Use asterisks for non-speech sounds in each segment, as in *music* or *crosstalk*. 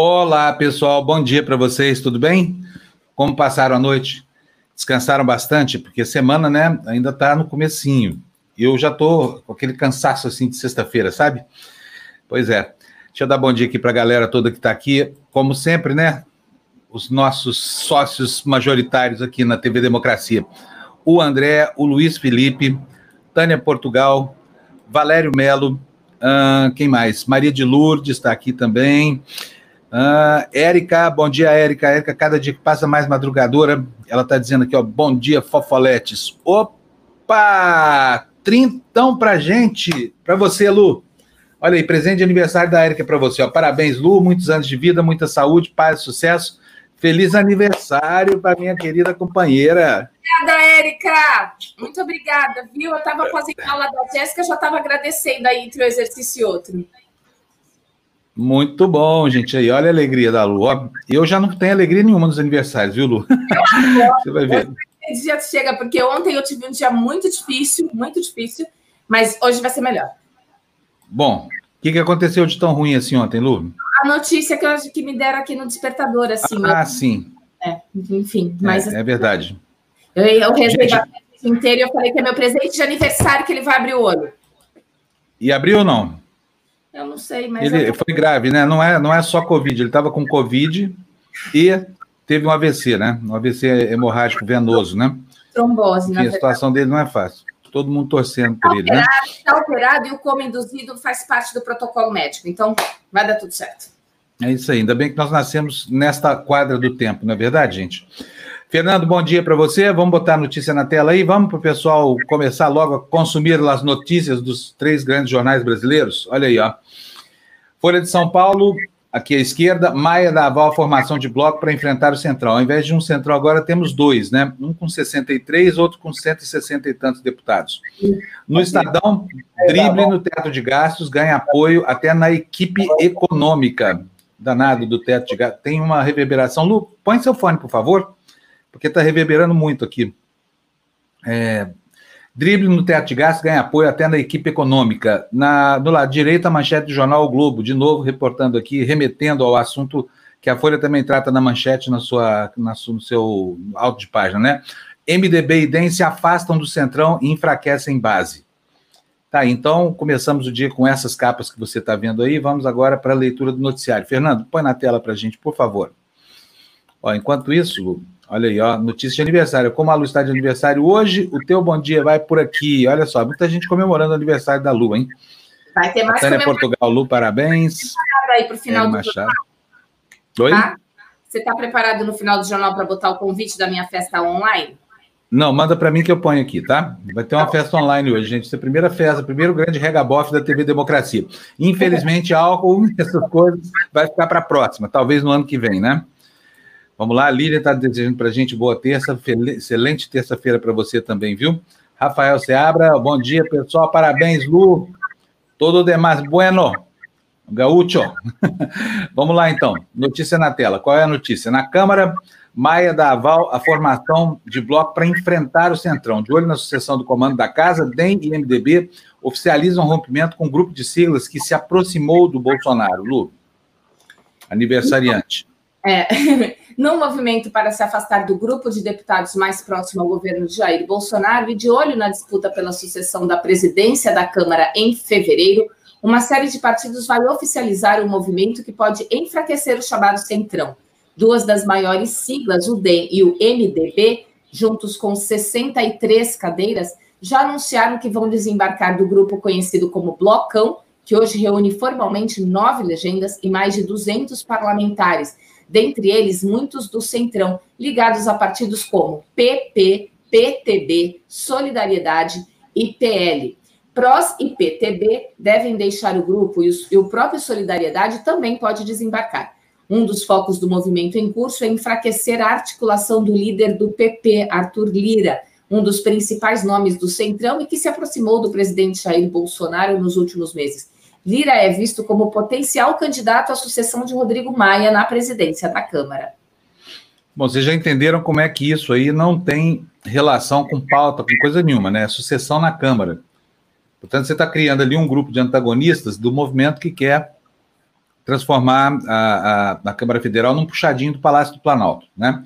Olá, pessoal. Bom dia para vocês. Tudo bem? Como passaram a noite? Descansaram bastante? Porque semana, né, ainda está no comecinho. Eu já tô com aquele cansaço assim de sexta-feira, sabe? Pois é. Deixa eu dar bom dia aqui para a galera toda que está aqui. Como sempre, né? Os nossos sócios majoritários aqui na TV Democracia. O André, o Luiz Felipe, Tânia Portugal, Valério Melo, quem mais? Maria de Lourdes está aqui também. Uh, Érica, bom dia, Érica. Érica, cada dia que passa mais madrugadora, ela está dizendo aqui, ó, bom dia, fofoletes. Opa! Trintão pra gente, pra você, Lu. Olha aí, presente de aniversário da Érica para você, ó. Parabéns, Lu, muitos anos de vida, muita saúde, paz, sucesso. Feliz aniversário para minha querida companheira. Obrigada, Érica. Muito obrigada, viu? Eu estava fazendo aula da Jéssica, já estava agradecendo aí entre um exercício e outro. Muito bom, gente. Aí, olha a alegria da Lu. Eu já não tenho alegria nenhuma nos aniversários, viu, Lu? *laughs* Você vai ver. Esse dia chega, porque ontem eu tive um dia muito difícil, muito difícil, mas hoje vai ser melhor. Bom, o que, que aconteceu de tão ruim assim ontem, Lu? A notícia que, eu, que me deram aqui no despertador, assim. Ah, eu... sim. É, enfim. Mas, é, é verdade. Eu, eu rezei Gente... inteiro e eu falei que é meu presente de aniversário que ele vai abrir o olho. E abriu ou não? Eu não sei, mas. Ele foi grave, né? Não é, não é só Covid, ele estava com Covid e teve um AVC, né? Um AVC hemorrágico venoso, né? Trombose, né? A situação dele não é fácil. Todo mundo torcendo por ele, né? Está operado e o coma induzido faz parte do protocolo médico, então vai dar tudo certo. É isso aí, ainda bem que nós nascemos nesta quadra do tempo, não é verdade, gente? Fernando, bom dia para você. Vamos botar a notícia na tela aí. Vamos para o pessoal começar logo a consumir as notícias dos três grandes jornais brasileiros. Olha aí, ó. Folha de São Paulo, aqui à esquerda, Maia dá aval à formação de bloco para enfrentar o Central. Ao invés de um Central, agora temos dois, né? Um com 63, outro com 160 e tantos deputados. No Estadão, drible no teto de gastos ganha apoio até na equipe econômica. Danado do teto de gastos. Tem uma reverberação. Lu, põe seu fone, por favor, porque está reverberando muito aqui. É, Drible no teto de gastos ganha apoio até na equipe econômica. Na, do lado direito, a manchete do jornal o Globo, de novo reportando aqui, remetendo ao assunto que a Folha também trata na manchete na sua, na, no seu alto de página, né? MDB e DEM se afastam do Centrão e enfraquecem base. Tá, então começamos o dia com essas capas que você está vendo aí. Vamos agora para a leitura do noticiário. Fernando, põe na tela para a gente, por favor. Ó, enquanto isso, Olha aí, ó, notícia de aniversário. Como a Lu está de aniversário hoje, o teu bom dia vai por aqui. Olha só, muita gente comemorando o aniversário da Lu, hein? Vai ter mais Tânia Portugal, Lu, parabéns. aí para o final é, do Machado. jornal. Oi? Tá? Você está preparado no final do jornal para botar o convite da minha festa online? Não, manda para mim que eu ponho aqui, tá? Vai ter uma tá festa online hoje, gente. Essa é a primeira festa, primeiro grande regabof da TV Democracia. Infelizmente, *laughs* álcool, essas coisas, vai ficar para a próxima, talvez no ano que vem, né? Vamos lá, a Lília está desejando para a gente boa terça, excelente terça-feira para você também, viu? Rafael Seabra, bom dia, pessoal, parabéns, Lu. Todo demais, bueno. Gaúcho. *laughs* Vamos lá, então. Notícia na tela. Qual é a notícia? Na Câmara, Maia dá aval à formação de bloco para enfrentar o Centrão. De olho na sucessão do comando da Casa, DEM e MDB oficializam um rompimento com um grupo de siglas que se aproximou do Bolsonaro. Lu, aniversariante. É, *laughs* no movimento para se afastar do grupo de deputados mais próximo ao governo de Jair Bolsonaro e de olho na disputa pela sucessão da presidência da Câmara em fevereiro, uma série de partidos vai oficializar um movimento que pode enfraquecer o chamado Centrão. Duas das maiores siglas, o DEM e o MDB, juntos com 63 cadeiras, já anunciaram que vão desembarcar do grupo conhecido como Blocão, que hoje reúne formalmente nove legendas e mais de 200 parlamentares dentre eles muitos do Centrão, ligados a partidos como PP, PTB, Solidariedade e PL. PROS e PTB devem deixar o grupo e, o próprio Solidariedade também pode desembarcar. Um dos focos do movimento em curso é enfraquecer a articulação do líder do PP, Arthur Lira, um dos principais nomes do Centrão e que se aproximou do presidente Jair Bolsonaro nos últimos meses. Lira é visto como potencial candidato à sucessão de Rodrigo Maia na presidência da Câmara. Bom, vocês já entenderam como é que isso aí não tem relação com pauta, com coisa nenhuma, né? É sucessão na Câmara. Portanto, você está criando ali um grupo de antagonistas do movimento que quer transformar a, a, a, Câmara Federal num puxadinho do Palácio do Planalto, né?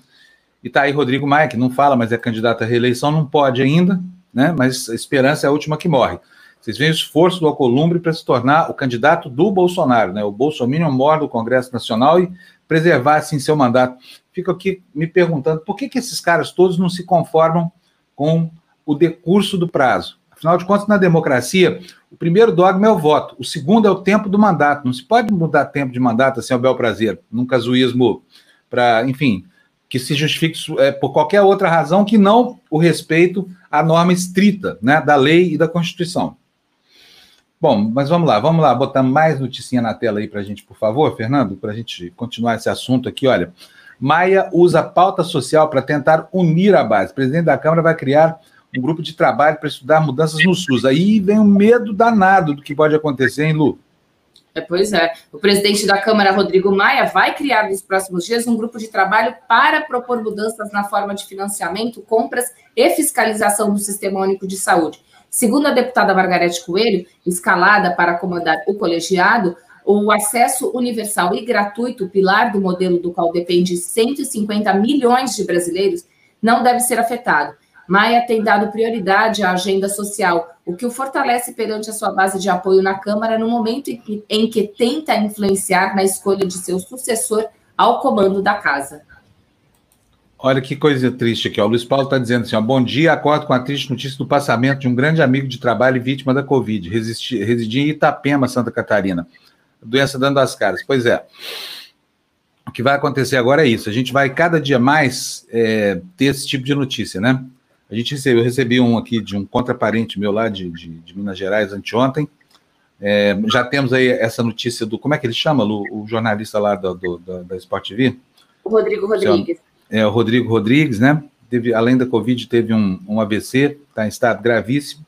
E tá aí Rodrigo Maia, que não fala, mas é candidato à reeleição, não pode ainda, né? Mas a esperança é a última que morre. Vocês veem o esforço do Alcolumbre para se tornar o candidato do Bolsonaro, né? O Bolsonaro mor do Congresso Nacional e preservar, assim, seu mandato. Fico aqui me perguntando por que, que esses caras todos não se conformam com o decurso do prazo. Afinal de contas, na democracia, o primeiro dogma é o voto, o segundo é o tempo do mandato. Não se pode mudar tempo de mandato assim ao bel prazer, num casuísmo para, enfim, que se justifique é, por qualquer outra razão que não o respeito à norma estrita né, da lei e da Constituição. Bom, mas vamos lá, vamos lá, botar mais noticinha na tela aí para a gente, por favor, Fernando, para a gente continuar esse assunto aqui. Olha, Maia usa pauta social para tentar unir a base. O presidente da Câmara vai criar um grupo de trabalho para estudar mudanças no SUS. Aí vem o um medo danado do que pode acontecer, hein, Lu? É, pois é. O presidente da Câmara, Rodrigo Maia, vai criar nos próximos dias um grupo de trabalho para propor mudanças na forma de financiamento, compras e fiscalização do Sistema Único de Saúde. Segundo a deputada Margarete Coelho, escalada para comandar o colegiado, o acesso universal e gratuito, pilar do modelo do qual depende 150 milhões de brasileiros, não deve ser afetado. Maia tem dado prioridade à agenda social, o que o fortalece perante a sua base de apoio na Câmara no momento em que, em que tenta influenciar na escolha de seu sucessor ao comando da casa. Olha que coisa triste aqui. Ó. O Luiz Paulo está dizendo assim: ó, bom dia, acordo com a triste notícia do passamento de um grande amigo de trabalho e vítima da Covid. Resisti, residia em Itapema, Santa Catarina. Doença dando as caras. Pois é. O que vai acontecer agora é isso. A gente vai cada dia mais é, ter esse tipo de notícia, né? A gente recebeu, eu recebi um aqui de um contraparente meu lá de, de, de Minas Gerais anteontem. É, já temos aí essa notícia do. Como é que ele chama, Lu, o jornalista lá do, do, da, da Sport TV? Rodrigo Rodrigues é, o Rodrigo Rodrigues, né? Teve, além da Covid, teve um, um AVC, está em estado gravíssimo.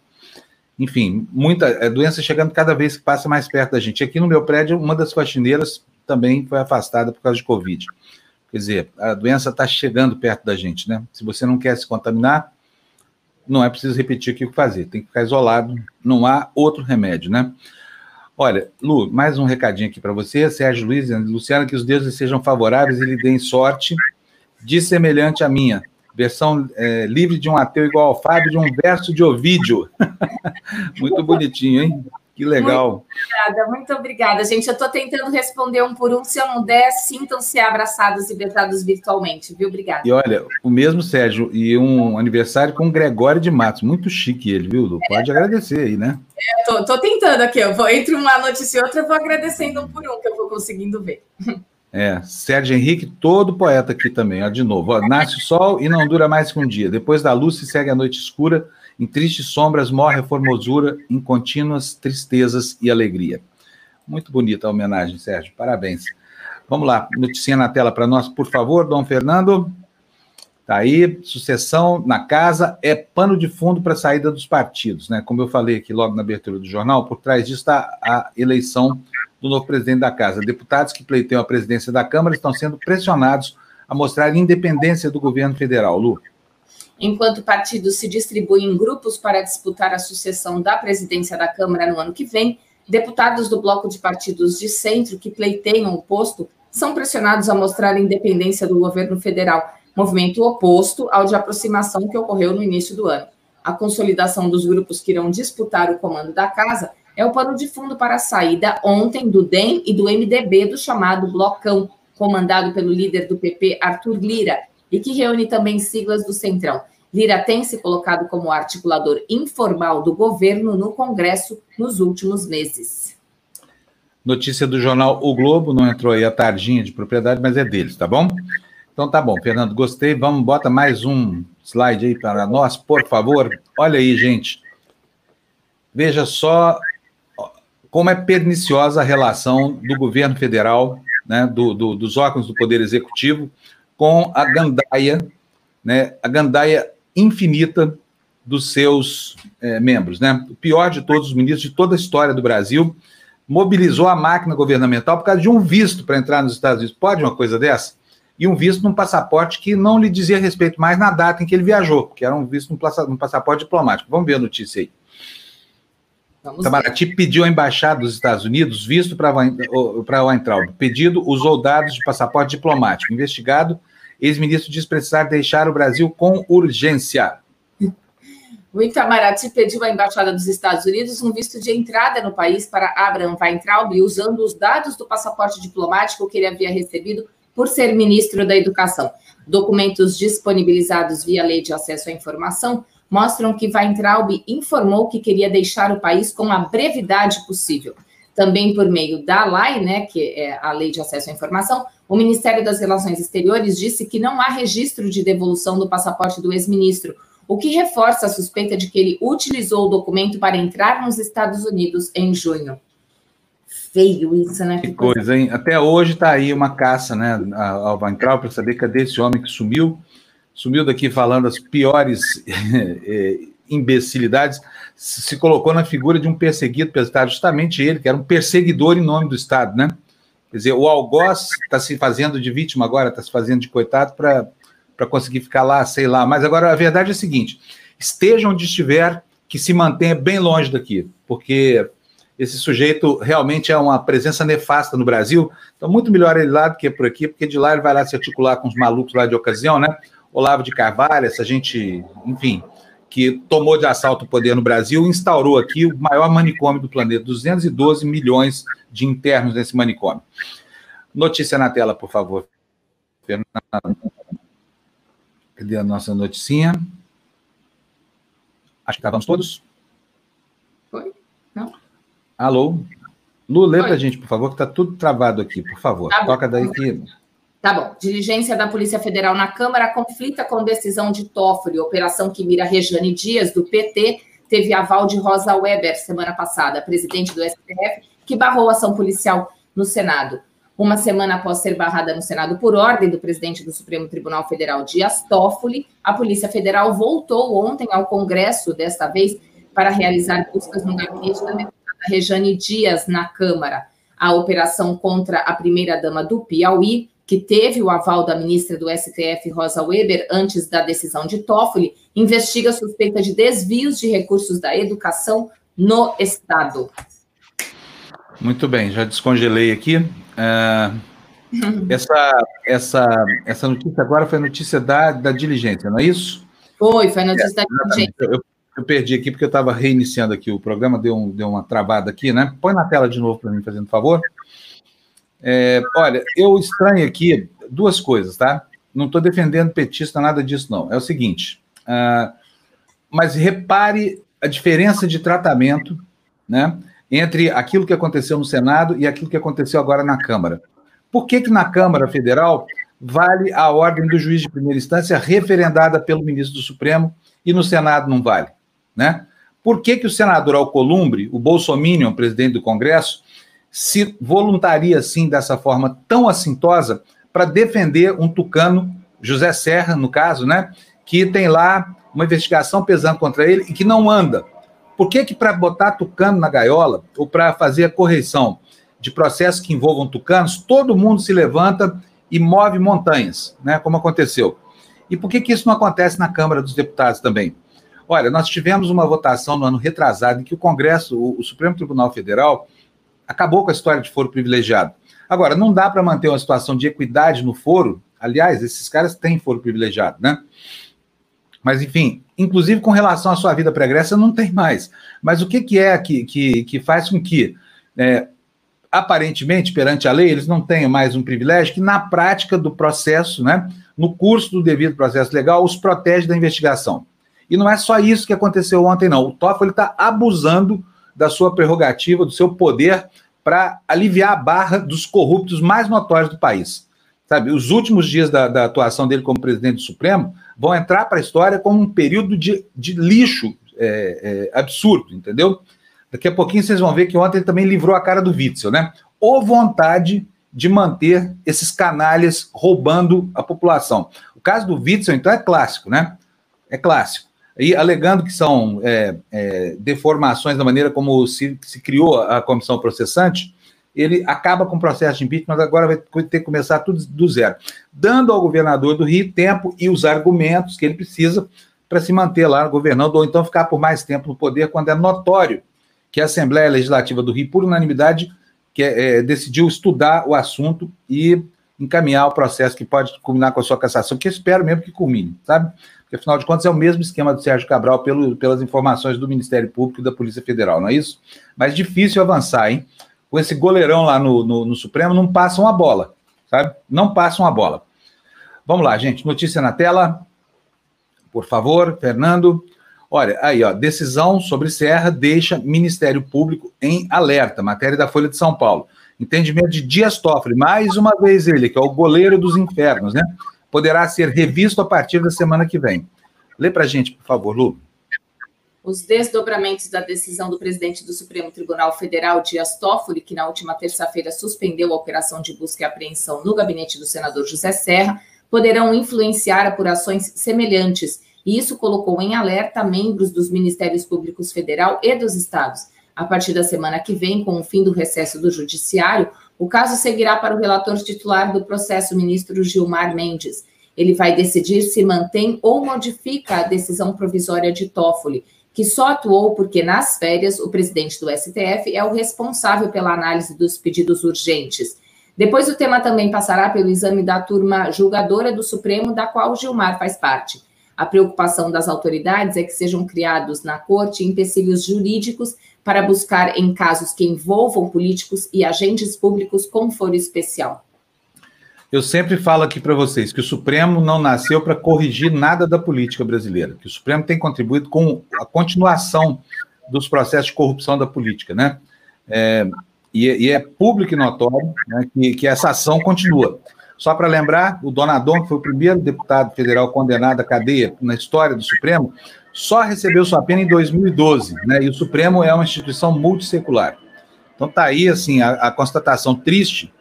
Enfim, muita é, doença chegando cada vez que passa mais perto da gente. Aqui no meu prédio, uma das faxineiras também foi afastada por causa de Covid. Quer dizer, a doença está chegando perto da gente, né? Se você não quer se contaminar, não é preciso repetir o que fazer, tem que ficar isolado, não há outro remédio, né? Olha, Lu, mais um recadinho aqui para você, Sérgio Luiz, Luciana, que os deuses sejam favoráveis e lhe deem sorte de semelhante à minha. Versão é, livre de um ateu igual ao Fábio, de um verso de Ovídio. *laughs* muito bonitinho, hein? Que legal. Muito obrigada, muito obrigada, gente. Eu estou tentando responder um por um. Se eu não der, sintam-se abraçados e beijados virtualmente, viu? Obrigada. E olha, o mesmo Sérgio, e um aniversário com o Gregório de Matos. Muito chique ele, viu, Lu? Pode é. agradecer aí, né? É, tô, tô tentando aqui. Eu vou, entre uma notícia e outra, eu vou agradecendo um por um, que eu vou conseguindo ver. *laughs* É, Sérgio Henrique, todo poeta aqui também, ó, de novo. Ó, nasce o sol e não dura mais que um dia. Depois da luz se segue a noite escura, em tristes sombras morre a formosura, em contínuas tristezas e alegria. Muito bonita a homenagem, Sérgio. Parabéns. Vamos lá, notícia na tela para nós, por favor, Dom Fernando. Tá aí, sucessão na casa é pano de fundo para a saída dos partidos, né? Como eu falei aqui logo na abertura do jornal, por trás disso está a eleição do novo presidente da casa. Deputados que pleiteiam a presidência da Câmara estão sendo pressionados a mostrar independência do governo federal. Lu. Enquanto partidos se distribuem em grupos para disputar a sucessão da presidência da Câmara no ano que vem, deputados do bloco de partidos de centro que pleiteiam o posto são pressionados a mostrar a independência do governo federal, movimento oposto ao de aproximação que ocorreu no início do ano. A consolidação dos grupos que irão disputar o comando da casa é o pano de fundo para a saída ontem do DEM e do MDB do chamado Blocão, comandado pelo líder do PP, Arthur Lira, e que reúne também siglas do Centrão. Lira tem se colocado como articulador informal do governo no Congresso nos últimos meses. Notícia do jornal O Globo, não entrou aí a tardinha de propriedade, mas é deles, tá bom? Então tá bom, Fernando, gostei. Vamos, bota mais um slide aí para nós, por favor. Olha aí, gente. Veja só como é perniciosa a relação do governo federal, né, do, do, dos órgãos do Poder Executivo, com a gandaia, né, a gandaia infinita dos seus é, membros. Né? O pior de todos os ministros de toda a história do Brasil mobilizou a máquina governamental por causa de um visto para entrar nos Estados Unidos. Pode uma coisa dessa? E um visto num passaporte que não lhe dizia respeito mais na data em que ele viajou, que era um visto num passaporte diplomático. Vamos ver a notícia aí. Itamaraty pediu à embaixada dos Estados Unidos visto para Weintraub. Pedido usou dados de passaporte diplomático. Investigado, ex-ministro diz precisar deixar o Brasil com urgência. *laughs* O Itamaraty pediu à Embaixada dos Estados Unidos um visto de entrada no país para Abraham Weintraub, usando os dados do passaporte diplomático que ele havia recebido por ser ministro da Educação. Documentos disponibilizados via Lei de Acesso à Informação mostram que Weintraub informou que queria deixar o país com a brevidade possível. Também por meio da LAI, né, que é a Lei de Acesso à Informação, o Ministério das Relações Exteriores disse que não há registro de devolução do passaporte do ex-ministro, o que reforça a suspeita de que ele utilizou o documento para entrar nos Estados Unidos em junho. Feio isso, né? Que, coisa, hein? Até hoje está aí uma caça, né, ao Weintraub, para saber cadê esse homem que sumiu, sumiu daqui falando as piores *laughs* eh, imbecilidades, se colocou na figura de um perseguido pelo Estado, justamente ele, que era um perseguidor em nome do Estado, né? Quer dizer, o algoz está se fazendo de vítima agora, está se fazendo de coitado para para conseguir ficar lá, sei lá. Mas agora a verdade é a seguinte: esteja onde estiver, que se mantenha bem longe daqui, porque esse sujeito realmente é uma presença nefasta no Brasil. Então, muito melhor ele lá do que por aqui, porque de lá ele vai lá se articular com os malucos lá de ocasião, né? Olavo de Carvalho, essa gente, enfim, que tomou de assalto o poder no Brasil, instaurou aqui o maior manicômio do planeta, 212 milhões de internos nesse manicômio. Notícia na tela, por favor. Fernando. Cadê a nossa noticinha? Acho que estávamos todos. Foi? Não? Alô? Lu, lê para a gente, por favor, que está tudo travado aqui, por favor. Tá Toca daí que. Tá bom. Diligência da Polícia Federal na Câmara conflita com decisão de Toffoli. Operação que mira Rejane Dias, do PT, teve aval de Rosa Weber semana passada, presidente do STF, que barrou a ação policial no Senado. Uma semana após ser barrada no Senado por ordem do presidente do Supremo Tribunal Federal, Dias Toffoli, a Polícia Federal voltou ontem ao Congresso, desta vez para realizar buscas no gabinete da deputada Rejane Dias na Câmara. A operação contra a primeira-dama do Piauí, que teve o aval da ministra do STF, Rosa Weber, antes da decisão de Toffoli, investiga suspeita de desvios de recursos da educação no Estado. Muito bem, já descongelei aqui. Uh, *laughs* essa, essa, essa notícia agora foi a notícia da, da diligência, não é isso? Foi, foi a notícia é, da diligência. Eu, eu, perdi aqui porque eu estava reiniciando aqui o programa, deu, um, deu uma travada aqui, né? Põe na tela de novo para mim, fazendo favor. É, olha, eu estranho aqui duas coisas, tá? Não estou defendendo petista, nada disso, não. É o seguinte, uh, mas repare a diferença de tratamento, né? entre aquilo que aconteceu no Senado e aquilo que aconteceu agora na Câmara. Por que, que na Câmara Federal vale a ordem do juiz de primeira instância referendada pelo ministro do Supremo e no Senado não vale? Né? Por que, que o senador Alcolumbre, o Bolsonaro, presidente do Congresso, se voluntaria assim, dessa forma tão assintosa, para defender um tucano, José Serra, no caso, né, que tem lá uma investigação pesando contra ele e que não anda, por que, que para botar tucano na gaiola, ou para fazer a correção de processos que envolvam tucanos, todo mundo se levanta e move montanhas, né, como aconteceu? E por que, que isso não acontece na Câmara dos Deputados também? Olha, nós tivemos uma votação no ano retrasado em que o Congresso, o, o Supremo Tribunal Federal, acabou com a história de foro privilegiado. Agora, não dá para manter uma situação de equidade no foro. Aliás, esses caras têm foro privilegiado, né? Mas, enfim, inclusive com relação à sua vida pregressa, não tem mais. Mas o que, que é que, que, que faz com que, é, aparentemente, perante a lei, eles não tenham mais um privilégio que, na prática do processo, né, no curso do devido processo legal, os protege da investigação. E não é só isso que aconteceu ontem, não. O Toffoli está abusando da sua prerrogativa, do seu poder, para aliviar a barra dos corruptos mais notórios do país. Sabe, os últimos dias da, da atuação dele como presidente do Supremo vão entrar para a história como um período de, de lixo é, é, absurdo, entendeu? Daqui a pouquinho vocês vão ver que ontem ele também livrou a cara do Witzel, né? Ou vontade de manter esses canalhas roubando a população. O caso do Witzel, então, é clássico, né? É clássico. E alegando que são é, é, deformações da maneira como se, se criou a comissão processante, ele acaba com o processo de impeachment, mas agora vai ter que começar tudo do zero, dando ao governador do Rio tempo e os argumentos que ele precisa para se manter lá governando, ou então ficar por mais tempo no poder, quando é notório que a Assembleia Legislativa do Rio, por unanimidade, que é, é, decidiu estudar o assunto e encaminhar o processo que pode culminar com a sua cassação, que eu espero mesmo que culmine, sabe? Porque, afinal de contas, é o mesmo esquema do Sérgio Cabral pelo, pelas informações do Ministério Público e da Polícia Federal, não é isso? Mas difícil avançar, hein? Com esse goleirão lá no, no, no Supremo, não passam a bola, sabe? Não passam a bola. Vamos lá, gente. Notícia na tela. Por favor, Fernando. Olha, aí, ó, decisão sobre Serra deixa Ministério Público em alerta, matéria da Folha de São Paulo. Entendimento de Dias Toffoli, mais uma vez ele, que é o goleiro dos infernos, né? Poderá ser revisto a partir da semana que vem. Lê para a gente, por favor, Lu. Os desdobramentos da decisão do presidente do Supremo Tribunal Federal, Dias Toffoli, que na última terça-feira suspendeu a operação de busca e apreensão no gabinete do senador José Serra, poderão influenciar apurações semelhantes e isso colocou em alerta membros dos Ministérios Públicos Federal e dos estados. A partir da semana que vem, com o fim do recesso do Judiciário, o caso seguirá para o relator titular do processo, ministro Gilmar Mendes. Ele vai decidir se mantém ou modifica a decisão provisória de Toffoli, que só atuou porque, nas férias, o presidente do STF é o responsável pela análise dos pedidos urgentes. Depois, o tema também passará pelo exame da turma julgadora do Supremo, da qual Gilmar faz parte. A preocupação das autoridades é que sejam criados na corte empecilhos jurídicos para buscar em casos que envolvam políticos e agentes públicos com foro especial. Eu sempre falo aqui para vocês que o Supremo não nasceu para corrigir nada da política brasileira, que o Supremo tem contribuído com a continuação dos processos de corrupção da política, né? É, e, e, é público e notório né, que, que essa ação continua. Só para lembrar, o Donadon, que foi o primeiro deputado federal condenado à cadeia na história do Supremo, só recebeu sua pena em 2012, né? E o Supremo é uma instituição multissecular. Então tá aí assim a, a constatação triste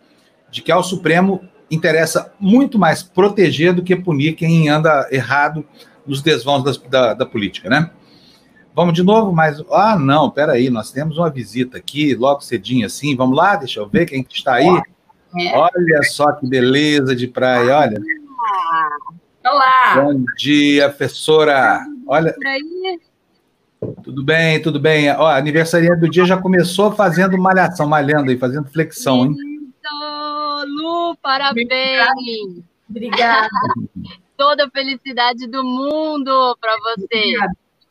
de que ao Supremo interessa muito mais proteger do que punir quem anda errado nos desvãos das, da, da política, né? Vamos de novo, mas ah não, peraí, nós temos uma visita aqui logo cedinho assim. Vamos lá, deixa eu ver quem está aí. É. Olha só que beleza de praia, olha. Olá! Bom dia, professora. Olha. Tudo bem, tudo bem. Ó, aniversaria do dia já começou fazendo malhação, malhando aí, fazendo flexão, hein? Lu, parabéns! Obrigada. *laughs* Toda a felicidade do mundo para você.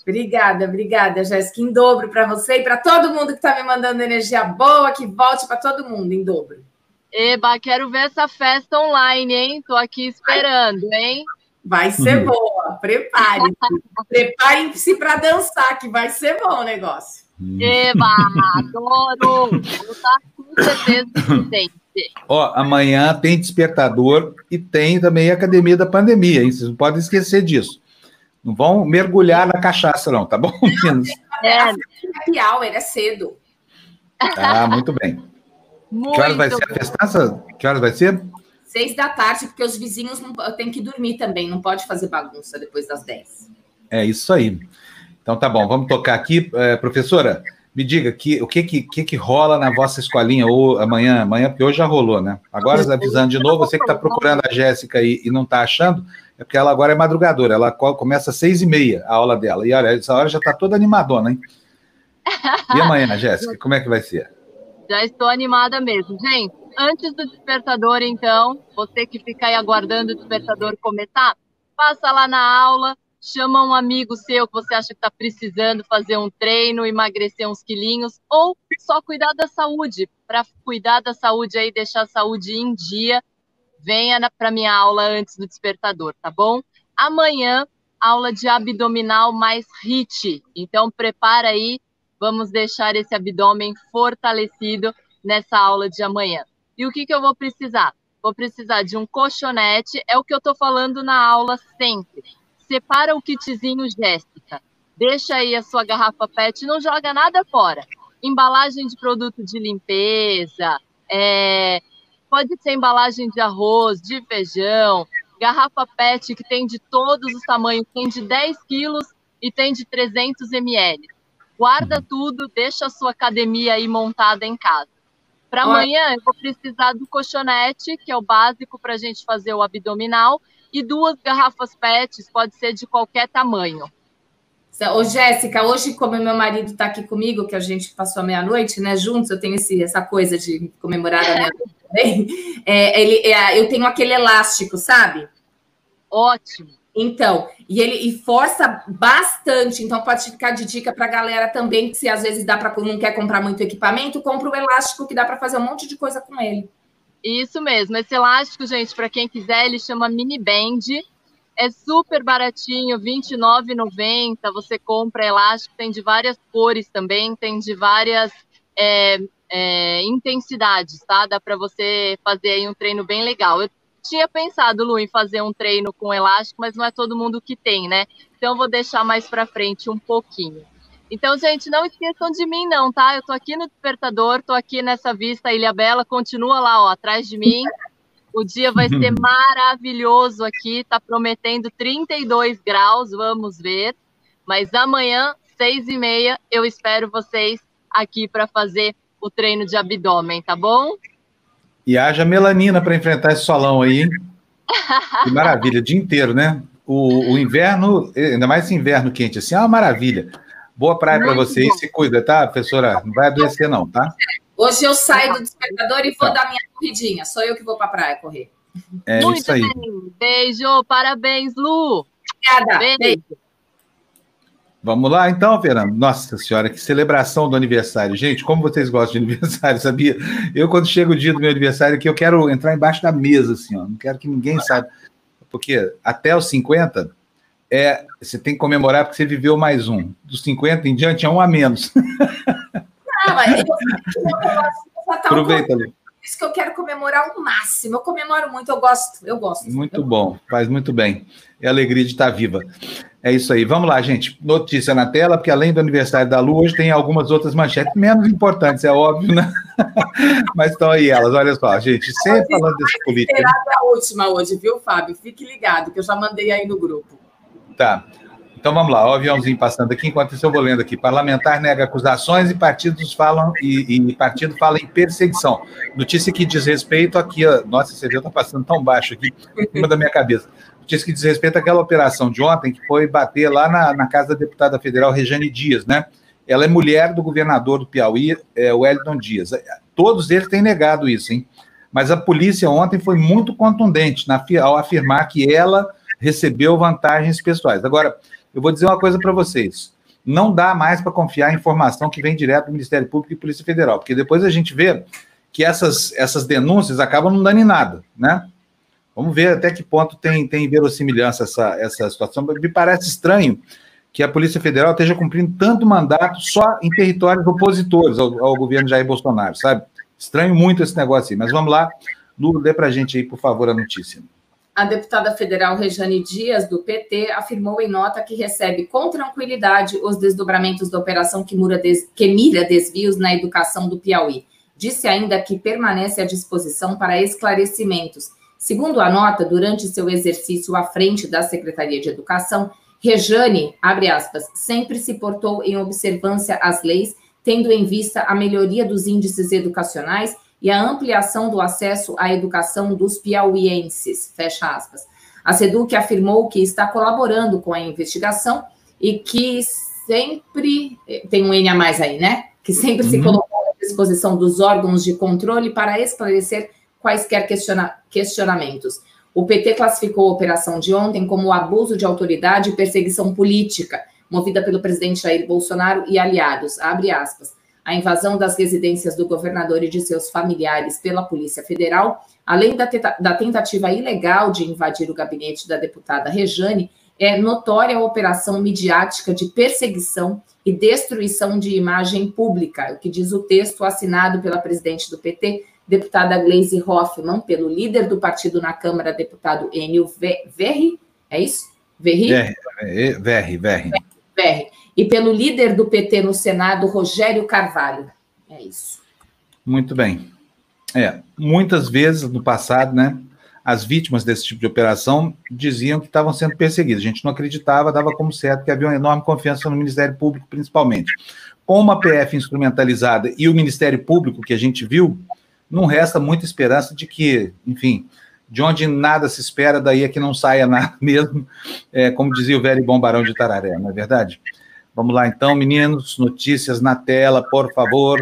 Obrigada, obrigada, Jéssica. Em dobro para você e para todo mundo que está me mandando energia boa, que volte para todo mundo em dobro. Eba, quero ver essa festa online, hein? Tô aqui esperando, hein? Vai ser uhum. boa, prepare-se. Preparem-se para dançar, que vai ser bom o negócio. Eba, adoro! Vou estar com certeza presente. Ó, amanhã tem despertador e tem também a academia da pandemia, hein? Vocês não podem esquecer disso. Não vão mergulhar na cachaça, não, tá bom, *laughs* meninos? É, é happy é cedo. Ah, muito bem. Muito que horas vai ser a festança? Que horas vai ser? Seis da tarde, porque os vizinhos não, têm que dormir também, não pode fazer bagunça depois das dez. É isso aí. Então tá bom, vamos tocar aqui. É, professora, me diga que, o que, que, que rola na vossa escolinha ou amanhã, amanhã, porque hoje já rolou, né? Agora, avisando de novo, você que está procurando a Jéssica e, e não está achando, é porque ela agora é madrugadora, ela começa às seis e meia a aula dela. E olha, essa hora já está toda animadona, hein? E amanhã, Jéssica, como é que vai ser? Já estou animada mesmo. Gente, antes do despertador, então, você que fica aí aguardando o despertador começar, passa lá na aula, chama um amigo seu que você acha que está precisando fazer um treino, emagrecer uns quilinhos, ou só cuidar da saúde. Para cuidar da saúde aí, deixar a saúde em dia, venha para minha aula antes do despertador, tá bom? Amanhã, aula de abdominal mais HIT. Então, prepara aí Vamos deixar esse abdômen fortalecido nessa aula de amanhã. E o que, que eu vou precisar? Vou precisar de um colchonete, é o que eu estou falando na aula sempre. Separa o kitzinho Jéssica. Deixa aí a sua garrafa PET, não joga nada fora. Embalagem de produto de limpeza, é, pode ser embalagem de arroz, de feijão, garrafa PET que tem de todos os tamanhos, tem de 10 quilos e tem de 300 ml guarda uhum. tudo, deixa a sua academia aí montada em casa. Para amanhã, eu vou precisar do colchonete, que é o básico para a gente fazer o abdominal, e duas garrafas PETs, pode ser de qualquer tamanho. Ô, Jéssica, hoje, como meu marido está aqui comigo, que a gente passou a meia-noite, né, juntos, eu tenho esse, essa coisa de comemorar a meia-noite também. *laughs* É, ele, é, eu tenho aquele elástico, sabe? Ótimo. Então, e ele e força bastante. Então, pode ficar de dica para a galera também, que se às vezes dá para não quer comprar muito equipamento, compra o elástico que dá para fazer um monte de coisa com ele. Isso mesmo. Esse elástico, gente, para quem quiser, ele chama Mini Band. É super baratinho, R$29,90. Você compra elástico, tem de várias cores também, tem de várias é, é, intensidades, tá? Dá para você fazer aí um treino bem legal. Eu tinha pensado, Lu, em fazer um treino com elástico, mas não é todo mundo que tem, né? Então, eu vou deixar mais para frente um pouquinho. Então, gente, não esqueçam de mim, não, tá? Eu tô aqui no despertador, tô aqui nessa vista Ilha Bela, continua lá, ó, atrás de mim. O dia vai ser *laughs* maravilhoso aqui, tá prometendo 32 graus, vamos ver. Mas amanhã, seis e meia, eu espero vocês aqui para fazer o treino de abdômen, tá bom? E haja melanina para enfrentar esse solão aí? Que maravilha, o dia inteiro, né? O, o, inverno, ainda mais esse inverno quente assim, é uma maravilha. Boa praia para você e se cuida, tá, professora? Não vai adoecer, não, tá? Hoje eu saio do despertador e vou tá. dar minha corridinha. Sou eu que vou para a praia correr. É Muito isso aí. Bem. Beijo, parabéns, Lu. Obrigada. Beijo. Beijo. Vamos lá, então, Fernando. Nossa Senhora, que celebração do aniversário. Gente, como vocês gostam de aniversário, sabia? Eu, quando chega o dia do meu aniversário aqui, eu quero entrar embaixo da mesa, assim, ó. Não quero que ninguém saiba. Porque até os 50, é, você tem que comemorar porque você viveu mais um. Dos 50 em diante é um a menos. Não, mas eu, eu, Aproveita, Lu. Isso que eu quero comemorar o máximo. Eu comemoro muito, eu gosto, eu gosto. Muito eu bom, gosto. faz muito bem. É alegria de estar viva. É isso aí. Vamos lá, gente. Notícia na tela, porque além do aniversário da Lu, hoje tem algumas outras manchetes menos importantes, é óbvio, né? *laughs* Mas estão aí elas. Olha só, gente, sempre falando desse político. a última hoje, viu, Fábio? Fique ligado, que eu já mandei aí no grupo. Tá. Então vamos lá, o aviãozinho passando aqui, enquanto isso eu vou lendo aqui. Parlamentar nega acusações e partidos falam e, e partido fala em perseguição. Notícia que diz respeito aqui, ó, nossa, esse avião está passando tão baixo aqui, em cima da minha cabeça. Notícia que diz respeito àquela operação de ontem, que foi bater lá na, na casa da deputada federal Rejane Dias, né? Ela é mulher do governador do Piauí, é, Wellington Dias. Todos eles têm negado isso, hein? Mas a polícia ontem foi muito contundente na, ao afirmar que ela recebeu vantagens pessoais. Agora, eu vou dizer uma coisa para vocês. Não dá mais para confiar em informação que vem direto do Ministério Público e Polícia Federal, porque depois a gente vê que essas, essas denúncias acabam não dando em nada, né? Vamos ver até que ponto tem, tem verossimilhança essa, essa situação. Me parece estranho que a Polícia Federal esteja cumprindo tanto mandato só em territórios opositores ao, ao governo Jair Bolsonaro, sabe? Estranho muito esse negócio aí. Mas vamos lá. Lu, dê para a gente aí, por favor, a notícia. A deputada federal Rejane Dias, do PT, afirmou em nota que recebe com tranquilidade os desdobramentos da operação que, des... que mira desvios na educação do Piauí. Disse ainda que permanece à disposição para esclarecimentos. Segundo a nota, durante seu exercício à frente da Secretaria de Educação, Rejane, abre aspas, sempre se portou em observância às leis, tendo em vista a melhoria dos índices educacionais e a ampliação do acesso à educação dos piauienses, fecha aspas. A SEDUC afirmou que está colaborando com a investigação e que sempre, tem um N a mais aí, né? Que sempre uhum. se colocou à disposição dos órgãos de controle para esclarecer quaisquer questiona questionamentos. O PT classificou a operação de ontem como abuso de autoridade e perseguição política, movida pelo presidente Jair Bolsonaro e aliados, abre aspas a invasão das residências do governador e de seus familiares pela Polícia Federal, além da, da tentativa ilegal de invadir o gabinete da deputada Rejane, é notória a operação midiática de perseguição e destruição de imagem pública, o que diz o texto assinado pela presidente do PT, deputada Gleisi Hoffmann, pelo líder do partido na Câmara, deputado Enio Verri, é isso? Verri? Verri, Verri. Verri. E pelo líder do PT no Senado, Rogério Carvalho. É isso. Muito bem. É, muitas vezes no passado, né, as vítimas desse tipo de operação diziam que estavam sendo perseguidas. A gente não acreditava, dava como certo que havia uma enorme confiança no Ministério Público, principalmente. Com uma PF instrumentalizada e o Ministério Público que a gente viu, não resta muita esperança de que, enfim, de onde nada se espera, daí é que não saia nada *laughs* mesmo, é, como dizia o velho bom barão de Tararé, não é verdade? Vamos lá então, meninos, notícias na tela, por favor.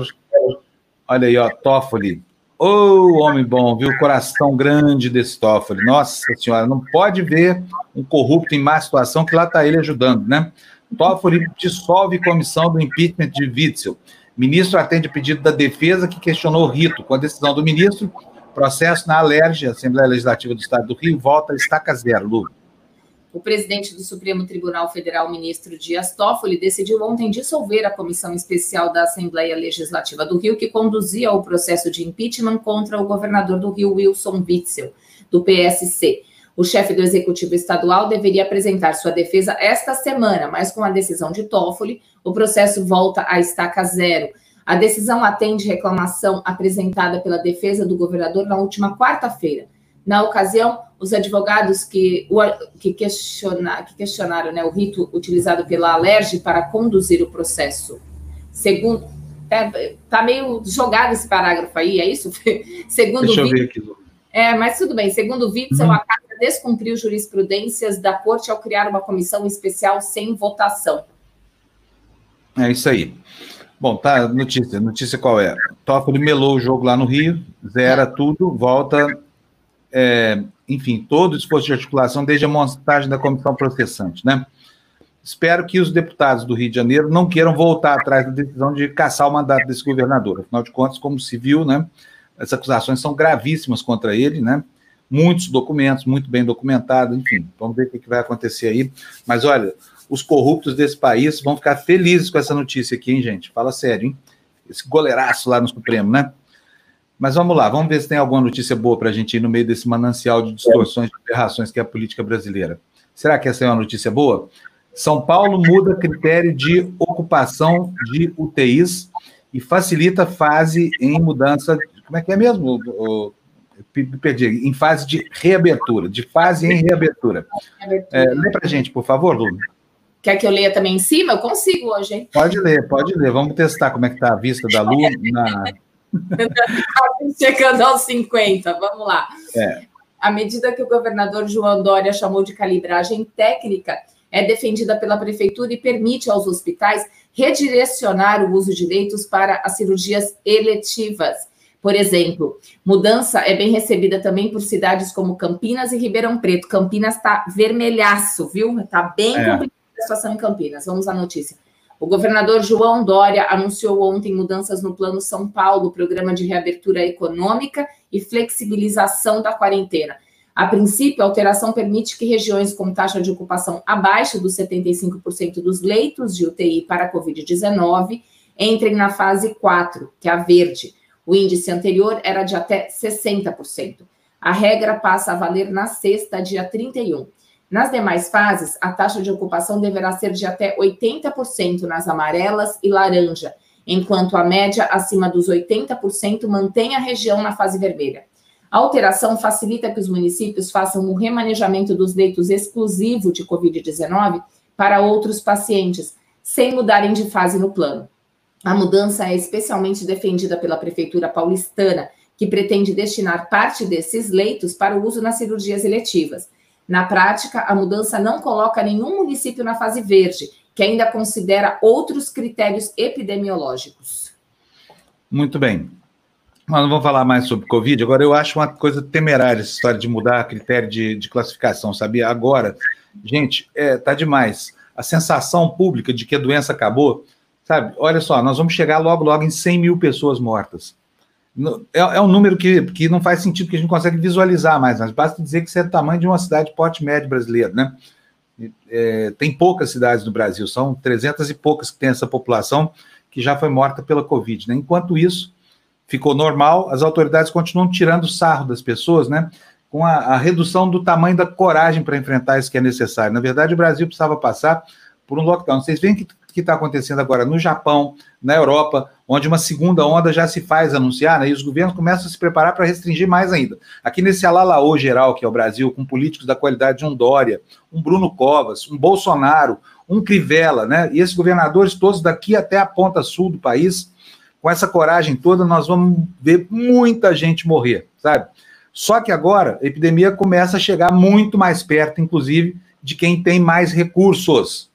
Olha aí, ó, Toffoli. Ô, oh, homem bom, viu? Coração grande desse Toffoli. Nossa senhora, não pode ver um corrupto em má situação que lá está ele ajudando, né? Toffoli dissolve comissão do impeachment de Witzel. Ministro atende pedido da defesa que questionou o rito. Com a decisão do ministro, processo na Alerj, Assembleia Legislativa do Estado do Rio, volta a estaca zero, Lu. O presidente do Supremo Tribunal Federal, ministro Dias Toffoli, decidiu ontem dissolver a comissão especial da Assembleia Legislativa do Rio, que conduzia o processo de impeachment contra o governador do Rio, Wilson Witzel, do PSC. O chefe do executivo estadual deveria apresentar sua defesa esta semana, mas com a decisão de Toffoli, o processo volta à estaca zero. A decisão atende reclamação apresentada pela defesa do governador na última quarta-feira. Na ocasião, os advogados que, que, questiona, que questionaram né, o rito utilizado pela Alerj para conduzir o processo. Segundo. É, tá meio jogado esse parágrafo aí, é isso? *laughs* Segundo Deixa eu ver aqui. É, mas tudo bem. Segundo o Witzel, uhum. a Casa descumpriu jurisprudências da Corte ao criar uma comissão especial sem votação. É isso aí. Bom, tá, notícia. Notícia qual é? Toffoli melou o jogo lá no Rio, zera tudo, volta é, enfim, todo o esforço de articulação desde a montagem da comissão processante, né? Espero que os deputados do Rio de Janeiro não queiram voltar atrás da decisão de caçar o mandato desse governador. Afinal de contas, como se viu, né, as acusações são gravíssimas contra ele, né? Muitos documentos, muito bem documentados, enfim, vamos ver o que vai acontecer aí. Mas olha, os corruptos desse país vão ficar felizes com essa notícia aqui, hein, gente? Fala sério, hein? Esse goleiraço lá no Supremo, né? Mas vamos lá, vamos ver se tem alguma notícia boa para a gente ir no meio desse manancial de distorções e aberrações que é a política brasileira. Será que essa é uma notícia boa? São Paulo muda critério de ocupação de UTIs e facilita fase em mudança. Como é que é mesmo? perdi, em fase de reabertura, de fase em reabertura. É, lê para a gente, por favor, Lu. Quer que eu leia também em cima? Eu consigo hoje, hein? Pode ler, pode ler. Vamos testar como é que está a vista da Lu na, *laughs* Chegando aos 50, vamos lá. É. A medida que o governador João Dória chamou de calibragem técnica é defendida pela prefeitura e permite aos hospitais redirecionar o uso de leitos para as cirurgias eletivas. Por exemplo, mudança é bem recebida também por cidades como Campinas e Ribeirão Preto. Campinas está vermelhaço, viu? Está bem é. complicada a situação em Campinas. Vamos à notícia. O governador João Dória anunciou ontem mudanças no Plano São Paulo, programa de reabertura econômica e flexibilização da quarentena. A princípio, a alteração permite que regiões com taxa de ocupação abaixo dos 75% dos leitos de UTI para a Covid-19 entrem na fase 4, que é a verde. O índice anterior era de até 60%. A regra passa a valer na sexta, dia 31. Nas demais fases, a taxa de ocupação deverá ser de até 80% nas amarelas e laranja, enquanto a média acima dos 80% mantém a região na fase vermelha. A alteração facilita que os municípios façam o remanejamento dos leitos exclusivo de Covid-19 para outros pacientes, sem mudarem de fase no plano. A mudança é especialmente defendida pela Prefeitura paulistana, que pretende destinar parte desses leitos para o uso nas cirurgias eletivas. Na prática, a mudança não coloca nenhum município na fase verde, que ainda considera outros critérios epidemiológicos. Muito bem. Nós não vamos falar mais sobre Covid. Agora, eu acho uma coisa temerária essa história de mudar critério de, de classificação, sabia? Agora, gente, é, tá demais. A sensação pública de que a doença acabou, sabe? Olha só, nós vamos chegar logo, logo em 100 mil pessoas mortas. É, é um número que, que não faz sentido, que a gente consegue visualizar mais, mas basta dizer que isso é o tamanho de uma cidade porte médio brasileira, né? É, tem poucas cidades no Brasil, são 300 e poucas que tem essa população que já foi morta pela Covid, né? Enquanto isso ficou normal, as autoridades continuam tirando sarro das pessoas, né? Com a, a redução do tamanho da coragem para enfrentar isso que é necessário. Na verdade, o Brasil precisava passar por um lockdown. Vocês veem que que está acontecendo agora no Japão, na Europa, onde uma segunda onda já se faz anunciar, né, e os governos começam a se preparar para restringir mais ainda. Aqui nesse alalaô geral, que é o Brasil, com políticos da qualidade de um Dória, um Bruno Covas, um Bolsonaro, um Crivella, né, e esses governadores todos daqui até a ponta sul do país, com essa coragem toda, nós vamos ver muita gente morrer, sabe? Só que agora a epidemia começa a chegar muito mais perto, inclusive, de quem tem mais recursos.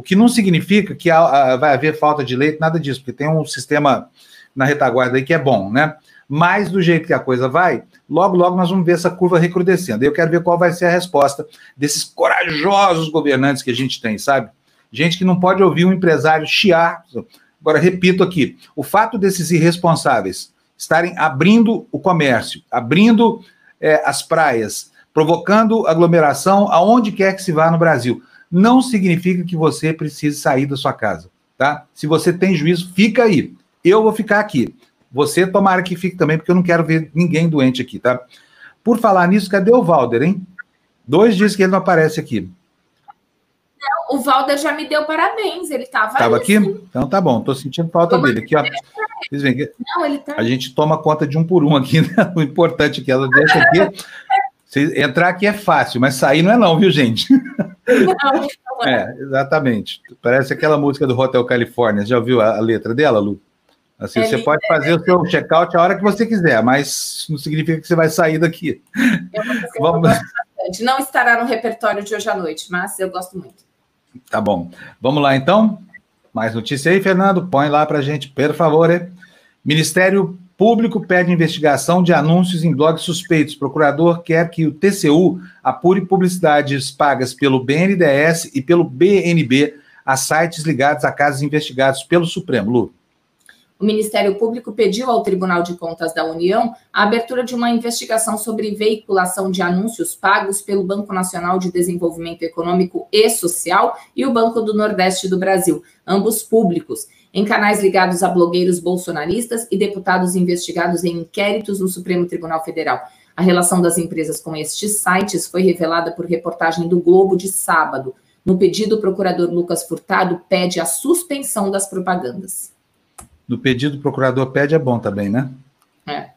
O que não significa que vai haver falta de leite, nada disso, porque tem um sistema na retaguarda aí que é bom, né? Mas do jeito que a coisa vai, logo, logo nós vamos ver essa curva recrudescendo. Eu quero ver qual vai ser a resposta desses corajosos governantes que a gente tem, sabe? Gente que não pode ouvir um empresário chiar. Agora, repito aqui: o fato desses irresponsáveis estarem abrindo o comércio, abrindo é, as praias, provocando aglomeração aonde quer que se vá no Brasil, não significa que você precise sair da sua casa, tá? Se você tem juízo, fica aí. Eu vou ficar aqui. Você tomara que fique também, porque eu não quero ver ninguém doente aqui, tá? Por falar nisso, cadê o Valder, hein? Dois dias que ele não aparece aqui. Não, o Valder já me deu parabéns, ele estava Estava aqui? Então tá bom, tô sentindo falta dele. Aqui, ó. Vocês veem que não, tá... A gente toma conta de um por um aqui, né? *laughs* O importante é que ela deixa aqui. Entrar aqui é fácil, mas sair não é não, viu, gente? Não, *laughs* não é. é, exatamente. Parece aquela música do Hotel California. Já ouviu a, a letra dela, Lu? Assim, é você pode fazer o seu check-out a hora que você quiser, mas não significa que você vai sair daqui. Eu *laughs* Vamos... bastante. Não estará no repertório de hoje à noite, mas eu gosto muito. Tá bom. Vamos lá, então. Mais notícia aí, Fernando? Põe lá para gente, por favor. Ministério Público pede investigação de anúncios em blogs suspeitos. Procurador quer que o TCU apure publicidades pagas pelo BNDES e pelo BNB a sites ligados a casos investigados pelo Supremo. Lu. O Ministério Público pediu ao Tribunal de Contas da União a abertura de uma investigação sobre veiculação de anúncios pagos pelo Banco Nacional de Desenvolvimento Econômico e Social e o Banco do Nordeste do Brasil, ambos públicos, em canais ligados a blogueiros bolsonaristas e deputados investigados em inquéritos no Supremo Tribunal Federal. A relação das empresas com estes sites foi revelada por reportagem do Globo de sábado. No pedido, o procurador Lucas Furtado pede a suspensão das propagandas no pedido o procurador pede é bom também, né? É.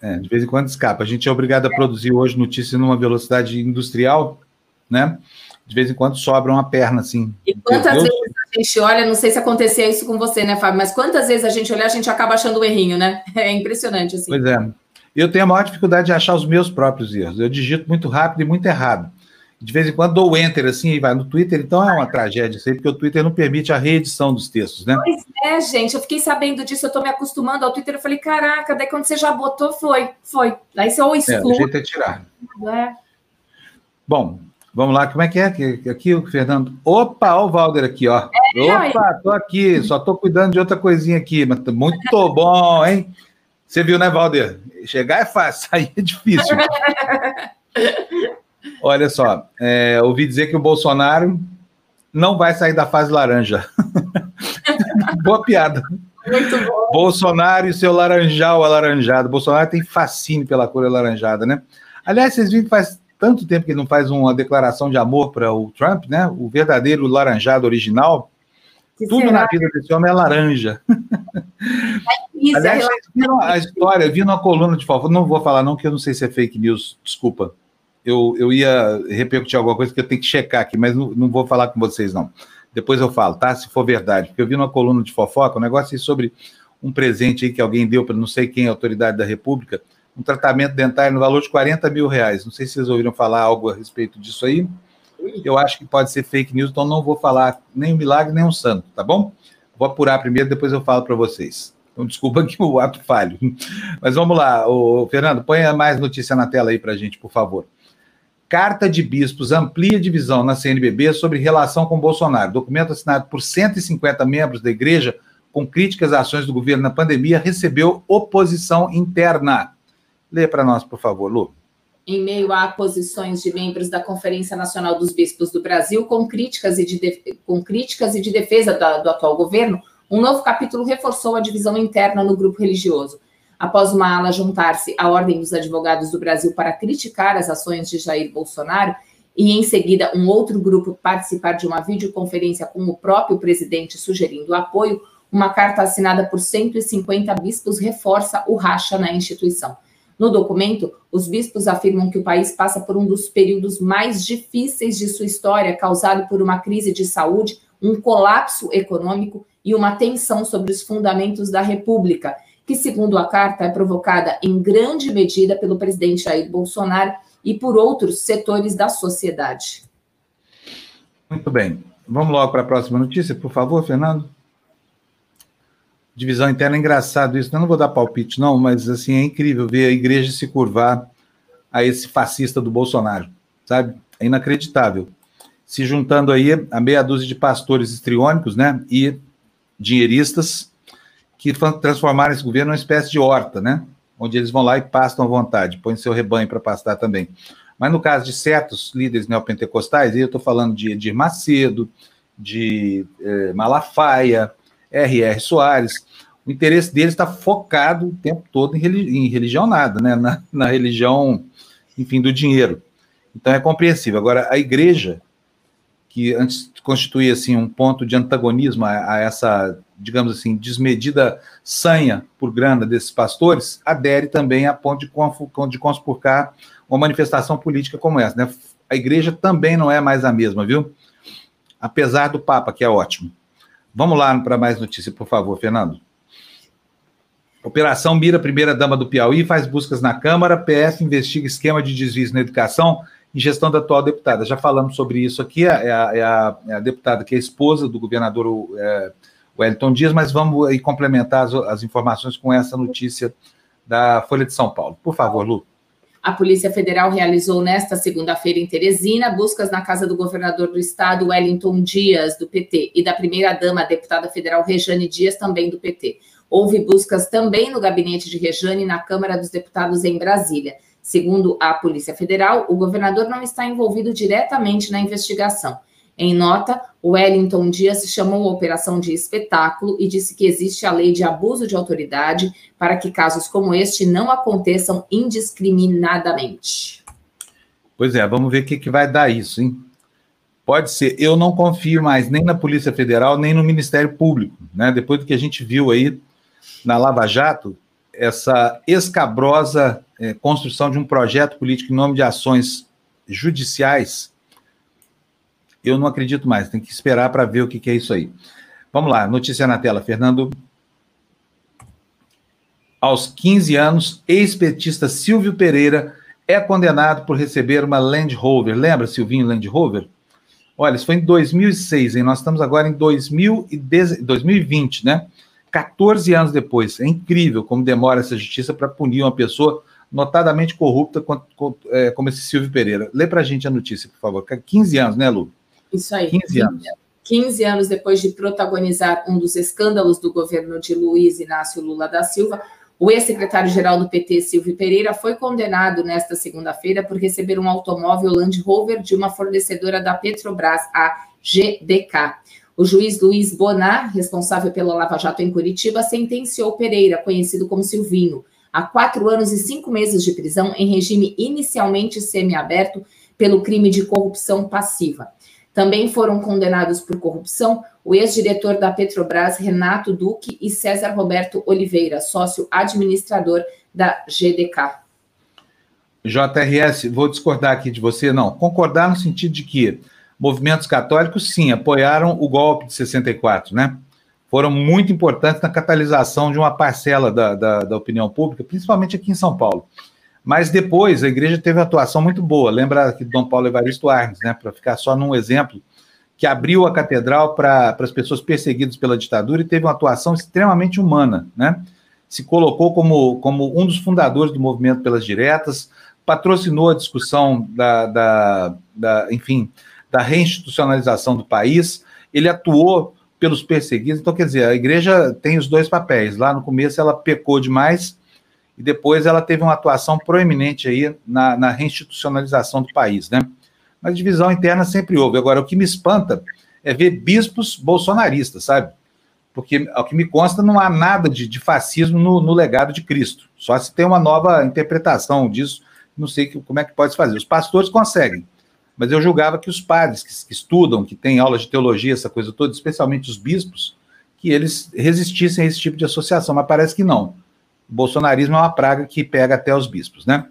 é. De vez em quando escapa. A gente é obrigado a produzir hoje notícias numa velocidade industrial, né? De vez em quando sobra uma perna, assim. E quantas vezes gente olha, não sei se acontecia isso com você, né, Fábio? Mas quantas vezes a gente olha, a gente acaba achando um errinho, né? *laughs* É impressionante, assim. Pois é. Eu tenho a maior dificuldade de achar os meus próprios erros. Eu digito muito rápido e muito errado de vez em quando dou enter assim e vai no Twitter, então é uma tragédia isso aí, porque o Twitter não permite a reedição dos textos, né? Pois é, gente, eu fiquei sabendo disso, eu tô me acostumando ao Twitter, eu falei, caraca, daí quando você já botou, foi, foi. Daí você ou exclui. É, o jeito é tirar. É. Bom, vamos lá, como é que é? Aqui, aqui o Fernando. Opa, ó o Valder aqui, ó. É, Opa, tô aqui, só tô cuidando de outra coisinha aqui, mas muito bom, hein? Você viu, né, Valder? Chegar é fácil, *laughs* sair é difícil. *laughs* Olha só, é, ouvi dizer que o Bolsonaro não vai sair da fase laranja. *laughs* Boa piada. Muito bom. Bolsonaro e seu laranjal alaranjado. Bolsonaro tem fascínio pela cor alaranjada, né? Aliás, vocês viram que faz tanto tempo que ele não faz uma declaração de amor para o Trump, né? O verdadeiro laranjado original. Que Tudo será? na vida desse homem é laranja. Isso, Aliás, é viram a história, vi numa coluna de fofoca, não vou falar não, que eu não sei se é fake news, desculpa eu, eu ia repercutir alguma coisa que eu tenho que checar aqui, mas não, não vou falar com vocês, não. Depois eu falo, tá? Se for verdade. Porque eu vi numa coluna de fofoca um negócio sobre um presente aí que alguém deu para não sei quem, autoridade da República, um tratamento dentário no valor de 40 mil reais. Não sei se vocês ouviram falar algo a respeito disso aí. Eu acho que pode ser fake news, então não vou falar nem um milagre, nem um santo, tá bom? Vou apurar primeiro, depois eu falo para vocês. Então, desculpa que o ato falho. Mas vamos lá, o Fernando, põe mais notícia na tela aí para a gente, por favor. Carta de Bispos amplia divisão na CNBB sobre relação com Bolsonaro. Documento assinado por 150 membros da igreja com críticas às ações do governo na pandemia recebeu oposição interna. Lê para nós, por favor, Lu. Em meio a posições de membros da Conferência Nacional dos Bispos do Brasil com críticas e de, com críticas e de defesa da, do atual governo, um novo capítulo reforçou a divisão interna no grupo religioso após uma ala juntar-se à Ordem dos Advogados do Brasil para criticar as ações de Jair Bolsonaro e, em seguida, um outro grupo participar de uma videoconferência com o próprio presidente sugerindo apoio, uma carta assinada por 150 bispos reforça o racha na instituição. No documento, os bispos afirmam que o país passa por um dos períodos mais difíceis de sua história, causado por uma crise de saúde, um colapso econômico e uma tensão sobre os fundamentos da República, que, segundo a carta, é provocada em grande medida pelo presidente Jair Bolsonaro e por outros setores da sociedade. Muito bem. Vamos logo para a próxima notícia, por favor, Fernando. Divisão interna é engraçado isso. Eu não vou dar palpite, não, mas assim é incrível ver a igreja se curvar a esse fascista do Bolsonaro, sabe? É inacreditável. Se juntando aí a meia dúzia de pastores histriônicos, né? E dinheiristas que transformaram esse governo numa espécie de horta, né? Onde eles vão lá e pastam à vontade, põem seu rebanho para pastar também. Mas no caso de certos líderes neopentecostais, aí eu estou falando de Edir Macedo, de eh, Malafaia, R.R. Soares, o interesse deles está focado o tempo todo em, religi em religião nada, né? Na, na, religião, enfim, do dinheiro. Então é compreensível. Agora, a igreja, que antes constituía assim, um ponto de antagonismo a, a essa, digamos assim, desmedida sanha por grana desses pastores, adere também a ponto de, de conspurcar uma manifestação política como essa. Né? A igreja também não é mais a mesma, viu? Apesar do Papa, que é ótimo. Vamos lá para mais notícia, por favor, Fernando. Operação Mira, primeira-dama do Piauí, faz buscas na Câmara. PF investiga esquema de desvios na educação e gestão da atual deputada. Já falamos sobre isso aqui. É a, é a, é a deputada que é esposa do governador é, Wellington Dias, mas vamos aí complementar as, as informações com essa notícia da Folha de São Paulo. Por favor, Lu. A Polícia Federal realizou nesta segunda-feira em Teresina buscas na casa do governador do estado, Wellington Dias, do PT, e da primeira-dama, deputada federal Rejane Dias, também do PT. Houve buscas também no gabinete de Rejane na Câmara dos Deputados em Brasília. Segundo a Polícia Federal, o governador não está envolvido diretamente na investigação. Em nota, Wellington Dias chamou a operação de espetáculo e disse que existe a lei de abuso de autoridade para que casos como este não aconteçam indiscriminadamente. Pois é, vamos ver o que, que vai dar isso, hein? Pode ser. Eu não confio mais nem na Polícia Federal, nem no Ministério Público. Né? Depois do que a gente viu aí na Lava Jato, essa escabrosa é, construção de um projeto político em nome de ações judiciais eu não acredito mais, tem que esperar para ver o que, que é isso aí. Vamos lá, notícia na tela, Fernando. Aos 15 anos, ex-petista Silvio Pereira é condenado por receber uma Land Rover. Lembra, Silvinho Land Rover? Olha, isso foi em 2006, hein? Nós estamos agora em 2020, né? 14 anos depois. É incrível como demora essa justiça para punir uma pessoa notadamente corrupta é, como esse Silvio Pereira. Lê para a gente a notícia, por favor. 15 anos, né, Lu? Isso aí. 15 anos. 15 anos depois de protagonizar um dos escândalos do governo de Luiz Inácio Lula da Silva, o ex-secretário-geral do PT, Silvio Pereira, foi condenado nesta segunda-feira por receber um automóvel Land Rover de uma fornecedora da Petrobras, a GDK. O juiz Luiz Bonar, responsável pela Lava Jato em Curitiba, sentenciou Pereira, conhecido como Silvinho, a quatro anos e cinco meses de prisão em regime inicialmente semiaberto pelo crime de corrupção passiva. Também foram condenados por corrupção o ex-diretor da Petrobras, Renato Duque, e César Roberto Oliveira, sócio administrador da GDK. JRS, vou discordar aqui de você, não. Concordar no sentido de que movimentos católicos, sim, apoiaram o golpe de 64, né? Foram muito importantes na catalisação de uma parcela da, da, da opinião pública, principalmente aqui em São Paulo. Mas depois a igreja teve uma atuação muito boa. Lembra que Dom Paulo Evaristo Arnes, né? Para ficar só num exemplo, que abriu a catedral para as pessoas perseguidas pela ditadura e teve uma atuação extremamente humana, né? Se colocou como, como um dos fundadores do movimento pelas diretas, patrocinou a discussão da, da, da enfim, da reinstitucionalização do país. Ele atuou pelos perseguidos. Então, quer dizer, a igreja tem os dois papéis. Lá no começo ela pecou demais e depois ela teve uma atuação proeminente aí na, na reinstitucionalização do país, né? Mas divisão interna sempre houve. Agora, o que me espanta é ver bispos bolsonaristas, sabe? Porque, ao que me consta, não há nada de, de fascismo no, no, legado de Cristo. Só se tem uma nova interpretação disso, não sei que, como é que pode se fazer. Os pastores conseguem, mas eu julgava que os padres que, que estudam, que têm aulas de teologia, essa coisa toda, especialmente os bispos, que eles resistissem a esse tipo de associação, mas parece que não. O bolsonarismo é uma praga que pega até os bispos, né?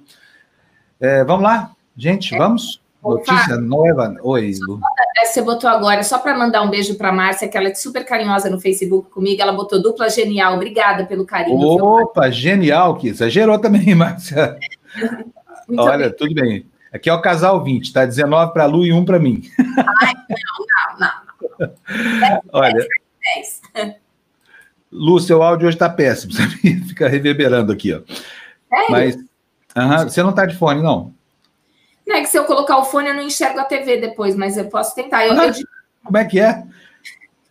É, vamos lá, gente, é. vamos? Notícia nova. Oi, Lu. É, você botou agora, só para mandar um beijo para a Márcia, que ela é super carinhosa no Facebook comigo. Ela botou dupla genial. Obrigada pelo carinho. Opa, genial, que exagerou também, *laughs* Márcia. Olha, bem. tudo bem. Aqui é o casal 20, tá? 19 para a Lu e 1 para mim. Ai, não, não, não. *laughs* Olha. Lu, seu áudio hoje está péssimo, *laughs* fica reverberando aqui, ó. É Mas você não está de fone, não? Não é que se eu colocar o fone, eu não enxergo a TV depois, mas eu posso tentar. Eu, ah, eu... Como é que é?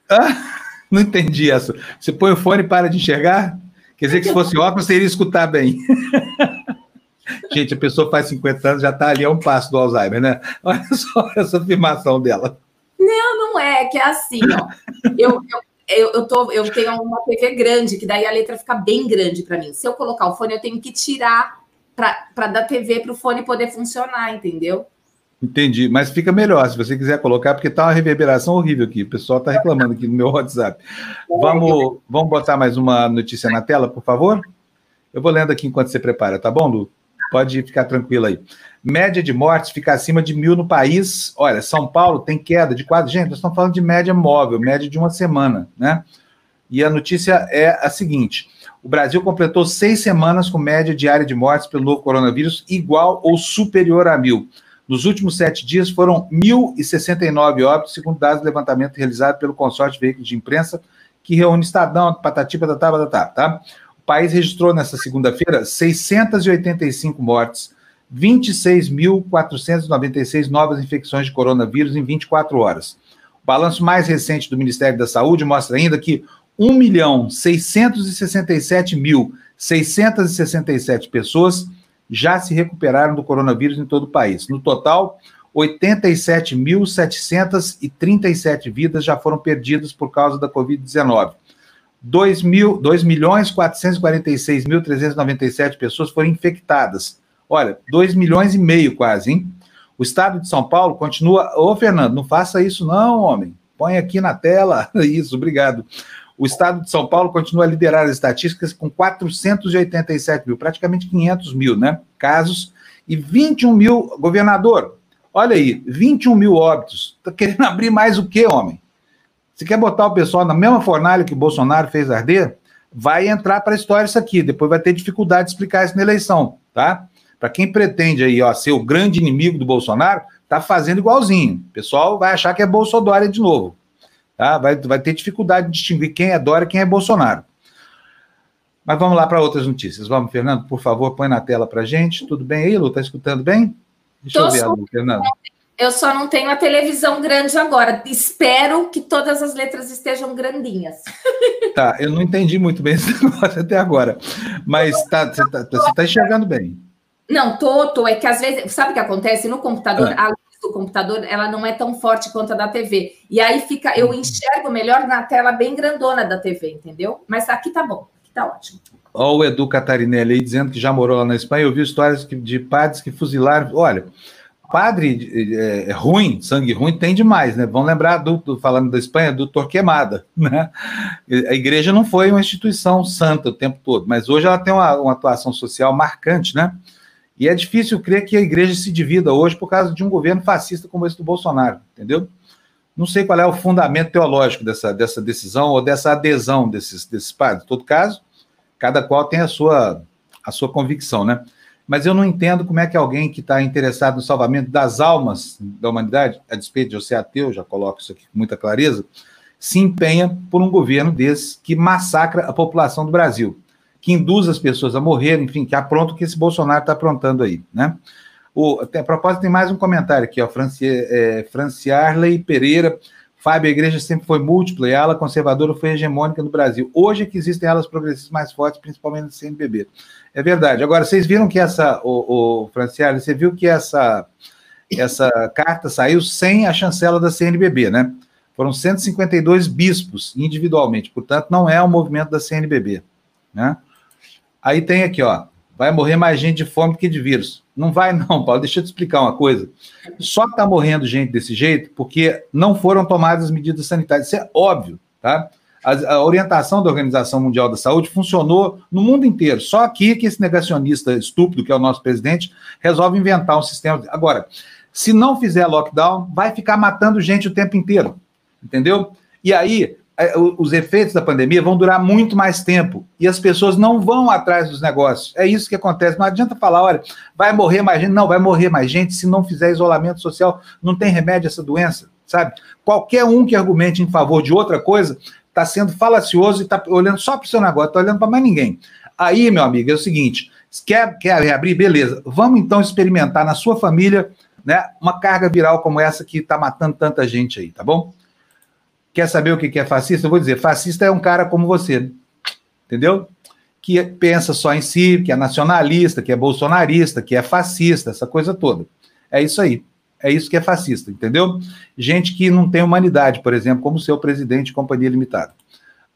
Ah, não entendi essa. Você põe o fone e para de enxergar? Quer dizer que se fosse óculos, você iria escutar bem. *laughs* Gente, a pessoa faz 50 anos, já está ali a um passo do Alzheimer, né? Olha só essa afirmação dela. Não, não é, é que é assim, ó. Eu, eu, eu, eu, tô, eu tenho uma TV grande, que daí a letra fica bem grande para mim. Se eu colocar o fone, eu tenho que tirar para da TV para o fone poder funcionar, entendeu? Entendi, mas fica melhor se você quiser colocar, porque tá uma reverberação horrível aqui. O pessoal está reclamando aqui no meu WhatsApp. Vamos, vamos botar mais uma notícia na tela, por favor? Eu vou lendo aqui enquanto você prepara, tá bom, Lu? Pode ficar tranquilo aí. Média de mortes fica acima de mil no país. Olha, São Paulo tem queda de quase. Gente, nós estamos falando de média móvel, média de uma semana, né? E a notícia é a seguinte: o Brasil completou seis semanas com média diária de mortes pelo novo coronavírus igual ou superior a mil. Nos últimos sete dias foram 1.069 óbitos, segundo dados do levantamento realizado pelo consórcio de veículos de imprensa, que reúne Estadão, Patati, Patatá, Patatá, tá? O país registrou nessa segunda-feira 685 mortes, 26.496 novas infecções de coronavírus em 24 horas. O balanço mais recente do Ministério da Saúde mostra ainda que 1 milhão 667 mil 667 pessoas já se recuperaram do coronavírus em todo o país. No total, 87.737 vidas já foram perdidas por causa da Covid-19. 2, mil, 2 milhões 446.397 pessoas foram infectadas. Olha, 2 milhões e meio quase, hein? O estado de São Paulo continua. Ô, Fernando, não faça isso, não, homem. Põe aqui na tela. *laughs* Isso, obrigado. O estado de São Paulo continua a liderar as estatísticas com 487 mil, praticamente 500 mil, né? Casos e 21 mil. Governador, olha aí, 21 mil óbitos. Está querendo abrir mais o quê, homem? Você quer botar o pessoal na mesma fornalha que o Bolsonaro fez arder? Vai entrar para a história isso aqui. Depois vai ter dificuldade de explicar isso na eleição, tá? Para quem pretende aí, ó, ser o grande inimigo do Bolsonaro, tá fazendo igualzinho. O pessoal vai achar que é Bolsonaro de novo. Tá? Vai, vai ter dificuldade de distinguir quem é Dória e quem é Bolsonaro. Mas vamos lá para outras notícias. Vamos, Fernando, por favor, põe na tela para gente. Tudo bem aí, Lu? Está escutando bem? Deixa Tô eu ver a Lu, Fernando. Eu só não tenho a televisão grande agora. Espero que todas as letras estejam grandinhas. *laughs* Tá, eu não entendi muito bem esse *laughs* negócio até agora. Mas tá, você está tá enxergando bem. Não, tô, tô. É que às vezes, sabe o que acontece? No computador, ah. a do computador, ela não é tão forte quanto a da TV. E aí fica, eu uhum. enxergo melhor na tela bem grandona da TV, entendeu? Mas aqui tá bom, aqui tá ótimo. Olha o Edu Catarinelli aí dizendo que já morou lá na Espanha. Eu vi histórias de padres que fuzilaram. Olha, padre é, é, ruim, sangue ruim, tem demais, né? Vamos lembrar, do, do, falando da Espanha, do Torquemada, *laughs* né? A igreja não foi uma instituição santa o tempo todo, mas hoje ela tem uma, uma atuação social marcante, né? E é difícil crer que a igreja se divida hoje por causa de um governo fascista como esse do Bolsonaro, entendeu? Não sei qual é o fundamento teológico dessa, dessa decisão ou dessa adesão desses, desses padres. Em todo caso, cada qual tem a sua, a sua convicção, né? Mas eu não entendo como é que alguém que está interessado no salvamento das almas da humanidade, a despeito de eu ser ateu, já coloco isso aqui com muita clareza, se empenha por um governo desse que massacra a população do Brasil que induz as pessoas a morrer, enfim, que apronta o que esse Bolsonaro está aprontando aí, né? O, a propósito, tem mais um comentário aqui, ó, Franci, é, Franciarley Pereira, Fábio, a igreja sempre foi múltipla e a ala conservadora foi hegemônica no Brasil. Hoje é que existem alas progressistas mais fortes, principalmente no CNBB. É verdade. Agora, vocês viram que essa, o, o Franciarley, você viu que essa, essa carta saiu sem a chancela da CNBB, né? Foram 152 bispos individualmente, portanto, não é um movimento da CNBB, né? Aí tem aqui, ó, vai morrer mais gente de fome que de vírus. Não vai, não, Paulo. Deixa eu te explicar uma coisa. Só está morrendo gente desse jeito porque não foram tomadas as medidas sanitárias. Isso é óbvio, tá? A, a, orientação da Organização Mundial da Saúde funcionou no mundo inteiro. Só aqui que esse negacionista estúpido, que é o nosso presidente, resolve inventar um sistema. Agora, se não fizer lockdown, vai ficar matando gente o tempo inteiro. Entendeu? E aí, os efeitos da pandemia vão durar muito mais tempo e as pessoas não vão atrás dos negócios. É isso que acontece. Não adianta falar, olha, vai morrer mais gente. Não, vai morrer mais gente se não fizer isolamento social. Não tem remédio essa doença. sabe? Qualquer um que argumente em favor de outra coisa está sendo falacioso e está olhando só para o seu negócio, está olhando para mais ninguém. Aí, meu amigo, é o seguinte: quer, quer reabrir? Beleza. Vamos então experimentar na sua família né, uma carga viral como essa que está matando tanta gente aí, tá bom? Quer saber o que é fascista? Eu vou dizer: fascista é um cara como você, entendeu? Que pensa só em si, que é nacionalista, que é bolsonarista, que é fascista, essa coisa toda. É isso aí. É isso que é fascista, entendeu? Gente que não tem humanidade, por exemplo, como seu presidente de companhia limitada.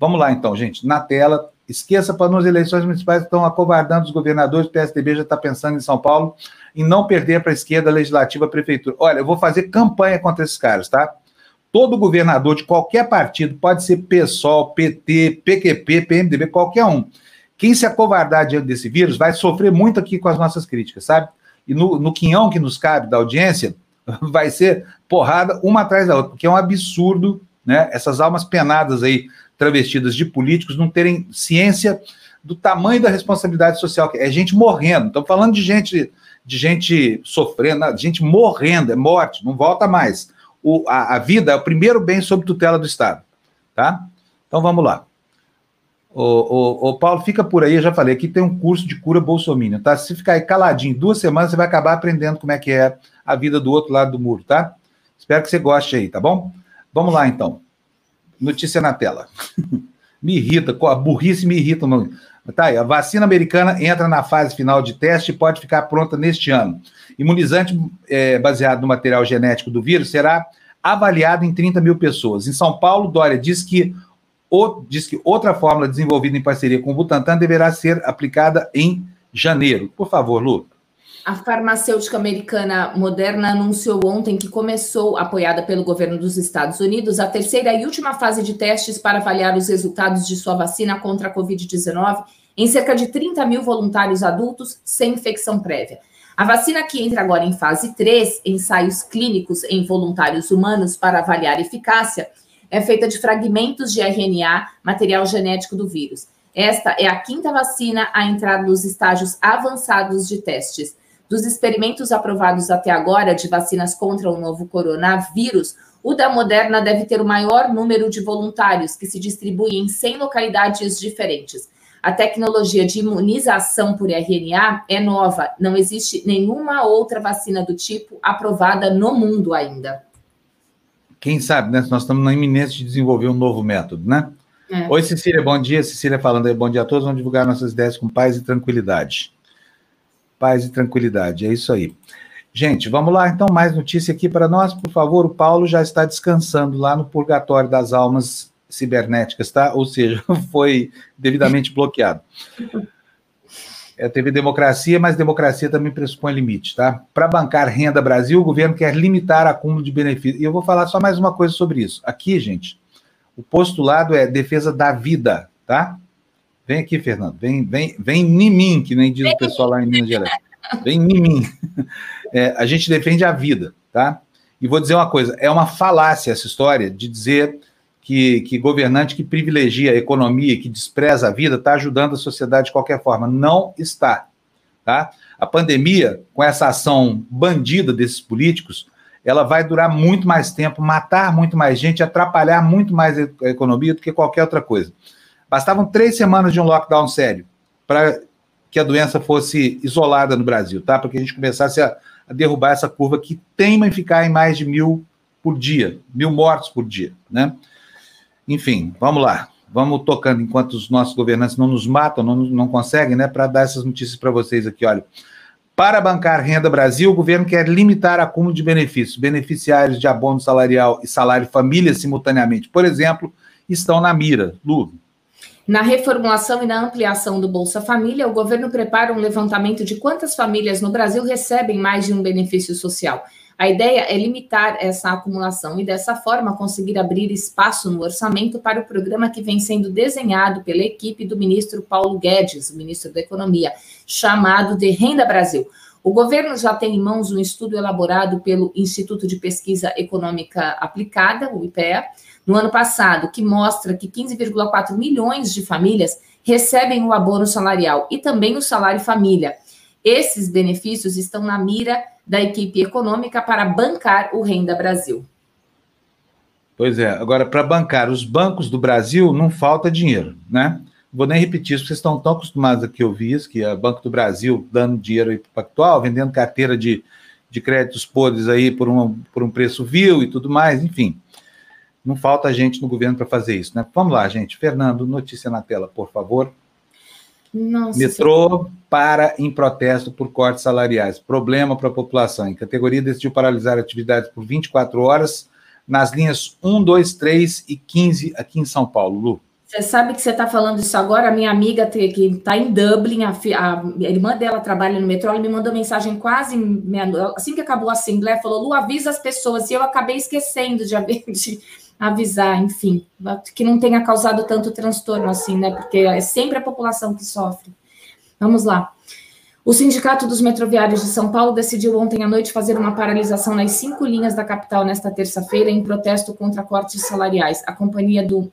Vamos lá, então, gente. Na tela, esqueça para nas eleições municipais estão acovardando os governadores, o PSDB já está pensando em São Paulo, em não perder para a esquerda legislativa, a prefeitura. Olha, eu vou fazer campanha contra esses caras, tá? Todo governador de qualquer partido, pode ser PSOL, PT, PQP, PMDB, qualquer um. Quem se acovardar diante desse vírus vai sofrer muito aqui com as nossas críticas, sabe? E no, no quinhão que nos cabe da audiência, *laughs* vai ser porrada uma atrás da outra, porque é um absurdo, né? Essas almas penadas aí, travestidas de políticos, não terem ciência do tamanho da responsabilidade social. É gente morrendo. Estamos falando de gente, de gente sofrendo, de gente morrendo, é morte, não volta mais. O, a, a vida é o primeiro bem sob tutela do Estado. Tá? Então vamos lá. O, o, o, Paulo, fica por aí, eu já falei, aqui tem um curso de cura bolsominion, tá? Se ficar aí caladinho duas semanas, você vai acabar aprendendo como é que é a vida do outro lado do muro, tá? Espero que você goste aí, tá bom? Vamos lá, então. Notícia na tela. *laughs* me irrita, a burrice me irrita. Tá aí, a vacina americana entra na fase final de teste e pode ficar pronta neste ano. Imunizante é, baseado no material genético do vírus será avaliado em 30 mil pessoas. Em São Paulo, Dória diz que, o, diz que outra fórmula desenvolvida em parceria com o Butantan deverá ser aplicada em janeiro. Por favor, Lu. A farmacêutica americana Moderna anunciou ontem que começou, apoiada pelo governo dos Estados Unidos, a terceira e última fase de testes para avaliar os resultados de sua vacina contra a Covid-19 em cerca de 30 mil voluntários adultos sem infecção prévia. A vacina que entra agora em fase 3, ensaios clínicos em voluntários humanos para avaliar eficácia, é feita de fragmentos de RNA, material genético do vírus. Esta é a quinta vacina a entrar nos estágios avançados de testes. Dos experimentos aprovados até agora de vacinas contra o novo coronavírus, o da Moderna deve ter o maior número de voluntários, que se distribuem em 100 localidades diferentes. A tecnologia de imunização por RNA é nova, não existe nenhuma outra vacina do tipo aprovada no mundo ainda. Quem sabe, né? Nós estamos na iminência de desenvolver um novo método, né? É. Oi, Cecília, bom dia. Cecília falando aí, bom dia a todos. Vamos divulgar nossas ideias com paz e tranquilidade paz e tranquilidade. É isso aí. Gente, vamos lá, então, mais notícia aqui para nós, por favor. O Paulo já está descansando lá no purgatório das almas cibernéticas, tá? Ou seja, *laughs* foi devidamente bloqueado. É, teve democracia, mas democracia também pressupõe limite, tá? Para bancar renda Brasil, o governo quer limitar acúmulo de benefícios. E eu vou falar só mais uma coisa sobre isso. Aqui, gente, o postulado é defesa da vida, tá? Vem aqui, Fernando. Vem, vem, vem em mim, que nem diz o pessoal lá em Minas Gerais. Vem em mim. *laughs* É, a gente defende a vida, tá? E vou dizer uma coisa: é uma falácia essa história de dizer que, que governante que privilegia a economia, que despreza a vida, está ajudando a sociedade de qualquer forma. Não está, tá? A pandemia, com essa ação bandida desses políticos, ela vai durar muito mais tempo, matar muito mais gente, atrapalhar muito mais a economia do que qualquer outra coisa. Bastavam três semanas de um lockdown sério para que a doença fosse isolada no Brasil, tá? Para que a gente começasse a, a, derrubar essa curva que teima em ficar em mais de mil por dia, mil mortos por dia, né? Enfim, vamos lá. Vamos tocando enquanto os nossos governantes não nos matam, não, não conseguem, né? Para dar essas notícias para vocês aqui, olha. Para bancar renda Brasil, o governo quer limitar acúmulo de benefícios. Beneficiários de abono salarial e salário família simultaneamente, por exemplo, estão na mira. Lu, na reformulação e na ampliação do Bolsa Família, o governo prepara um levantamento de quantas famílias no Brasil recebem mais de um benefício social. A ideia é limitar essa acumulação e, dessa forma, conseguir abrir espaço no orçamento para o programa que vem sendo desenhado pela equipe do ministro Paulo Guedes, ministro da Economia, chamado de Renda Brasil. O governo já tem em mãos um estudo elaborado pelo Instituto de Pesquisa Econômica Aplicada, o IPEA, no ano passado, que mostra que 15,4 milhões de famílias recebem o abono salarial e também o salário família. Esses benefícios estão na mira da equipe econômica para bancar o Renda Brasil. Pois é. Agora, para bancar os bancos do Brasil, não falta dinheiro, né? Vou nem repetir isso, vocês estão tão acostumados aqui a ouvir isso, que o Banco do Brasil dando dinheiro aí para o Pactual, vendendo carteira de, de créditos podres aí por um, por um preço vil e tudo mais, enfim. Não falta gente no governo para fazer isso, né? Vamos lá, gente. Fernando, notícia na tela, por favor. Nossa, Metrô sim. para em protesto por cortes salariais. Problema para a população. Em categoria decidiu paralisar atividades por 24 horas nas linhas 1, 2, 3 e 15 aqui em São Paulo. Lu. Você sabe que você está falando isso agora? A minha amiga que está em Dublin, a, a, irmã dela trabalha no metrô, ela me mandou mensagem quase assim que acabou a assembleia, falou: Lu, avisa as pessoas. E eu acabei esquecendo de, *laughs* de avisar, enfim, que não tenha causado tanto transtorno assim, né? Porque é sempre a população que sofre. Vamos lá. O Sindicato dos Metroviários de São Paulo decidiu ontem à noite fazer uma paralisação nas cinco linhas da capital nesta terça-feira em protesto contra cortes salariais. A companhia do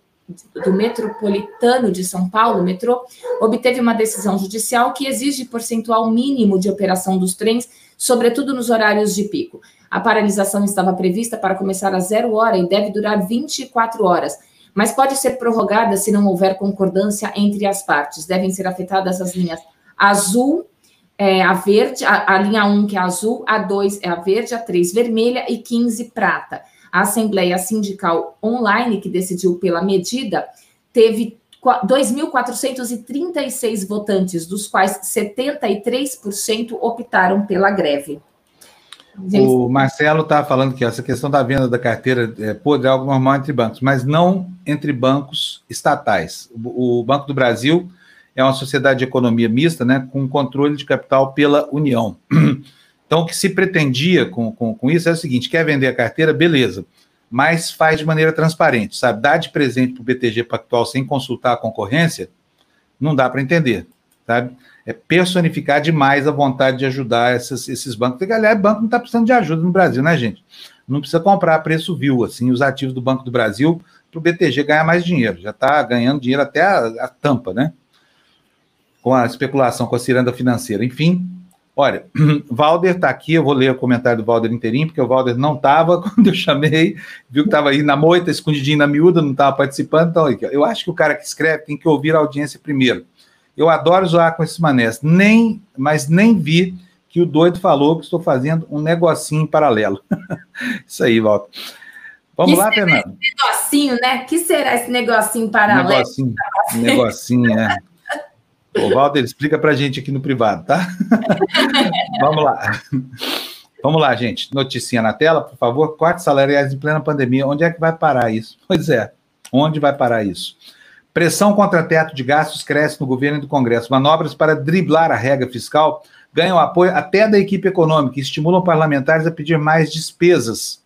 do Metropolitano de São Paulo, metrô, obteve uma decisão judicial que exige percentual mínimo de operação dos trens, sobretudo nos horários de pico. A paralisação estava prevista para começar às zero hora e deve durar 24 horas, mas pode ser prorrogada se não houver concordância entre as partes. Devem ser afetadas as linhas azul, é, a verde, a, a linha 1 que é azul, a 2 é a verde, a 3 vermelha e 15 prata. A Assembleia Sindical Online, que decidiu pela medida, teve 2.436 votantes, dos quais 73% optaram pela greve. Gente... O Marcelo está falando que essa questão da venda da carteira é, pode é algo normal entre bancos, mas não entre bancos estatais. O, Banco do Brasil é uma sociedade de economia mista, né, com controle de capital pela União. *clears throat* Então, o que se pretendia com, com, com isso é o seguinte: quer vender a carteira, beleza, mas faz de maneira transparente, sabe? Dar de presente para o BTG Pactual sem consultar a concorrência, não dá para entender, sabe? É personificar demais a vontade de ajudar esses, bancos. Porque, aliás, banco não está precisando de ajuda no Brasil, né, gente? Não precisa comprar a preço vil, assim, os ativos do Banco do Brasil para o BTG ganhar mais dinheiro. Já está ganhando dinheiro até a, a tampa, né? Com a especulação, com a ciranda financeira. Enfim, Olha, *clears throat* Valder está aqui, eu vou ler o comentário do Valder inteirinho, porque o Valder não estava *laughs* quando eu chamei, viu que estava aí na moita, escondidinho na miúda, não estava participando. Então, eu acho que o cara que escreve tem que ouvir a audiência primeiro. Eu adoro zoar com esses manés, nem, mas nem vi que o doido falou que estou fazendo um negocinho em paralelo. *laughs* Isso aí, Walter. Vamos que lá, Fernando. Esse negocinho, né? que será esse negocinho paralelo? Negocinho, negocinho, é. O Walter, explica para a gente aqui no privado, tá? *laughs* Vamos lá. Vamos lá, gente. Noticinha na tela, por favor. Cortes salariais em plena pandemia. Onde é que vai parar isso? Pois é, onde vai parar isso? Pressão contra teto de gastos cresce no governo e do Congresso. Manobras para driblar a regra fiscal ganham apoio até da equipe econômica e estimulam parlamentares a pedir mais despesas.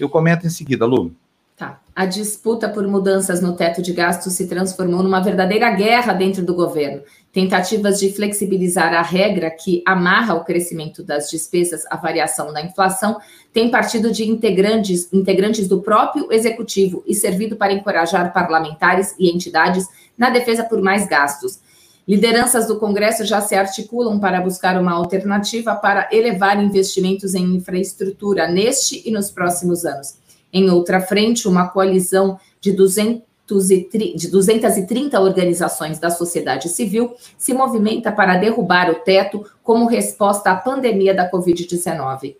Eu comento em seguida, Lu. Tá. A disputa por mudanças no teto de gastos se transformou numa verdadeira guerra dentro do governo. Tentativas de flexibilizar a regra que amarra o crescimento das despesas à variação da inflação têm partido de integrantes, integrantes do próprio executivo e servido para encorajar parlamentares e entidades na defesa por mais gastos. Lideranças do Congresso já se articulam para buscar uma alternativa para elevar investimentos em infraestrutura neste e nos próximos anos. Em outra frente, uma coalizão de 230 organizações da sociedade civil se movimenta para derrubar o teto como resposta à pandemia da Covid-19.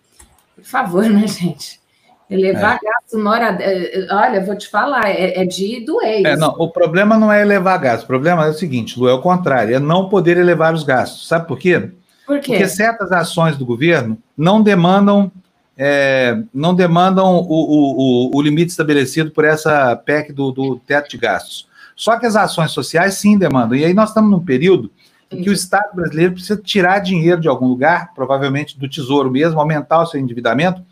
Por favor, né, gente? Elevar é. gasto mora. Eh, olha, vou te falar, é, é de doer. É, não, o problema não é elevar gasto, o problema é o seguinte, Lu, é o contrário, é não poder elevar os gastos. Sabe por quê? Por quê? Porque certas ações do governo não demandam é, não demandam o, o, o, limite estabelecido por essa PEC do, do, teto de gastos. Só que as ações sociais sim demandam. E aí nós estamos num período em que o Estado brasileiro precisa tirar dinheiro de algum lugar, provavelmente do Tesouro mesmo, aumentar o seu endividamento,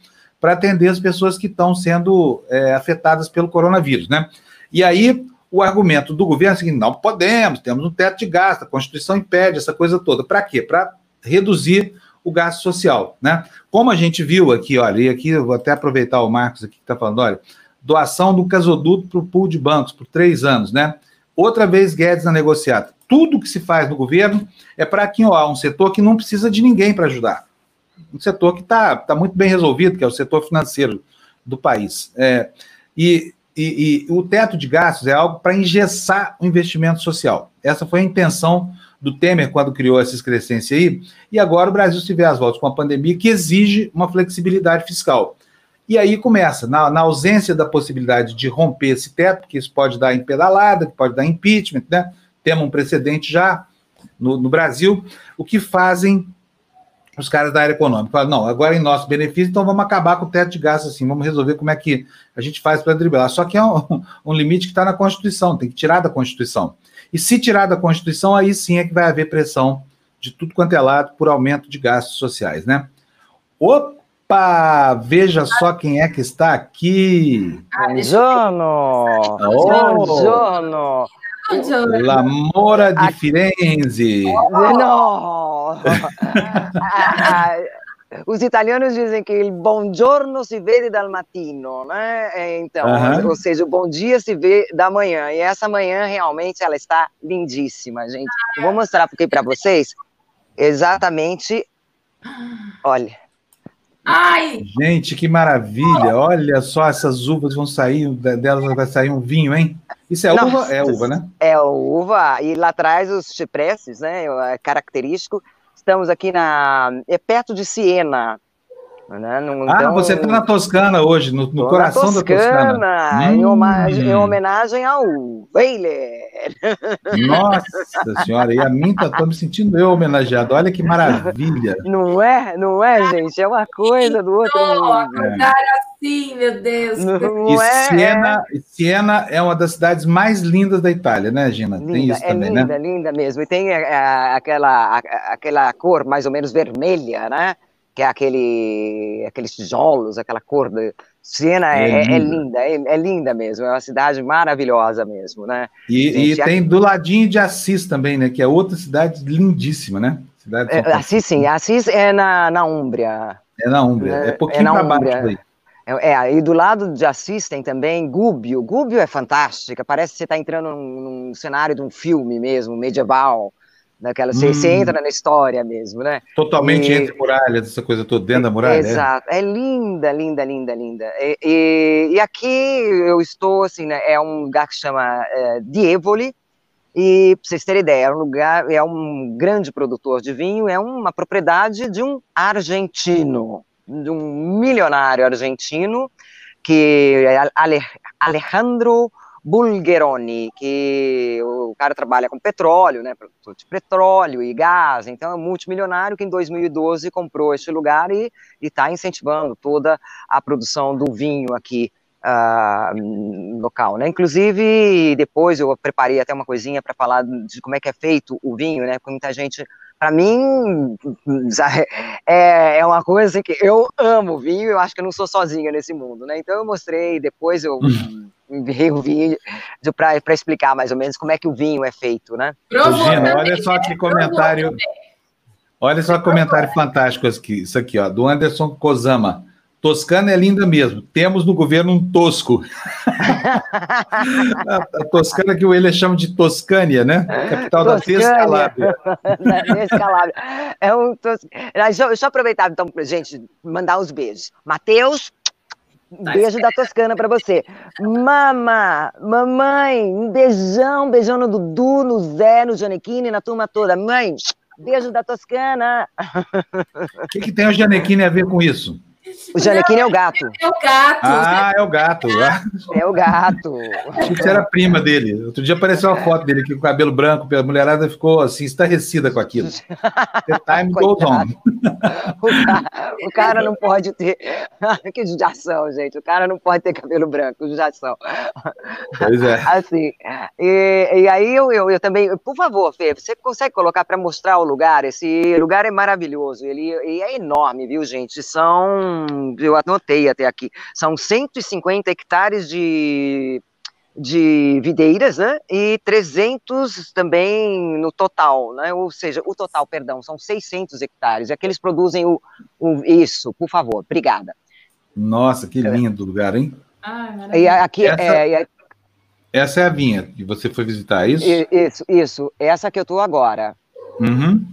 para atender as pessoas que estão sendo é, afetadas pelo coronavírus, né? E aí o argumento do governo é o seguinte: não podemos, temos um teto de gasto, a Constituição impede essa coisa toda. Para quê? Para reduzir o gasto social, né? Como a gente viu aqui, olha, e aqui eu vou até aproveitar o Marcos aqui que está falando, olha, doação do gasoduto para o pool de bancos por três anos, né? Outra vez Guedes na negociata. Tudo que se faz no governo é para ó, um setor que não precisa de ninguém para ajudar. Um setor que está tá muito bem resolvido, que é o setor financeiro do país. É, e e, e o teto de gastos é algo para engessar o investimento social. Essa foi a intenção do Temer quando criou essa excrescência aí, e agora o Brasil se vê às voltas com a pandemia que exige uma flexibilidade fiscal. E aí começa, na, na, ausência da possibilidade de romper esse teto, que isso pode dar em pedalada, pode dar impeachment, né? Temos um precedente já no, no Brasil, o que fazem os caras da área econômica. Falam, não, agora em nosso benefício, então vamos acabar com o teto de gastos assim, vamos resolver como é que a gente faz para driblar. Só que é um, *laughs* um limite que está na Constituição, tem que tirar da Constituição. E se tirar da Constituição, aí sim é que vai haver pressão de tudo quanto é lado por aumento de gastos sociais, né? Opa! Veja só quem é que está aqui. Buongiorno! Buongiorno! L'amora di Firenze. No! *laughs* *laughs* Os italianos dizem que o bom giorno se vê dal mattino, né? Então, uhum. ou seja, o bom dia se vê da manhã. E essa manhã realmente ela está lindíssima, gente. Eu vou mostrar aqui para vocês exatamente. Olha. Ai! Gente, que maravilha! Olha só, essas uvas vão sair, delas vai sair um vinho, hein? Isso é Nossa, uva? É uva, né? É uva. E lá atrás os cipresses, né? É característico. Estamos aqui na. É perto de Siena. Né? Então, ah, você está na Toscana hoje, no, no coração Toscana, da Toscana. Em, homenagem, em homenagem ao Weiler. Nossa *laughs* senhora, e a mim tá, tô me sentindo eu homenageado. Olha que maravilha. Não é? Não é, gente? É uma coisa do outro mundo. É. assim, meu Deus. Não e é, Siena, é... Siena é uma das cidades mais lindas da Itália, né, Gina? Linda, tem isso é também, linda, né? linda mesmo. E tem é, aquela, aquela cor mais ou menos vermelha, né? Que é aquele, aqueles tijolos, aquela cor de Siena é, é, é linda, é, é, linda mesmo, é uma cidade maravilhosa mesmo, né? E, Gente, e tem do ladinho de Assis também, né? Que é outra cidade lindíssima, né? Cidade é, Assis, sim, Assis é na, na Úmbria. É na Úmbria, é, é pouquinho para baixo daí. É, é, e do lado de Assis tem também Gúbio. Gúbio é fantástica, parece que você está entrando num, num cenário de um filme mesmo, medieval. Naquela, hum. você, entra na história mesmo, né? Totalmente e, entre muralhas, essa coisa toda dentro da muralha. É? Exato, é, é linda, linda, linda, linda. E, e, e, aqui eu estou, assim, né, é um lugar que chama é, Dievoli, e para vocês terem ideia, é um lugar, é um grande produtor de vinho, é uma propriedade de um argentino, de um milionário argentino, que é Alejandro Bulgheroni, que o cara trabalha com petróleo, né, produtor de petróleo e gás, então é um multimilionário que em 2012 comprou este lugar e está incentivando toda a produção do vinho aqui uh, local, né, inclusive depois eu preparei até uma coisinha para falar de como é que é feito o vinho, né, porque muita gente para mim é, é uma coisa que eu amo vinho, eu acho que eu não sou sozinha nesse mundo, né? Então eu mostrei, depois eu enviei um vídeo para explicar mais ou menos como é que o vinho é feito, né? Gina, olha só que comentário. Olha só que comentário fantástico aqui, isso aqui, ó, do Anderson Kozama. Toscana é linda mesmo. Temos no governo um tosco. *laughs* a, a, Toscana que o ele chama de Toscânia, né? Capital da Descalábia. *laughs* Descalábia. É um tos... deixa, deixa eu aproveitar, então, gente, mandar os beijos. Matheus, um beijo da Toscana para você. Mama, mamãe, um beijão, beijão no Dudu, no Zé, no Janequine, na turma toda. Mãe, beijo da Toscana. *laughs* O que, que tem o Janequine a ver com isso? O Janequine é o gato. É o gato. Ah, é o gato. É o gato. Achei que você era prima dele. Outro dia apareceu uma foto dele aqui com o cabelo branco, a mulherada ficou assim, estarrecida com aquilo. *laughs* The time goes on. O cara, o cara não pode ter. *laughs* que judiação, gente. O cara não pode ter cabelo branco, judiação. Pois é. Assim. E, e aí eu, eu, eu, também. Por favor, Fê, você consegue colocar para mostrar o lugar? Esse lugar é maravilhoso. Ele, ele é enorme, viu, gente? São eu anotei até aqui, são 150 hectares de, de videiras, né, e 300 também no total, né, ou seja, o total, perdão, são 600 hectares, é que eles produzem o, o isso, por favor, obrigada. Nossa, que lindo lugar, hein? Ah, e aqui, essa, é, essa é a vinha que você foi visitar, é isso? Isso, isso, essa que eu estou agora. Uhum.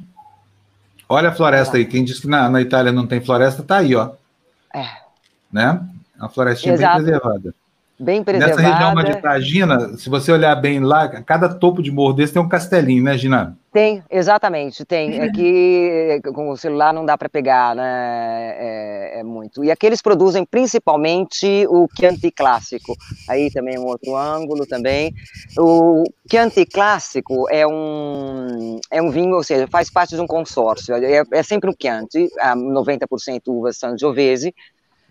Olha a floresta aí, quem disse que na, na Itália não tem floresta, tá aí, ó. É. Né? Uma florestinha Exato. bem preservada. Bem preservada. Nessa região onde está a Gina, se você olhar bem lá, cada topo de morro desse tem um castelinho, né, Gina? Tem, exatamente, tem. É que com o celular não dá para pegar, né? É, é, muito. E aqui eles produzem principalmente o Chianti clássico. Aí também é um outro ângulo também. O Chianti clássico é um, é um vinho, ou seja, faz parte de um consórcio. É, é sempre um Chianti, 90% uvas Sangiovese,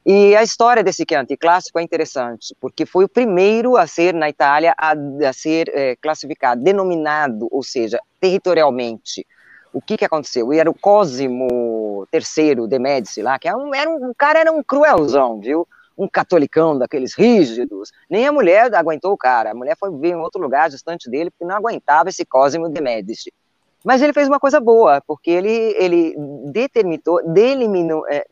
e a história desse Chianti clássico é interessante, porque foi o primeiro a ser, na Itália, a, a ser é, classificado, denominado, ou seja, territorialmente. O que, que aconteceu? E era o Cosimo III de Médici lá, que era um, era um, o cara era um cruelzão, viu? Um catolicão daqueles rígidos. Nem a mulher aguentou o cara. A mulher foi viver em outro lugar distante dele, porque não aguentava esse Cosimo de Médici. Mas ele fez uma coisa boa, porque ele, ele determinou, é,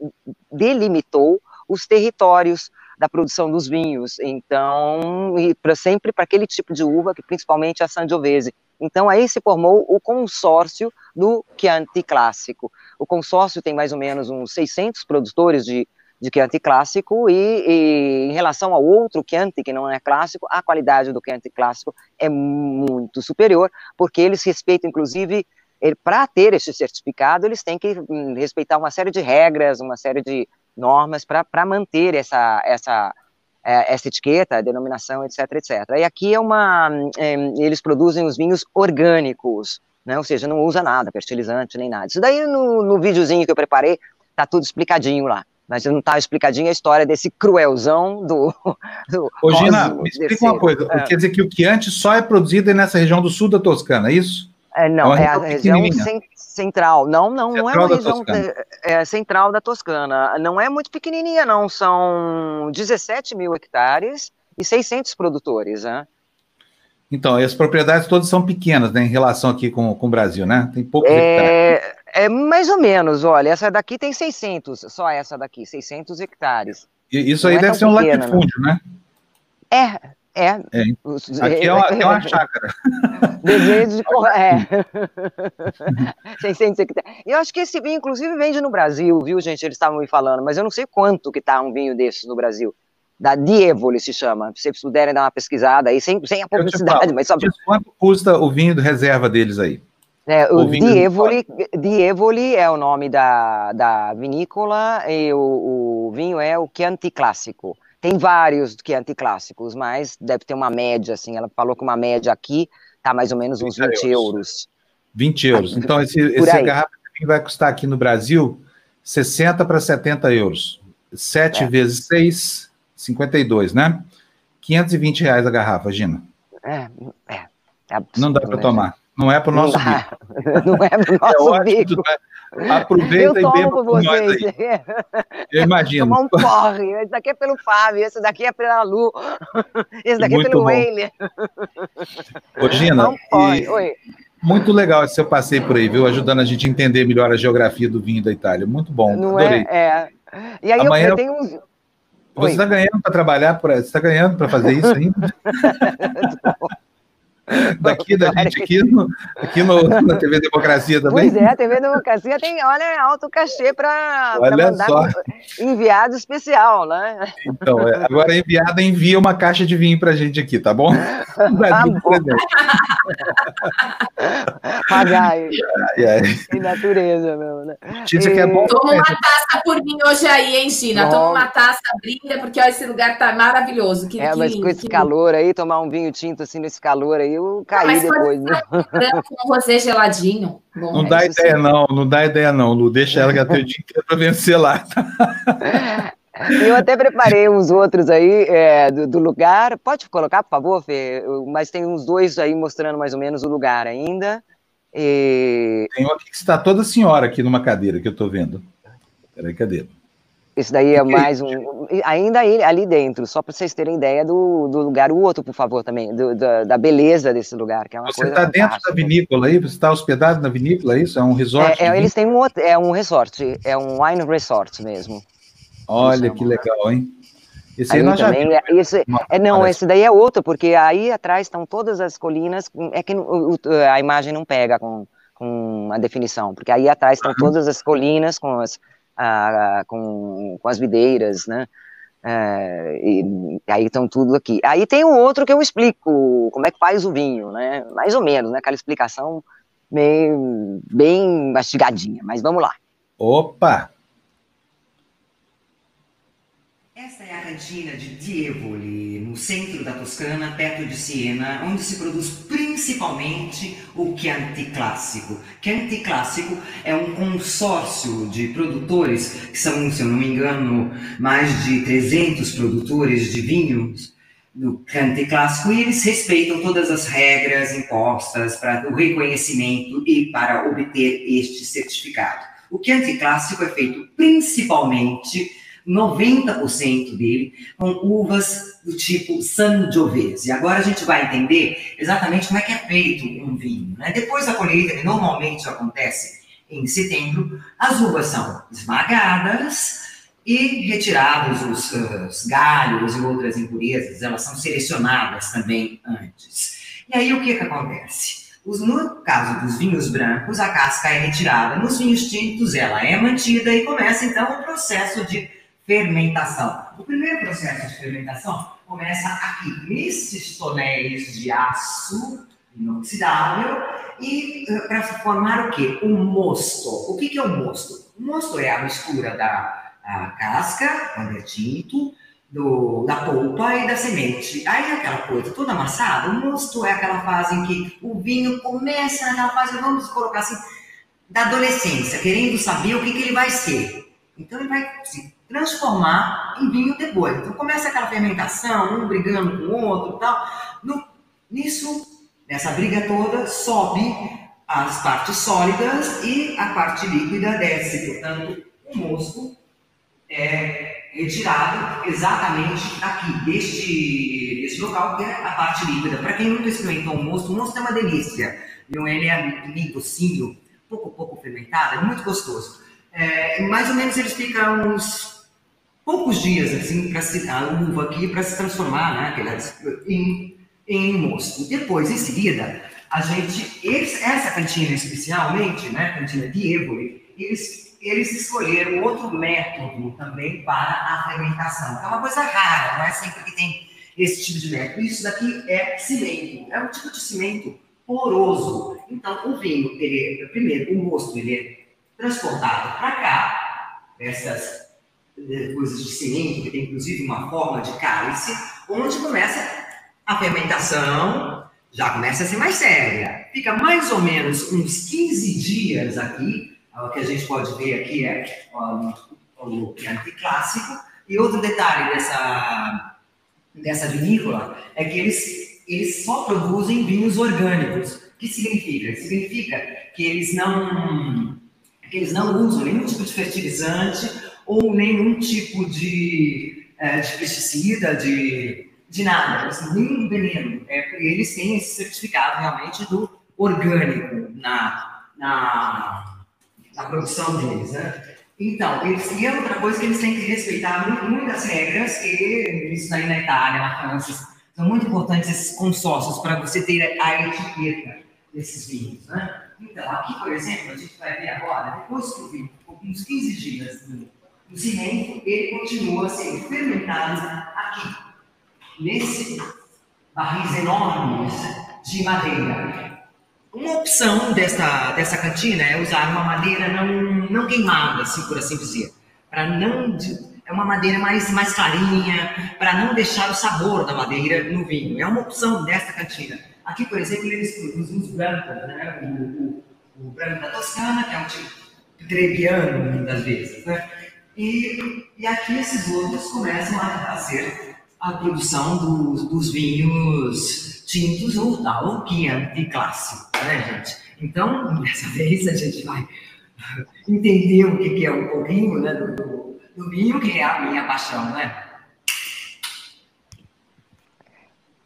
delimitou os territórios da produção dos vinhos. Então, para sempre para aquele tipo de uva, que principalmente a Sangiovese. Então, aí se formou o consórcio do Chianti Clássico. O consórcio tem mais ou menos uns 600 produtores de, de Chianti Clássico e, e, em relação ao outro Chianti, que não é clássico, a qualidade do Chianti Clássico é muito superior, porque eles respeitam, inclusive, para ter esse certificado, eles têm que hum, respeitar uma série de regras, uma série de normas para manter essa, essa, é, essa etiqueta, denominação, etc, etc. E aqui é uma, é, eles produzem os vinhos orgânicos, né, ou seja, não usa nada, fertilizante, nem nada. Isso daí no, no videozinho que eu preparei, tá tudo explicadinho lá. Mas não tá explicadinho a história desse cruelzão do. *laughs* do Ô, Gina, me explica desse, uma coisa. É. Quer dizer que o Chianti só é produzido nessa região do sul da Toscana, é isso? É, não, é, é a região central. Não, não, central não é uma região é, central da Toscana. Não é muito pequenininha, não. São 17 mil hectares e 600 produtores, né? Então, as propriedades todas são pequenas, né, em relação aqui com, com o Brasil, né? Tem poucos é, hectares. É mais ou menos, olha, essa daqui tem 600, só essa daqui, 600 hectares. E isso aí Não é deve é ser um pequena, latifúndio, né? É, é. é. Aqui é uma, é uma *laughs* chácara. Desenho de cor. É. *laughs* 600 hectares. Eu acho que esse vinho, inclusive, vende no Brasil, viu, gente? Eles estavam me falando, mas eu não sei quanto que tá um vinho desses no Brasil. Da Dievoli se chama. Se vocês puderem dar uma pesquisada aí, sem, sem a publicidade, mas só. Quanto custa o vinho de reserva deles aí? É, o, o Dievoli, Dievoli é o nome da, da vinícola e o, o vinho é o Chianti Clássico. Tem vários que é anticlássicos, mas deve ter uma média, assim. Ela falou que uma média aqui tá mais ou menos uns 20 euros. euros. 20 euros. Então, esse, esse garrafa vai custar aqui no Brasil 60 para 70 euros. 7 é. vezes 6, 52, né? 520 reais a garrafa, Gina. É, é. é Não dá para né, tomar. Não é para o nosso não bico. *laughs* Não é para o é nosso é bico. Aproveita e beba com vocês. nós aí. *laughs* Eu imagino. Tomar um porre. Esse daqui é pelo Fábio, esse daqui é pela Lu, esse daqui é muito é pelo Wayne. Ô, Gina, muito legal esse seu passeio por aí, viu? Ajudando a gente a entender melhor a geografia do vinho da Itália. Muito bom. Não Adorei. é? É. E aí Amanhã eu, tenho uns. Você está ganhando para trabalhar, você está ganhando para fazer isso ainda? *laughs* *laughs* *laughs* daqui da gente aqui, no, aqui no, *laughs* na TV Democracia também. Pois é, a TV Democracia tem, olha, alto cachê para mandar só. enviado especial, né? Então, é, agora enviada envia uma caixa de vinho para a gente aqui, tá bom? *laughs* Tá bom. Pagar aí. Em natureza, meu, né? Tícia, que é bom. Toma uma taça por mim hoje aí, hein, China? Bom. Toma uma taça, brinda, porque ó, esse lugar tá maravilhoso. Que, é, que mas lindo, com esse calor lindo. aí, tomar um vinho tinto assim nesse calor aí, eu caí depois. Né? Com rosé geladinho. Bom, não é dá ideia, sim. não, não dá ideia, não, Lu. Deixa ela ter o dia inteiro para vencer lá. *laughs* Eu até preparei uns outros aí é, do, do, lugar. Pode colocar, por favor, Fê? Mas tem uns dois aí mostrando mais ou menos o lugar ainda. E... Tem um aqui que está toda senhora aqui numa cadeira que eu estou vendo. Peraí, cadê? Esse daí é mais um. Ainda ali dentro, só para vocês terem ideia do, do lugar. O outro, por favor, também, do, da, da, beleza desse lugar. Que é uma você está dentro da vinícola aí? Você está hospedado na vinícola, é isso? É um resort? É, é eles têm um outro, é um resort, é um wine resort mesmo. Olha que legal, hein? Esse aí, nós também, já vimos. Esse, é, não, parece. esse daí é outro, porque aí atrás estão todas as colinas. É que o, a imagem não pega com, com a definição, porque aí atrás estão uhum. todas as colinas com as com, com as videiras, né? É, e aí estão tudo aqui. Aí tem o outro que eu explico como é que faz o vinho, né? Mais ou menos, né? Aquela explicação bem, bem mastigadinha, mas vamos lá. Opa! Essa é a cantina de Dievoli, no centro da Toscana, perto de Siena, onde se produz principalmente o Chianti Clássico. Chianti Clássico é um consórcio de produtores, que são, se eu não me engano, mais de 300 produtores de vinhos do Chianti Clássico, e eles respeitam todas as regras impostas para o reconhecimento e para obter este certificado. O Chianti Clássico é feito principalmente 90% dele com uvas do tipo Sangiovese. Agora a gente vai entender exatamente como é que é feito um vinho. Né? Depois da colheita, que normalmente acontece em setembro, as uvas são esmagadas e retirados os, os galhos e outras impurezas, elas são selecionadas também antes. E aí o que, que acontece? No caso dos vinhos brancos, a casca é retirada. Nos vinhos tintos, ela é mantida e começa então o processo de fermentação. O primeiro processo de fermentação começa aqui, nesses tonéis de aço inoxidável, e uh, para formar o quê? O mosto. O que, que é o mosto? O mosto é a mistura da casca, quando é tinto, do, da polpa e da semente. Aí aquela coisa toda amassada, o mosto é aquela fase em que o vinho começa naquela fase, vamos colocar assim, da adolescência, querendo saber o que, que ele vai ser. Então ele vai se transformar em vinho depois. Então começa aquela fermentação, um brigando com o outro tal. No, nisso, nessa briga toda, sobe as partes sólidas e a parte líquida desce. Portanto, o mosto é retirado exatamente daqui, deste, deste local, que é a parte líquida. Para quem nunca experimentou o mosto, o mosto é uma delícia. Ele é docinho, pouco pouco fermentado, é muito gostoso. É, mais ou menos ele fica uns poucos dias assim para se a uva aqui para se transformar né, em, em mosto. Depois, em seguida, a gente essa cantina especialmente, né, cantina de Évore, eles eles escolheram outro método também para a fermentação. É uma coisa rara, não é sempre que tem esse tipo de método. Isso daqui é cimento, é um tipo de cimento poroso. Então, o vinho, ele, primeiro, o mosto, ele é transportado para cá, essas coisas de cimento, que tem inclusive uma forma de cálice, onde começa a fermentação, já começa a ser mais séria. Fica mais ou menos uns 15 dias aqui, o que a gente pode ver aqui é o, o clássico. E outro detalhe dessa, dessa vinícola é que eles, eles só produzem vinhos orgânicos. O que significa? Significa que eles não, que eles não usam nenhum tipo de fertilizante ou nenhum tipo de, é, de pesticida, de, de nada, assim, nenhum veneno. É, eles têm esse certificado realmente do orgânico na, na, na produção deles. Né? Então, eles, e é outra coisa que eles têm que respeitar muitas regras, que isso aí na Itália, na França, são muito importantes esses consórcios para você ter a etiqueta desses vinhos. Né? Então, aqui, por exemplo, a gente vai ver agora, depois que o vinho uns 15 dias no o cimento ele continua sendo fermentado aqui, nesse barris enormes de madeira. Uma opção dessa, dessa cantina é usar uma madeira não, não queimada, assim, por assim dizer, para não é uma madeira mais, mais clarinha, para não deixar o sabor da madeira no vinho. É uma opção desta cantina. Aqui, por exemplo, eles produzem os brancos, né? o, o, o branco da Toscana, que é um tipo trebiano, muitas vezes, né? E, e aqui esses outros começam a fazer a produção dos, vinhos tintos ou tal Chianti clássico, né, gente? Então, dessa *laughs* vez a gente vai entender o que, é um pouquinho né, do, do vinho, que é a minha paixão, né?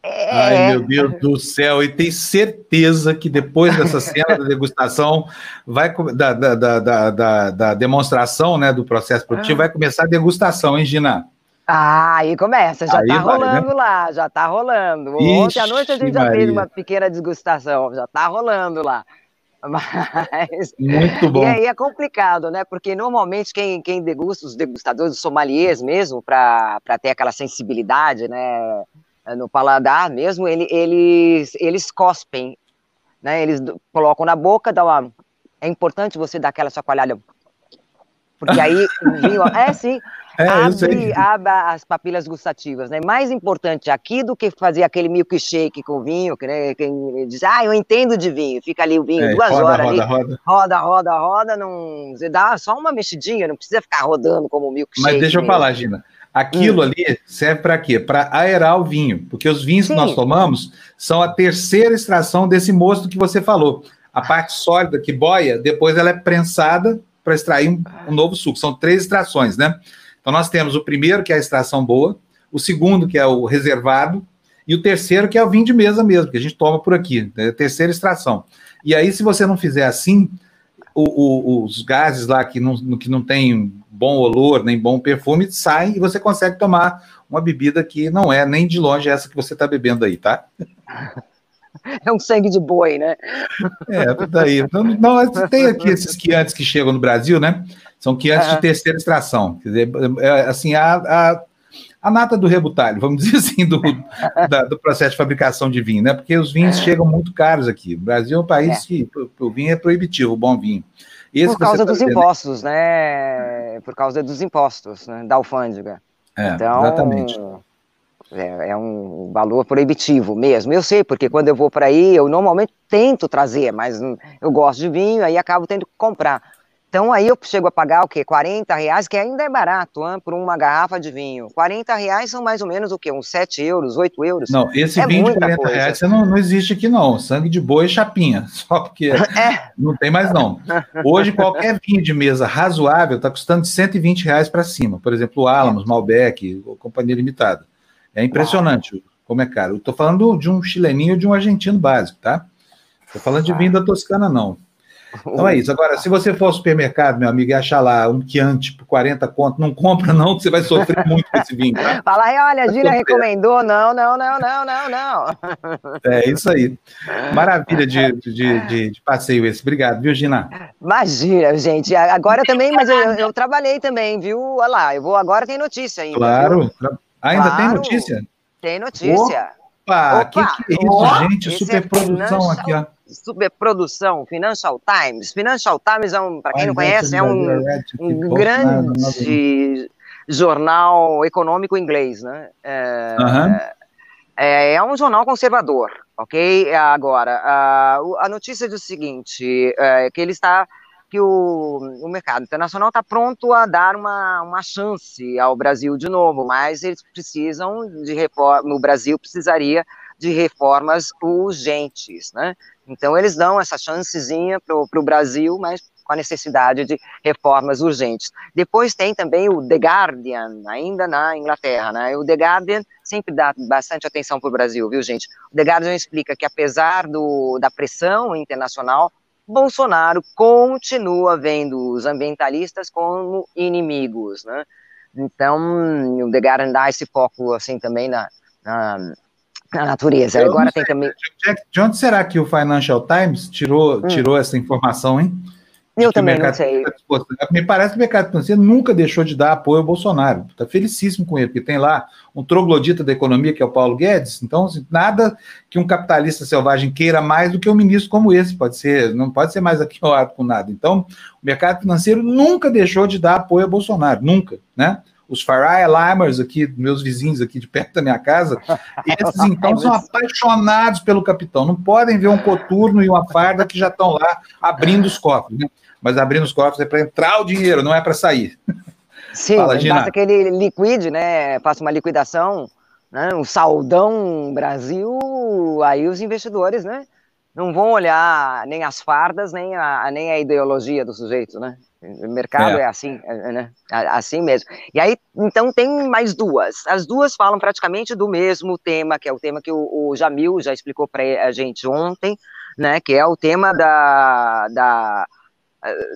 É... Ai, meu Deus do céu, e tem certeza que depois dessa cena da degustação, vai da, da, da, da, da demonstração né, do processo produtivo, ah. vai começar a degustação, hein, Gina? Ah, aí começa, já aí tá vai, rolando né? lá, já tá rolando. Ixi, Ontem à noite a gente já Maria. fez uma pequena degustação, já tá rolando lá. *laughs* Mas, Muito bom. E aí é complicado, né? Porque normalmente quem, quem degusta, os degustadores, os sommeliers mesmo, para ter aquela sensibilidade, né? No paladar mesmo, ele, eles, eles cospem, né? Eles colocam na boca, dá uma. É importante você dar aquela chacoalhada. Porque aí o *laughs* vinho. É, sim. É, abre, abre as papilas gustativas, né? Mais importante aqui do que fazer aquele milkshake com vinho, que né, quem diz, ah, eu entendo de vinho, fica ali o vinho é, duas roda, horas roda, ali, roda, roda, roda, roda, não, você dá só uma mexidinha, não precisa ficar rodando como milkshake. Mas deixa eu mesmo. falar, Gina, aquilo hum. ali serve para quê? Para aerar o vinho, porque os vinhos Sim. que nós tomamos são a terceira extração desse mosto que você falou. A parte sólida que boia, depois ela é prensada para extrair um, um novo suco. São três extrações, né? Então, nós temos o primeiro, que é a extração boa, o segundo, que é o reservado, e o terceiro, que é o vinho de mesa mesmo, que a gente toma por aqui, é a terceira extração. E aí, se você não fizer assim, o, o, os gases lá que não, que não tem bom olor, nem bom perfume, saem e você consegue tomar uma bebida que não é nem de longe essa que você está bebendo aí, tá? *laughs* É um sangue de boi, né? É, daí. Não, não, tem aqui *laughs* esses quiantes que chegam no Brasil, né? São quiantes de terceira extração. Quer dizer, é, assim, a, a, a nata do rebutalho, vamos *laughs* dizer assim, do, da, do processo de fabricação de vinho, né? Porque os vinhos chegam muito caros aqui. O Brasil é um país é. que o vinho é proibitivo, o bom vinho. Por causa tá dos impostos, né? Por causa dos impostos, né? Da alfândega. É, então, exatamente. É, é, um valor proibitivo mesmo. Eu sei, porque quando eu vou para aí, eu normalmente tento trazer, mas eu gosto de vinho, aí acabo tendo que comprar. Então aí eu chego a pagar o quê? 40 reais, que ainda é barato, hein, por uma garrafa de vinho. 40 reais são mais ou menos o quê? Uns 7 euros, 8 euros? Não, esse é vinho de 40 coisa. reais não, não existe aqui não. Sangue de boi e chapinha, *laughs* só porque *laughs* é. não tem mais não. Hoje qualquer vinho de mesa razoável está custando de 120 reais para cima. Por exemplo, o Alamos, Malbec, Companhia Limitada. É impressionante Uau. como é caro. Estou falando de um chileninho de um argentino básico, tá? Estou falando de vinho da Toscana, não. *laughs* Então é isso. Agora, se você for ao supermercado, meu amigo, e achar lá um Chianti por 40 conto, não compra não, que você vai sofrer *laughs* muito com esse vinho. Tá? Fala aí, olha, a Gina recomendou, não, não, não, não, não, não. *laughs* É isso aí. Maravilha de, de, de, de passeio esse. Obrigado, viu, Gina? Imagina, gente. Agora também, mas eu, eu, trabalhei também, viu? Olha lá, eu vou agora tem notícia ainda. Claro. Viu? Ainda claro, tem notícia? Tem notícia. Opa, que, que é isso, oh, gente? Superprodução é aqui, ó superprodução, Financial Times. Financial Times, é um, para quem não conhece, é um, um grande jornal econômico inglês, né? É, uhum. é, é, um jornal conservador, ok? Agora, a, a notícia diz o seguinte, é, que ele está que o, o mercado internacional está pronto a dar uma, uma chance ao Brasil de novo, mas eles precisam de reforma, o Brasil precisaria de reformas urgentes, né? Então, eles dão essa chancezinha para o Brasil, mas com a necessidade de reformas urgentes. Depois tem também o The Guardian, ainda na Inglaterra, né? O The Guardian sempre dá bastante atenção para o Brasil, viu, gente? O The Guardian explica que, apesar do, da pressão internacional, Bolsonaro continua vendo os ambientalistas como inimigos, né? Então, o The Guardian dá esse foco, assim, também na, na na natureza. Eu Agora tem também. De onde será que o Financial Times tirou, hum. tirou essa informação, hein? Eu também não sei. Me parece que o mercado financeiro nunca deixou de dar apoio ao Bolsonaro. Está felicíssimo com ele, porque tem lá um troglodita da economia, que é o Paulo Guedes. Então, assim, nada que um capitalista selvagem queira mais do que um ministro como esse. Pode ser, não pode ser mais aqui com nada. Então, o mercado financeiro nunca deixou de dar apoio ao Bolsonaro, nunca, né? Os Farai Limers aqui, meus vizinhos aqui de perto da minha casa, *laughs* esses então são apaixonados pelo capitão. Não podem ver um coturno e uma farda que já estão lá abrindo os cofres, né? Mas abrindo os cofres é para entrar o dinheiro, não é para sair. *laughs* Sim, Fala, basta que ele liquide, né? Faça uma liquidação, né? Um saldão Brasil, aí os investidores, né? Não vão olhar nem as fardas, nem a, nem a ideologia do sujeito, né? O mercado é, é assim, é, é, né? Assim mesmo. E aí, então, tem mais duas. As duas falam praticamente do mesmo tema, que é o tema que o, o Jamil já explicou para a gente ontem, né? Que é o tema da, da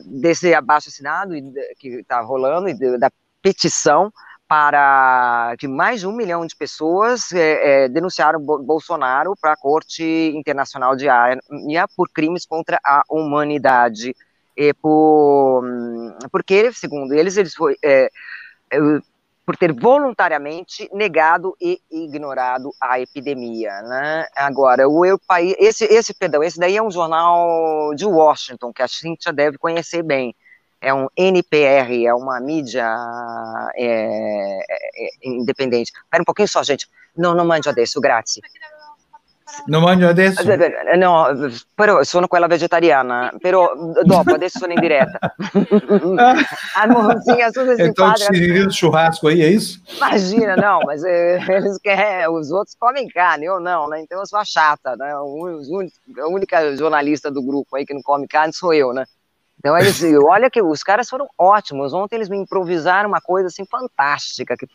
desse abaixo assinado que está rolando e da petição para que mais de um milhão de pessoas é, é, denunciaram Bolsonaro para a Corte Internacional de Haia por crimes contra a humanidade. Por, porque, segundo eles, eles foi, é, é, por ter voluntariamente negado e ignorado a epidemia, né? Agora, o eu país, esse, esse, perdão, esse daí é um jornal de Washington que a Cintia deve conhecer bem é um NPR, é uma mídia é, é, é, independente. Espera um pouquinho só, gente. Não, non mangio adesso, grazie. Non mangio adesso? No, però sono quella vegetariana, però dopo, adesso sono in diretta. a então, simpática. churrasco aí, é isso? Imagina, não, mas eles querem, os outros comem carne, eu não, né? Então eu sou a chata, né? A única jornalista do grupo aí que não come carne sou eu, né? Então eles, olha que os caras foram ótimos. Ontem eles me improvisaram uma coisa assim fantástica, que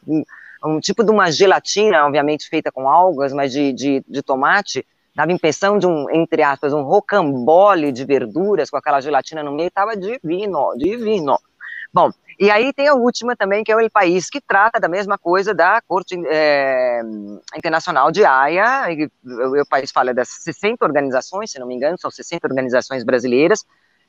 um, tipo de uma gelatina, obviamente feita com algas, mas de, de, de tomate. Dava impressão de um, entre aspas, um rocambole de verduras com aquela gelatina no meio, estava divino, divino. Bom, e aí tem a última também, que é o El País, que trata da mesma coisa da Corte é, Internacional de Haia. o El País fala das 60 organizações, se não me engano, são 60 organizações brasileiras,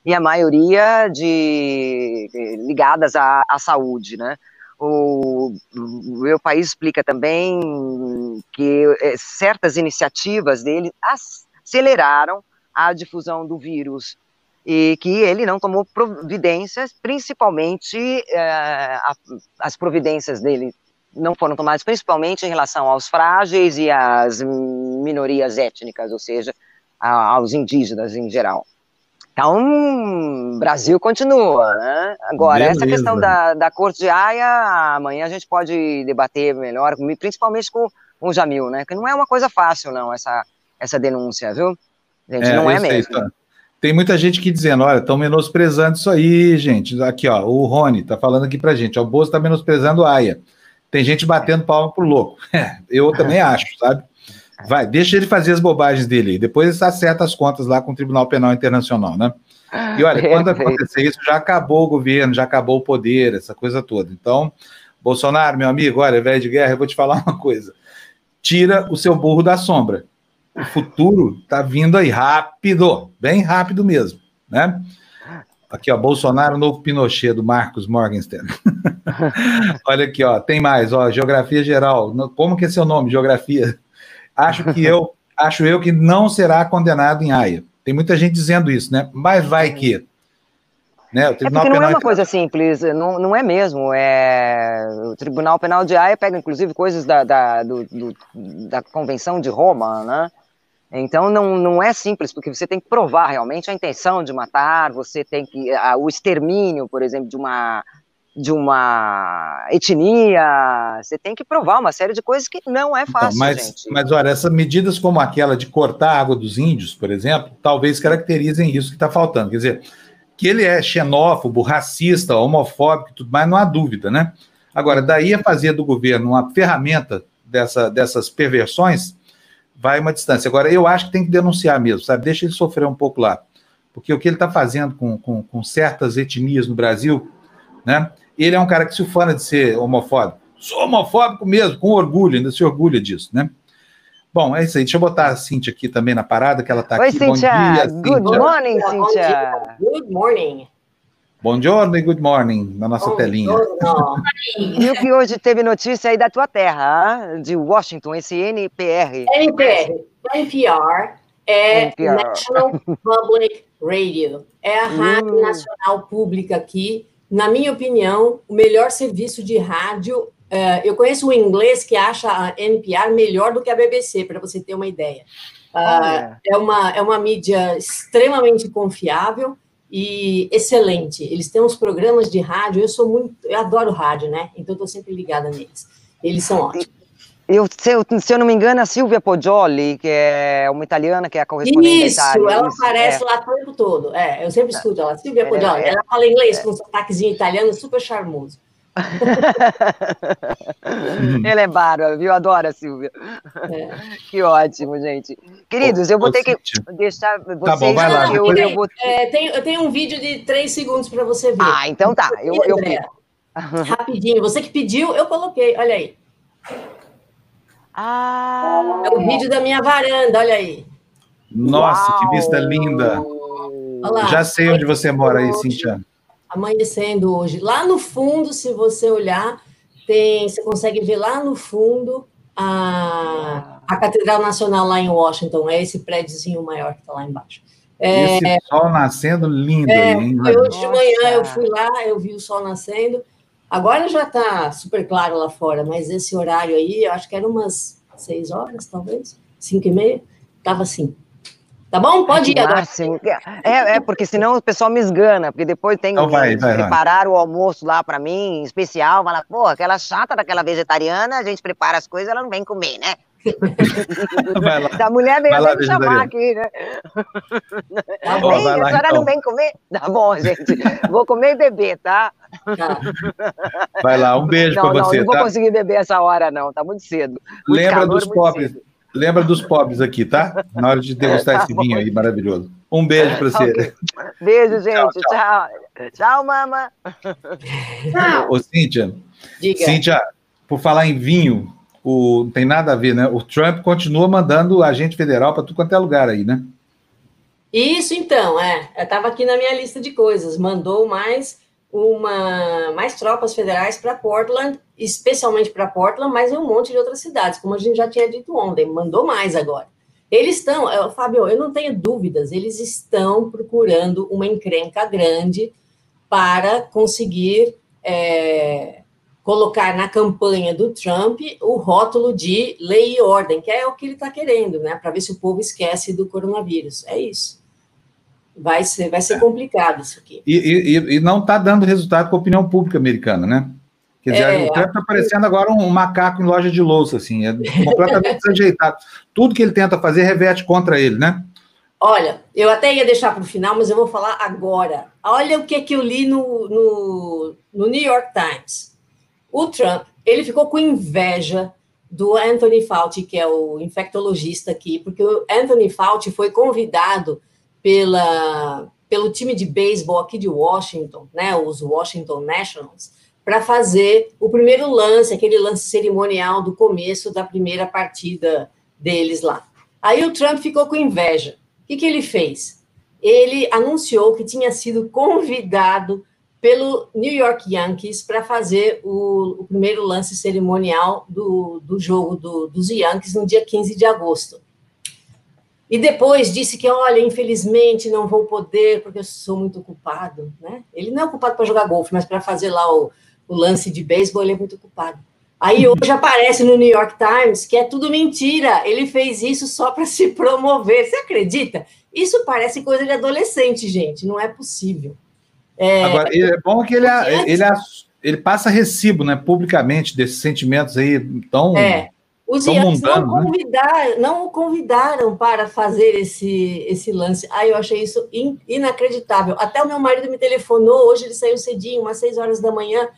e a maioria de ligadas à, à saúde, né? O, meu país explica também que é, certas iniciativas dele aceleraram a difusão do vírus e que ele não tomou providências, principalmente a, as providências dele não foram tomadas principalmente em relação aos frágeis e às minorias étnicas, ou seja, aos indígenas em geral. Então, Brasil continua, né? Agora, Beleza. essa questão da, da Corte de Haia, amanhã a gente pode debater melhor, principalmente com, com o Jamil, né? Que não é uma coisa fácil, não, essa, essa denúncia, viu? Gente, é, não é mesmo. Tá. Tem muita gente aqui dizendo, olha, estão menosprezando isso aí, gente. Aqui, ó, o Rony tá falando aqui pra gente, ó, o Bozo tá menosprezando a Haia. Tem gente batendo palma pro louco. *laughs* É, eu também acho, sabe? Vai, deixa ele fazer as bobagens dele. Depois acerta as contas lá com o Tribunal Penal Internacional, né? E olha, quando acontecer isso, já acabou o governo, já acabou o poder, essa coisa toda. Então, Bolsonaro, meu amigo, olha, velho de guerra, eu vou te falar uma coisa. Tira o seu burro da sombra. O futuro tá vindo aí rápido, bem rápido mesmo, né? Aqui, ó, Bolsonaro, novo Pinochet, do Marcos Morgenstern. *laughs* Olha aqui, ó, tem mais, ó, geografia geral. Como que é seu nome, geografia? Acho que eu, acho eu que não será condenado em Haia. Tem muita gente dizendo isso, né? Mas vai que. Né? O Tribunal é porque não é uma coisa simples, não, não é mesmo. É... O Tribunal Penal de Haia pega, inclusive, coisas da, da, do, do, da Convenção de Roma, né? Então não, não é simples, porque você tem que provar realmente a intenção de matar, você tem que. A, o extermínio, por exemplo, de uma de uma etnia, você tem que provar uma série de coisas que não é então, fácil, então, mas, gente. Mas olha, essas medidas como aquela de cortar a água dos índios, por exemplo, talvez caracterizem isso que está faltando. Quer dizer, que ele é xenófobo, racista, homofóbico e tudo mais, não há dúvida, né? Agora, daí a fazer do governo uma ferramenta dessa, dessas perversões, vai uma distância. Agora, eu acho que tem que denunciar mesmo, sabe? Deixa ele sofrer um pouco lá. Porque o que ele está fazendo com, com, com certas etnias no Brasil, né? Ele é um cara que se ufana de ser homofóbico. Sou homofóbico mesmo, com orgulho, ainda se orgulha disso, né? Bom, é isso aí. Deixa eu botar a Cintia aqui também na parada, que ela está aqui. Oi, Cintia. Bom dia, Good Cíntia. morning, Cintia. Good morning. Bom dia e good morning na nossa Bom telinha. Viu *laughs* que hoje teve notícia aí da tua terra, de Washington, esse NPR. NPR, NPR é NPR. National Public Radio. É a rádio hum. nacional pública aqui na minha opinião, o melhor serviço de rádio. Uh, eu conheço um inglês que acha a NPR melhor do que a BBC, para você ter uma ideia. Uh, é, uma, é uma mídia extremamente confiável e excelente. Eles têm uns programas de rádio. Eu sou muito, eu adoro rádio, né? Então estou sempre ligada neles. Eles são ótimos. Eu, se, eu, se eu não me engano, a Silvia Poggioli, que é uma italiana que é a correspondente Isso, da Itália. ela Isso, aparece é. lá o tempo todo. É, eu sempre escuto ela. Silvia Poggioli, é, ela fala inglês é. com um sotaquezinho italiano super charmoso. *laughs* Ela é bárbara, viu? Adoro a Silvia. É. Que ótimo, gente. Queridos, eu vou ter que deixar vocês. Tá bom, vai lá. Eu, eu, vou... é, tenho, eu tenho um vídeo de três segundos para você ver. Ah, então tá. Eu, eu Rapidinho, você que pediu, eu coloquei, olha aí. Ah! É o vídeo da minha varanda, olha aí. Nossa, Uau. que vista linda! Lá, Já sei onde você mora aí, Cintia. Amanhecendo hoje. Lá no fundo, se você olhar, tem, você consegue ver lá no fundo a, a Catedral Nacional lá em Washington. É esse prédiozinho maior que está lá embaixo. É, esse sol nascendo lindo. É, aí, hoje de manhã eu fui lá, eu vi o sol nascendo. Agora já está super claro lá fora, mas esse horário aí, eu acho que era umas seis horas, talvez, cinco e meia, estava assim. Tá bom? Pode ir agora. É, é, porque senão o pessoal me esgana, porque depois tem então vai, vai, preparar vai. o almoço lá para mim, especial, fala, pô, aquela chata daquela vegetariana, a gente prepara as coisas, ela não vem comer, né? *laughs* Vai lá. Da mulher veio me chamar aqui, né? Tá bom, Ei, a senhora então. não vem comer? Tá bom, gente. Vou comer e beber, tá? Tá. *laughs* Vai lá, um beijo para você. Não, não tá? vou conseguir beber essa hora, não. Tá muito cedo. Muito Lembra calor, dos pobres. Cedo. Lembra dos pobres aqui, tá? Na hora de degustar *laughs* tá esse vinho aí maravilhoso. Um beijo para você. Okay. Beijo, *laughs* gente. Tchau, tchau. Tchau, tchau mama. Ô, Cíntia. Diga. Cíntia, por falar em vinho, o, não tem nada a ver, né? O Trump continua mandando agente federal para tudo quanto é lugar aí, né? Isso, então, é. Estava aqui na minha lista de coisas. Mandou mais uma mais tropas federais para Portland, especialmente para Portland, mas em um monte de outras cidades, como a gente já tinha dito ontem, mandou mais agora. Eles estão, Fábio, eu não tenho dúvidas, eles estão procurando uma encrenca grande para conseguir é, colocar na campanha do Trump o rótulo de lei e ordem, que é o que ele está querendo, né? Para ver se o povo esquece do coronavírus. É isso. Vai ser, vai ser complicado isso aqui. E, e, e não está dando resultado com a opinião pública americana, né? Quer dizer, é, o Trump está parecendo agora um macaco em loja de louça, assim, é completamente *laughs* desajeitado. Tudo que ele tenta fazer reverte contra ele, né? Olha, eu até ia deixar para o final, mas eu vou falar agora. Olha o que, que eu li no, no, no New York Times. O Trump, ele ficou com inveja do Anthony Fauci, que é o infectologista aqui, porque o Anthony Fauci foi convidado pela, pelo time de beisebol aqui de Washington, né, os Washington Nationals, para fazer o primeiro lance, aquele lance cerimonial do começo da primeira partida deles lá. Aí o Trump ficou com inveja. O que, que ele fez? Ele anunciou que tinha sido convidado pelo New York Yankees para fazer o, o, primeiro lance cerimonial do, do jogo do, dos Yankees no dia 15 de agosto. E depois disse que, olha, infelizmente não vou poder, porque eu sou muito ocupado, né? Ele não é ocupado para jogar golfe, mas para fazer lá o, o lance de beisebol, ele é muito ocupado. Aí hoje aparece no New York Times que é tudo mentira. Ele fez isso só para *laughs* se promover. Você acredita? Isso parece coisa de adolescente, gente. Não é possível. É, Agora, é bom que ele, ele, ele, passa recibo, né, publicamente desses sentimentos aí tão. É. Os não, convidar, né? não o convidaram para fazer esse, esse lance. Aí eu achei isso in, inacreditável. Até o meu marido me telefonou, hoje ele saiu cedinho, umas seis horas da manhã,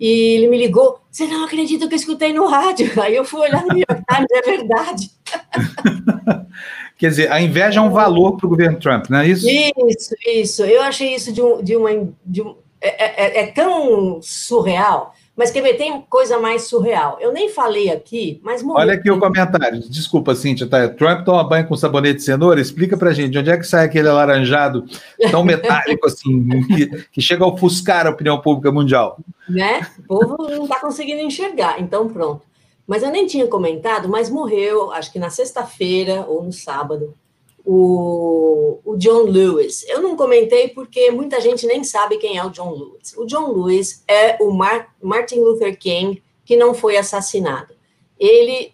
e ele me ligou. Você não acredita que eu escutei no rádio? *laughs* Aí eu fui olhar no New York Times, é verdade. *laughs* Quer dizer, a inveja é um valor para o governo Trump, não é isso? Isso, isso. Eu achei isso de, um, de uma. De um, é, é, é tão surreal mas quer ver, tem coisa mais surreal. Eu nem falei aqui, mas morreu. Olha aqui o comentário. Desculpa, Cíntia, tá? Trump toma banho com sabonete de cenoura? Explica pra gente, de onde é que sai aquele alaranjado tão metálico assim, que, que chega a ofuscar a opinião pública mundial? Né? O povo não está conseguindo enxergar. Então, pronto. Mas eu nem tinha comentado, mas morreu, acho que na sexta-feira ou no sábado, o, o, John Lewis. Eu não comentei porque muita gente nem sabe quem é o John Lewis. O John Lewis é o Mar Martin Luther King que não foi assassinado. Ele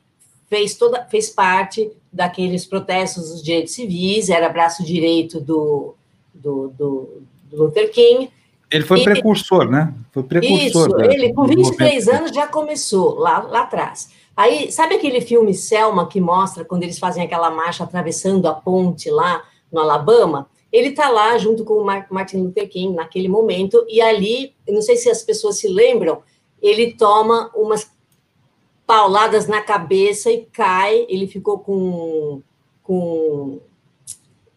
fez toda fez parte daqueles protestos dos direitos civis, era braço direito do, do, do, do Luther King. Ele foi e, precursor, né? Foi precursor. Isso, ele com 23 anos já começou lá, lá atrás. Aí, sabe aquele filme Selma que mostra quando eles fazem aquela marcha atravessando a ponte lá no Alabama? Ele está lá junto com o Martin Luther King naquele momento, e ali, não sei se as pessoas se lembram, ele toma umas pauladas na cabeça e cai, ele ficou com, com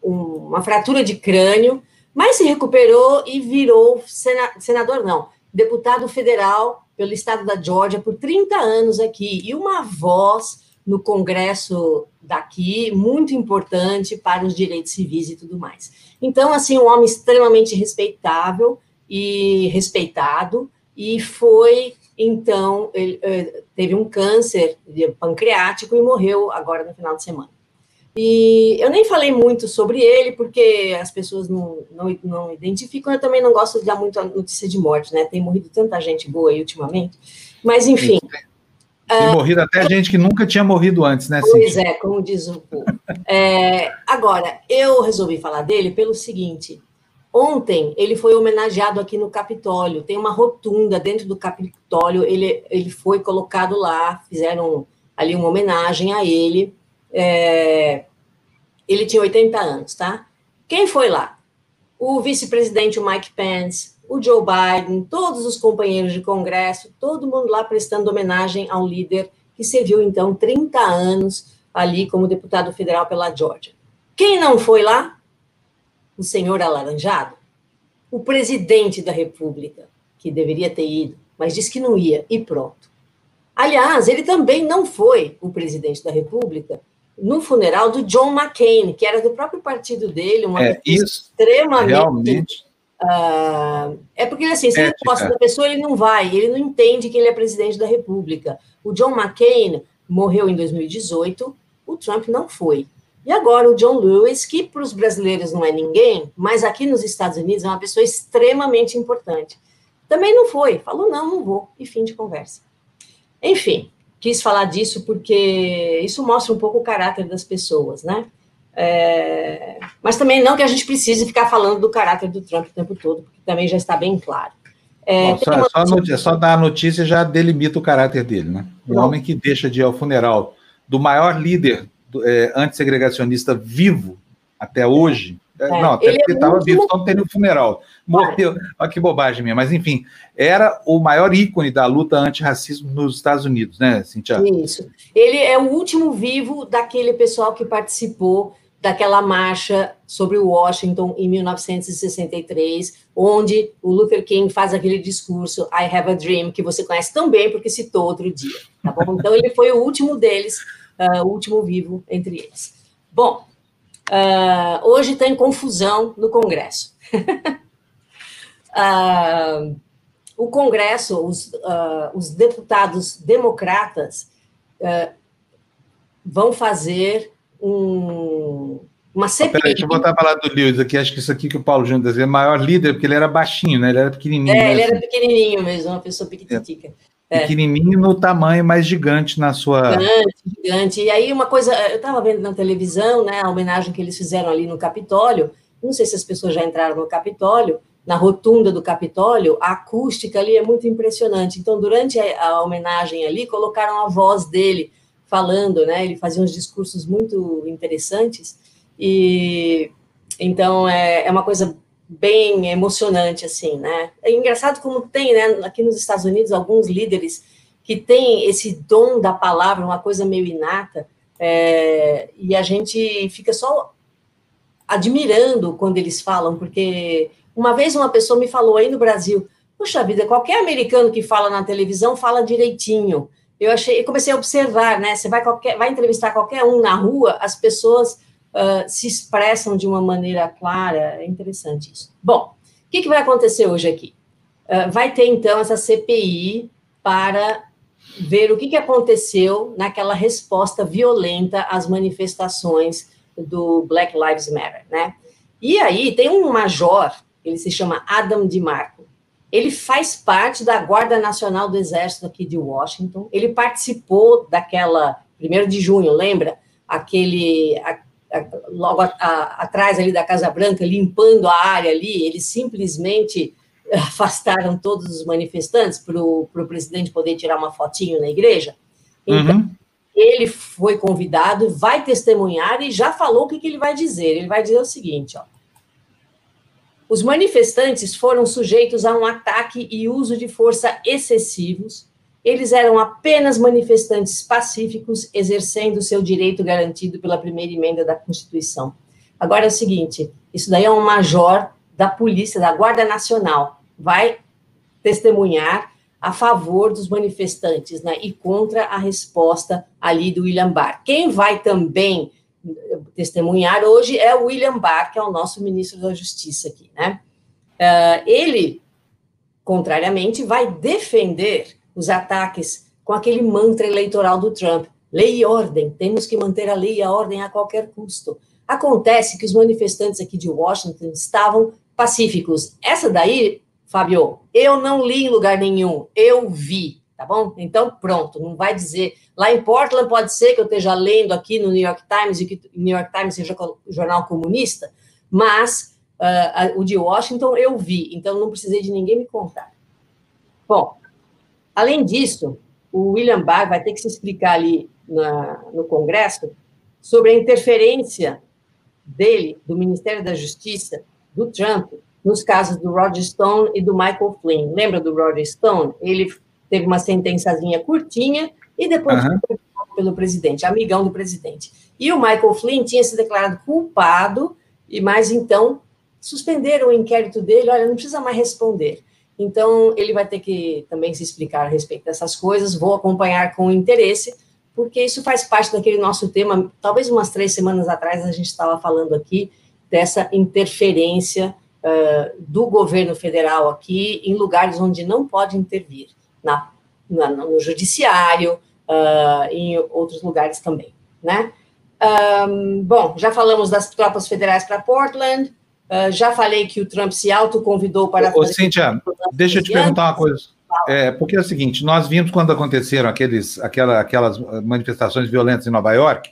uma fratura de crânio, mas se recuperou e virou senador, não, deputado federal pelo estado da Georgia por 30 anos aqui, e uma voz no Congresso daqui, muito importante para os direitos civis e tudo mais. Então, assim, um homem extremamente respeitável e respeitado, e foi, então, ele, eh, teve um câncer pancreático e morreu agora no final de semana. E eu nem falei muito sobre ele, porque as pessoas não, não, não identificam, eu também não gosto de dar muita notícia de morte, né? Tem morrido tanta gente boa aí ultimamente. Mas, enfim, tem uh, morrido até gente que nunca tinha morrido antes, né? Pois Cintia? é, como diz o povo. É, agora, eu resolvi falar dele pelo seguinte: ontem ele foi homenageado aqui no Capitólio. Tem uma rotunda dentro do Capitólio. Ele, ele foi colocado lá, fizeram ali uma homenagem a ele. É, ele tinha 80 anos, tá? Quem foi lá? O vice-presidente, Mike Pence, o Joe Biden, todos os companheiros de Congresso, todo mundo lá prestando homenagem ao líder que serviu, então, 30 anos ali como deputado federal pela Georgia. Quem não foi lá? O senhor Alaranjado, o presidente da República, que deveria ter ido, mas disse que não ia, e pronto. Aliás, ele também não foi o presidente da República no funeral do John McCain, que era do próprio partido dele, uma é, isso, extremamente realmente Uh, é porque, assim, se ele gosta da pessoa, ele não vai, ele não entende que ele é presidente da República. O John McCain morreu em 2018, o Trump não foi. E agora o John Lewis, que para os brasileiros não é ninguém, mas aqui nos Estados Unidos é uma pessoa extremamente importante. Também não foi, falou não, não vou, e fim de conversa. Enfim, quis falar disso porque isso mostra um pouco o caráter das pessoas, né? É, mas também não que a gente precise ficar falando do caráter do Trump o tempo todo, porque também já está bem claro. É, Bom, só, uma... só, notícia, só, dar a notícia já delimita o caráter dele, né? Um não. homem que deixa de ir ao funeral do maior líder do, é, antissegregacionista vivo até hoje. É, não, até ele porque estava é vivo, só não teve um funeral. Morreu. Olha que bobagem minha. Mas, enfim, era o maior ícone da luta antirracismo nos Estados Unidos, né, Cintia? Isso. Ele é o último vivo daquele pessoal que participou daquela marcha sobre Washington em 1963, onde o Luther King faz aquele discurso I have a dream, que você conhece tão bem porque citou outro dia, tá bom? Então ele foi o último deles, uh, o último vivo entre eles. Bom, uh, hoje tem confusão no Congresso. uh, *laughs* o Congresso, os, os deputados democratas vão fazer um, uma CPI. Peraí, deixa eu voltar a falar do Lewis aqui. Acho que isso aqui que o Paulo Júnior é maior líder, porque ele era baixinho, né? Ele era pequenininho. É, ele era pequenininho mesmo, uma pessoa pequititica. É. Pequenininho no tamanho, mas gigante na sua. Gigante, gigante. E aí, uma coisa, eu estava vendo na televisão, né, a homenagem que eles fizeram ali no Capitólio. Não sei se as pessoas já entraram no Capitólio, na rotunda do Capitólio, a acústica ali é muito impressionante. Então, durante a, a homenagem ali, colocaram a voz dele falando, né? Ele fazia uns discursos muito interessantes e então é, é uma coisa bem emocionante assim, né? É engraçado como tem, né? Aqui nos Estados Unidos alguns líderes que têm esse dom da palavra, uma coisa meio inata, é, e a gente fica só admirando quando eles falam, porque uma vez uma pessoa me falou aí no Brasil, puxa vida, qualquer americano que fala na televisão fala direitinho eu achei, eu comecei a observar, né? Você vai, qualquer, vai entrevistar qualquer um na rua, as pessoas uh, se expressam de uma maneira clara, é interessante isso. Bom, o que, que vai acontecer hoje aqui? Uh, vai ter, então, essa CPI para ver o que, que aconteceu naquela resposta violenta às manifestações do Black Lives Matter, né? E aí tem um major, ele se chama Adam DiMarco, ele faz parte da Guarda Nacional do Exército aqui de Washington. Ele participou daquela, primeiro de junho, lembra? Aquele, a, a, logo a, atrás ali da Casa Branca, limpando a área ali, eles simplesmente *laughs* afastaram todos os manifestantes para o presidente poder tirar uma fotinho na igreja. Então, uhum. ele foi convidado, vai testemunhar e já falou o que, que ele vai dizer. Ele vai dizer o seguinte, ó. Os manifestantes foram sujeitos a um ataque e uso de força excessivos. Eles eram apenas manifestantes pacíficos, exercendo seu direito garantido pela primeira emenda da Constituição. Agora é o seguinte: isso daí é um major da polícia, da Guarda Nacional. Vai testemunhar a favor dos manifestantes, né, e contra a resposta ali do William Barr. Quem vai também eh, testemunhar hoje é o William Barr, que é o nosso ministro da Justiça aqui, né? Uh, ele, contrariamente, vai defender os ataques com aquele mantra eleitoral do Trump. Lei e ordem, temos que manter a lei e a ordem a qualquer custo. Acontece que os manifestantes aqui de Washington estavam pacíficos. Essa daí, Fábio, eu não li em lugar nenhum, eu vi, tá bom? Então, pronto, não vai dizer. Lá em Portland pode ser que eu esteja lendo aqui no New York Times e que o New York Times seja jornal comunista, mas uh, o de Washington eu vi, então não precisei de ninguém me contar. Bom, além disso, o William Barr vai ter que se explicar ali na, no Congresso sobre a interferência dele, do Ministério da Justiça, do Trump, nos casos do Roger Stone e do Michael Flynn. Lembra do Roger Stone? Ele teve uma sentençazinha curtinha e depois uhum. pelo presidente, amigão do presidente. E o Michael Flynn tinha se declarado culpado, e mais então suspenderam o inquérito dele, olha, não precisa mais responder. Então, ele vai ter que também se explicar a respeito dessas coisas, vou acompanhar com interesse, porque isso faz parte daquele nosso tema. Talvez umas três semanas atrás a gente estava falando aqui dessa interferência uh, do governo federal aqui em lugares onde não pode intervir, na, na no judiciário, uh, em outros lugares também, né? Um, bom, já falamos das tropas federais para Portland, uh, já falei que o Trump se autoconvidou para... Ô, Cíntia, deixa eu te perguntar uma coisa. É, porque é o seguinte, nós vimos quando aconteceram aqueles, aquela, aquelas manifestações violentas em Nova York,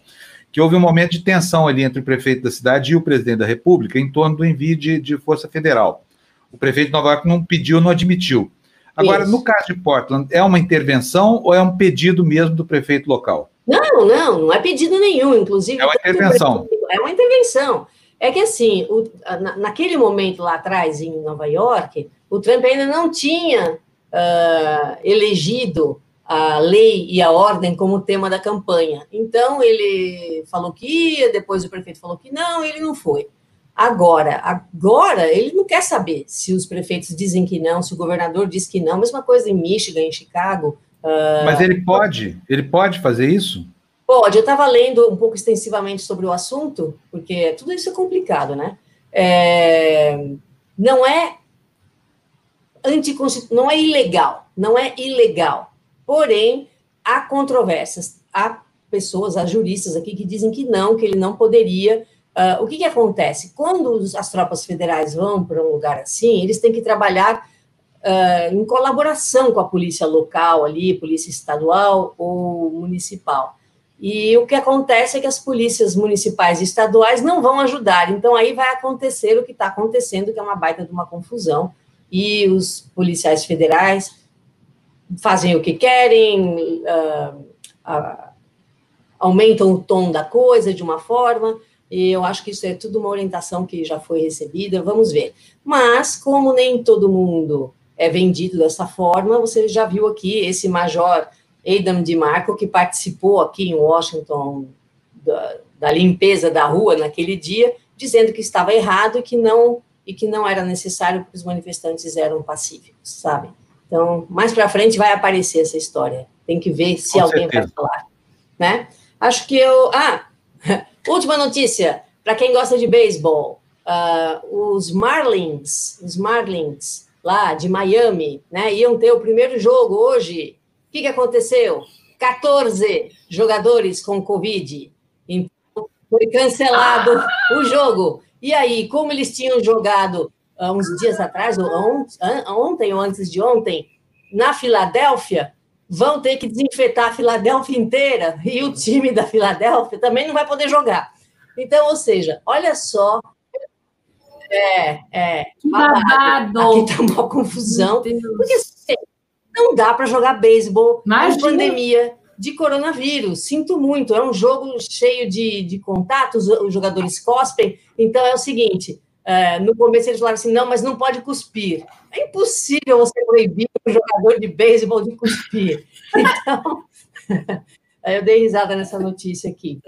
que houve um momento de tensão ali entre o prefeito da cidade e o presidente da República em torno do envio de, de Força Federal. O prefeito de Nova York não pediu, não admitiu. Agora, Isso. no caso de Portland, é uma intervenção ou é um pedido mesmo do prefeito local? Não, não, não é pedido nenhum, inclusive. É uma intervenção. É uma intervenção. É que assim, o, na, naquele momento lá atrás, em Nova York, o Trump ainda não tinha uh, elegido a lei e a ordem como tema da campanha. Então, ele falou que ia, depois o prefeito falou que não, ele não foi. Agora, agora ele não quer saber se os prefeitos dizem que não, se o governador diz que não. Mesma coisa em Michigan, em Chicago. Uh, Mas ele pode, ele pode fazer isso? Pode. Eu estava lendo um pouco extensivamente sobre o assunto, porque tudo isso é complicado, né? É, não é anticonstitucional, não é ilegal, não é ilegal. Porém, há controvérsias, há pessoas, há juristas aqui que dizem que não, que ele não poderia. Uh, o que, que acontece? Quando as tropas federais vão para um lugar assim, eles têm que trabalhar uh, em colaboração com a polícia local ali, polícia estadual ou municipal. E o que acontece é que as polícias municipais e estaduais não vão ajudar. Então, aí vai acontecer o que está acontecendo, que é uma baita de uma confusão e os policiais federais fazem o que querem, uh, uh, aumentam o tom da coisa de uma forma, e eu acho que isso é tudo uma orientação que já foi recebida, vamos ver. Mas, como nem todo mundo é vendido dessa forma, você já viu aqui esse major Adam DeMarco, que participou aqui em Washington da, da limpeza da rua naquele dia, dizendo que estava errado e que não e que não era necessário porque os manifestantes eram pacíficos, sabe? Então, mais para frente vai aparecer essa história. Tem que ver se Com alguém certeza. vai falar, né? Acho que eu. Ah, *laughs* última notícia para quem gosta de beisebol. Uh, os Marlins, os Marlins lá de Miami, né? Iam ter o primeiro jogo hoje. O que, que aconteceu? 14 jogadores com Covid. Então, foi cancelado o jogo. E aí, como eles tinham jogado uh, uns dias atrás, ou on, ontem ou antes de ontem, na Filadélfia, vão ter que desinfetar a Filadélfia inteira e o time da Filadélfia também não vai poder jogar. Então, ou seja, olha só. É, é. babado. Aqui está uma confusão. Porque assim, não dá para jogar beisebol na pandemia de coronavírus. Sinto muito, é um jogo cheio de, de contatos, os jogadores cospem. Então é o seguinte: é, no começo eles falaram assim, não, mas não pode cuspir. É impossível você proibir um jogador de beisebol de cuspir. *laughs* Então, *laughs* eu dei risada nessa notícia aqui.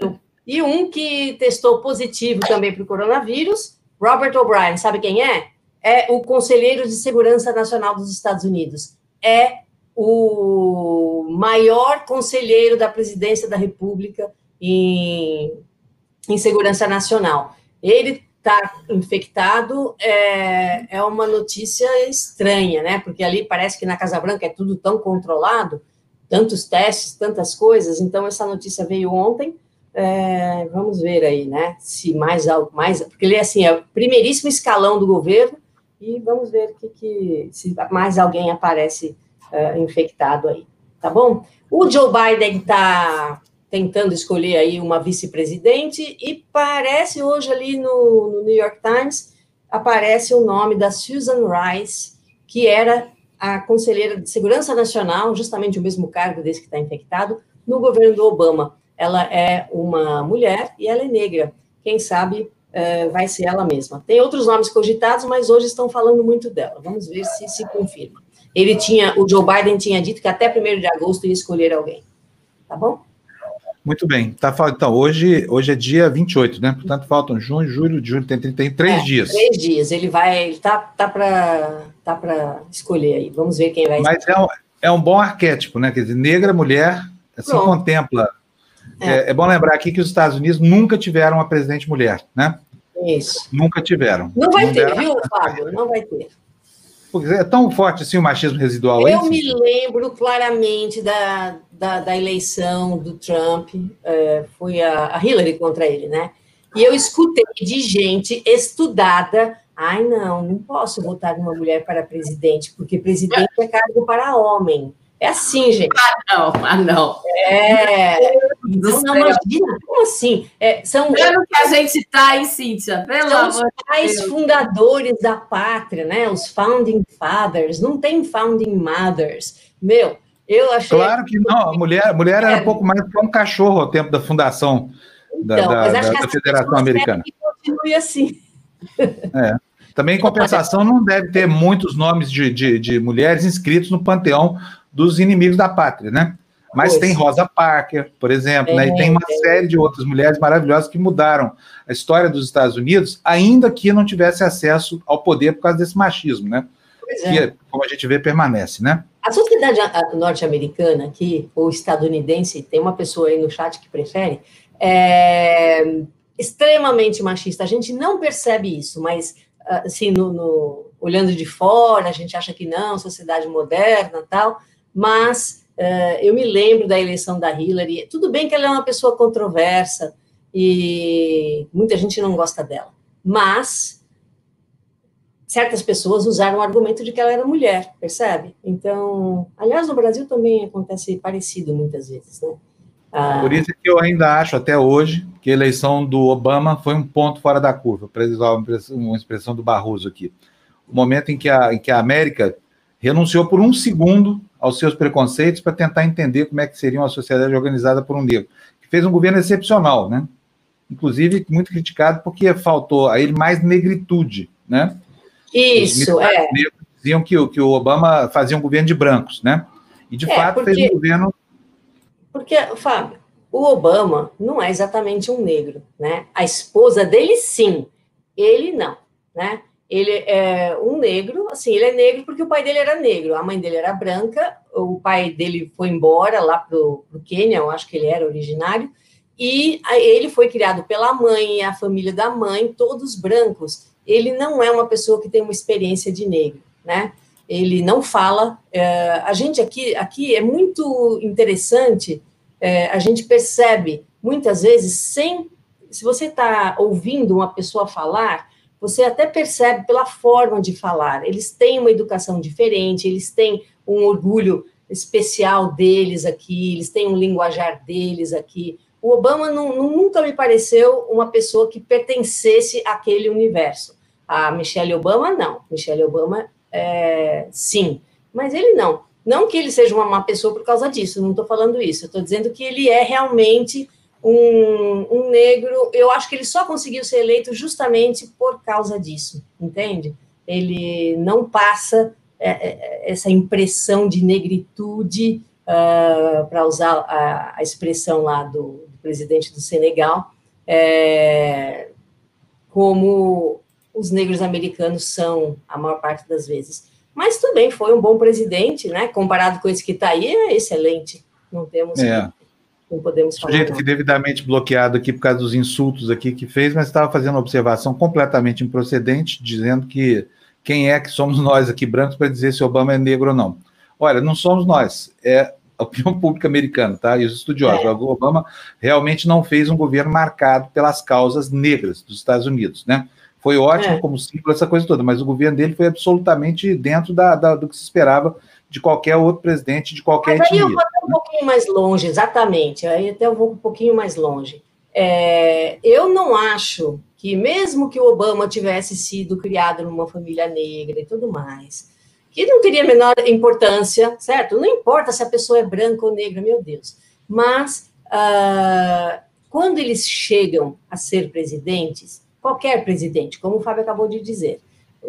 E um que testou positivo também para o coronavírus, Robert O'Brien, sabe quem é? é o Conselheiro de Segurança Nacional dos Estados Unidos. É o maior conselheiro da presidência da República em, em segurança nacional. Ele está infectado é, é uma notícia estranha, né? Porque ali parece que na Casa Branca é tudo tão controlado, tantos testes, tantas coisas. Então, essa notícia veio ontem. É, vamos ver aí, né? Se mais algo, mais. Porque ele é assim, é o primeiríssimo escalão do governo, e vamos ver que, que se mais alguém aparece uh, infectado aí, tá bom? O Joe Biden está tentando escolher aí uma vice-presidente e parece hoje ali no, no, New York Times aparece o nome da Susan Rice, que era a conselheira de segurança nacional, justamente o mesmo cargo desse que está infectado, no governo do Obama. Ela é uma mulher e ela é negra. Quem sabe uh, vai ser ela mesma. Tem outros nomes cogitados, mas hoje estão falando muito dela. Vamos ver se se confirma. Ele tinha, o Joe Biden tinha dito que até 1 de agosto ia escolher alguém. Tá bom? Muito bem. Tá, então, hoje, hoje é dia 28, né? Portanto, faltam junho, julho, julho, tem, tem três é, dias. Três dias. Ele vai, ele tá, tá para tá escolher aí. Vamos ver quem vai Mas é um, é um bom arquétipo, né? Quer dizer, negra, mulher, assim Pronto. contempla. É. É, é. bom lembrar aqui que os Estados Unidos nunca tiveram uma presidente mulher, né? Isso. Nunca tiveram. Não vai Não ter, deram... viu, Fábio? Não vai ter. Porque é tão forte assim o machismo residual Eu aí? Eu me lembro claramente da, da, da eleição do Trump, é, foi a, a Hillary contra ele, né? E eu escutei de gente estudada Ai, não, não posso votar numa mulher para presidente, porque presidente é cargo para homem. É assim, gente. Ah, não, ah, não. É. Não, não, imagina, como assim? É, são Pelo que a gente está, hein, Cíntia? Pelo são os pais Deus. fundadores da pátria, né? Os founding fathers, não tem founding mothers. Meu, eu achei. Claro que não, a mulher, a mulher era um pouco mais que um cachorro ao tempo da fundação da, então, da, da, da Federação Americana. Que continue assim. *laughs* É. Também, em compensação, não deve ter muitos nomes de, de, de mulheres inscritos no panteão dos inimigos da pátria, né? Mas pois. tem Rosa Parker, por exemplo, é, né? e tem uma é. série de outras mulheres maravilhosas que mudaram a história dos Estados Unidos, ainda que não tivesse acesso ao poder por causa desse machismo, né? Que, é. como a gente vê, permanece, né? A sociedade norte-americana aqui, ou estadunidense, tem uma pessoa aí no chat que prefere, é extremamente machista. A gente não percebe isso, mas assim, no, no, olhando de fora, a gente acha que não, sociedade moderna tal, mas uh, eu me lembro da eleição da Hillary. Tudo bem que ela é uma pessoa controversa e muita gente não gosta dela, mas certas pessoas usaram o argumento de que ela era mulher, percebe? Então, aliás, no Brasil também acontece parecido muitas vezes, né? Ah, Por isso que eu ainda acho, até hoje, que a eleição do Obama foi um ponto fora da curva, para usar uma expressão do Barroso aqui. O momento em que a, em que a América renunciou por um segundo aos seus preconceitos para tentar entender como é que seria uma sociedade organizada por um negro, que fez um governo excepcional, né? Inclusive muito criticado porque faltou a ele mais negritude, né? Isso, é. Diziam que, que o Obama fazia um governo de brancos, né? E de é, fato porque... fez um governo porque, Fábio, o Obama não é exatamente um negro, né? A esposa dele, sim. Ele não, né? Ele é um negro, assim, ele é negro porque o pai dele era negro, a mãe dele era branca, o pai dele foi embora lá pro, pro Quênia, eu acho que ele era originário, e ele foi criado pela mãe e a família da mãe, todos brancos. Ele não é uma pessoa que tem uma experiência de negro, né? ele não fala. É, a gente aqui, aqui é muito interessante, é, a gente percebe muitas vezes, sem. Se você está ouvindo uma pessoa falar, você até percebe pela forma de falar. Eles têm uma educação diferente, eles têm um orgulho especial deles aqui, eles têm um linguajar deles aqui. O Obama não, nunca me pareceu uma pessoa que pertencesse àquele universo. A Michelle Obama, não. Michelle Obama é, sim, mas ele não. Não que ele seja uma má pessoa por causa disso, não estou falando isso. Estou dizendo que ele é realmente um, um, negro. Eu acho que ele só conseguiu ser eleito justamente por causa disso, entende? Ele não passa é, é, essa impressão de negritude, uh, para usar a, a, expressão lá do, do presidente do Senegal, é, como os negros americanos são a maior parte das vezes. Mas também foi um bom presidente, né? Comparado com esse que está aí, é excelente. Não temos. É. Não podemos falar. Sujeito que devidamente bloqueado aqui por causa dos insultos aqui que fez, mas estava fazendo uma observação completamente improcedente, dizendo que quem é que somos nós aqui brancos para dizer se Obama é negro ou não. Olha, não somos nós, é a opinião *laughs* pública americana, tá? E os estudiosos. É. O Obama realmente não fez um governo marcado pelas causas negras dos Estados Unidos, né? Foi ótimo é. como símbolo essa coisa toda, mas o governo dele foi absolutamente dentro da, da, do que se esperava de qualquer outro presidente de qualquer mas aí etnia. eu vou até um pouquinho mais longe, exatamente. Aí até eu vou um pouquinho mais longe. É, eu não acho que mesmo que o Obama tivesse sido criado numa família negra e tudo mais, que não teria a menor importância, certo? Não importa se a pessoa é branca ou negra, meu Deus. Mas uh, quando eles chegam a ser presidentes, qualquer presidente, como o Fábio acabou de dizer,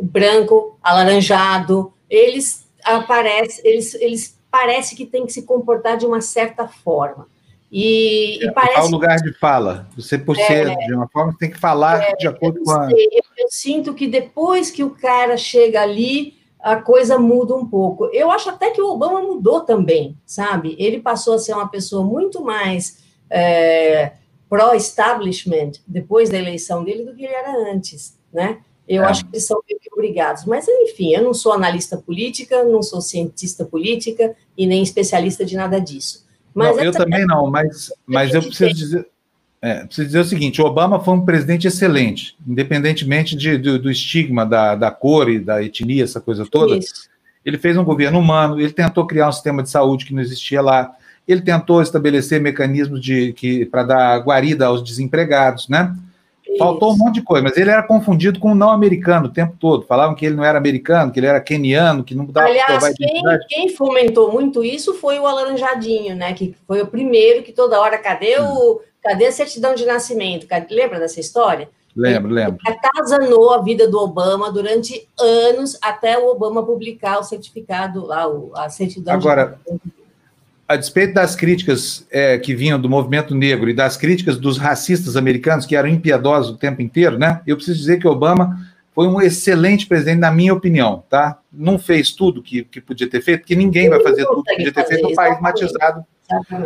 branco, alaranjado, eles aparecem, eles, eles parece que têm que se comportar de uma certa forma. E, é, e parece. Qual lugar de fala? Você, por é, ser de uma forma, tem que falar é, de acordo com a. Eu, eu, sinto que depois que o cara chega ali, a coisa muda um pouco. Eu acho até que o Obama mudou também, sabe? Ele passou a ser uma pessoa muito mais é, pró-establishment depois da eleição dele do que ele era antes, né? Eu é. acho que eles são obrigados. Mas, enfim, eu não sou analista política, não sou cientista política e nem especialista de nada disso. Mas não, eu também não, mas, mas eu preciso dizer, é, preciso dizer o seguinte: o Obama foi um presidente excelente, independentemente de, do, do, estigma da, da cor e da etnia, essa coisa toda. Isso. Ele fez um governo humano, ele tentou criar um sistema de saúde que não existia lá, ele tentou estabelecer mecanismos de que para dar guarida aos desempregados, né? Faltou um monte de coisa, mas ele era confundido com o não americano o tempo todo. Falavam que ele não era americano, que ele era keniano, que não dava Aliás, quem, quem, fomentou muito isso foi o Alaranjadinho, né? Que foi o primeiro que toda hora, cadê o. Cadê a certidão de nascimento? Lembra dessa história? Lembro, lembro. Atazanou a vida do Obama durante anos até o Obama publicar o certificado lá, a certidão Agora, de nascimento a despeito das críticas é, que vinham do movimento negro e das críticas dos racistas americanos, que eram impiedosos o tempo inteiro, né? Eu preciso dizer que Obama foi um excelente presidente, na minha opinião, tá? Não fez tudo que, que podia ter feito, porque ninguém vai fazer tudo que podia ter feito no país matizado.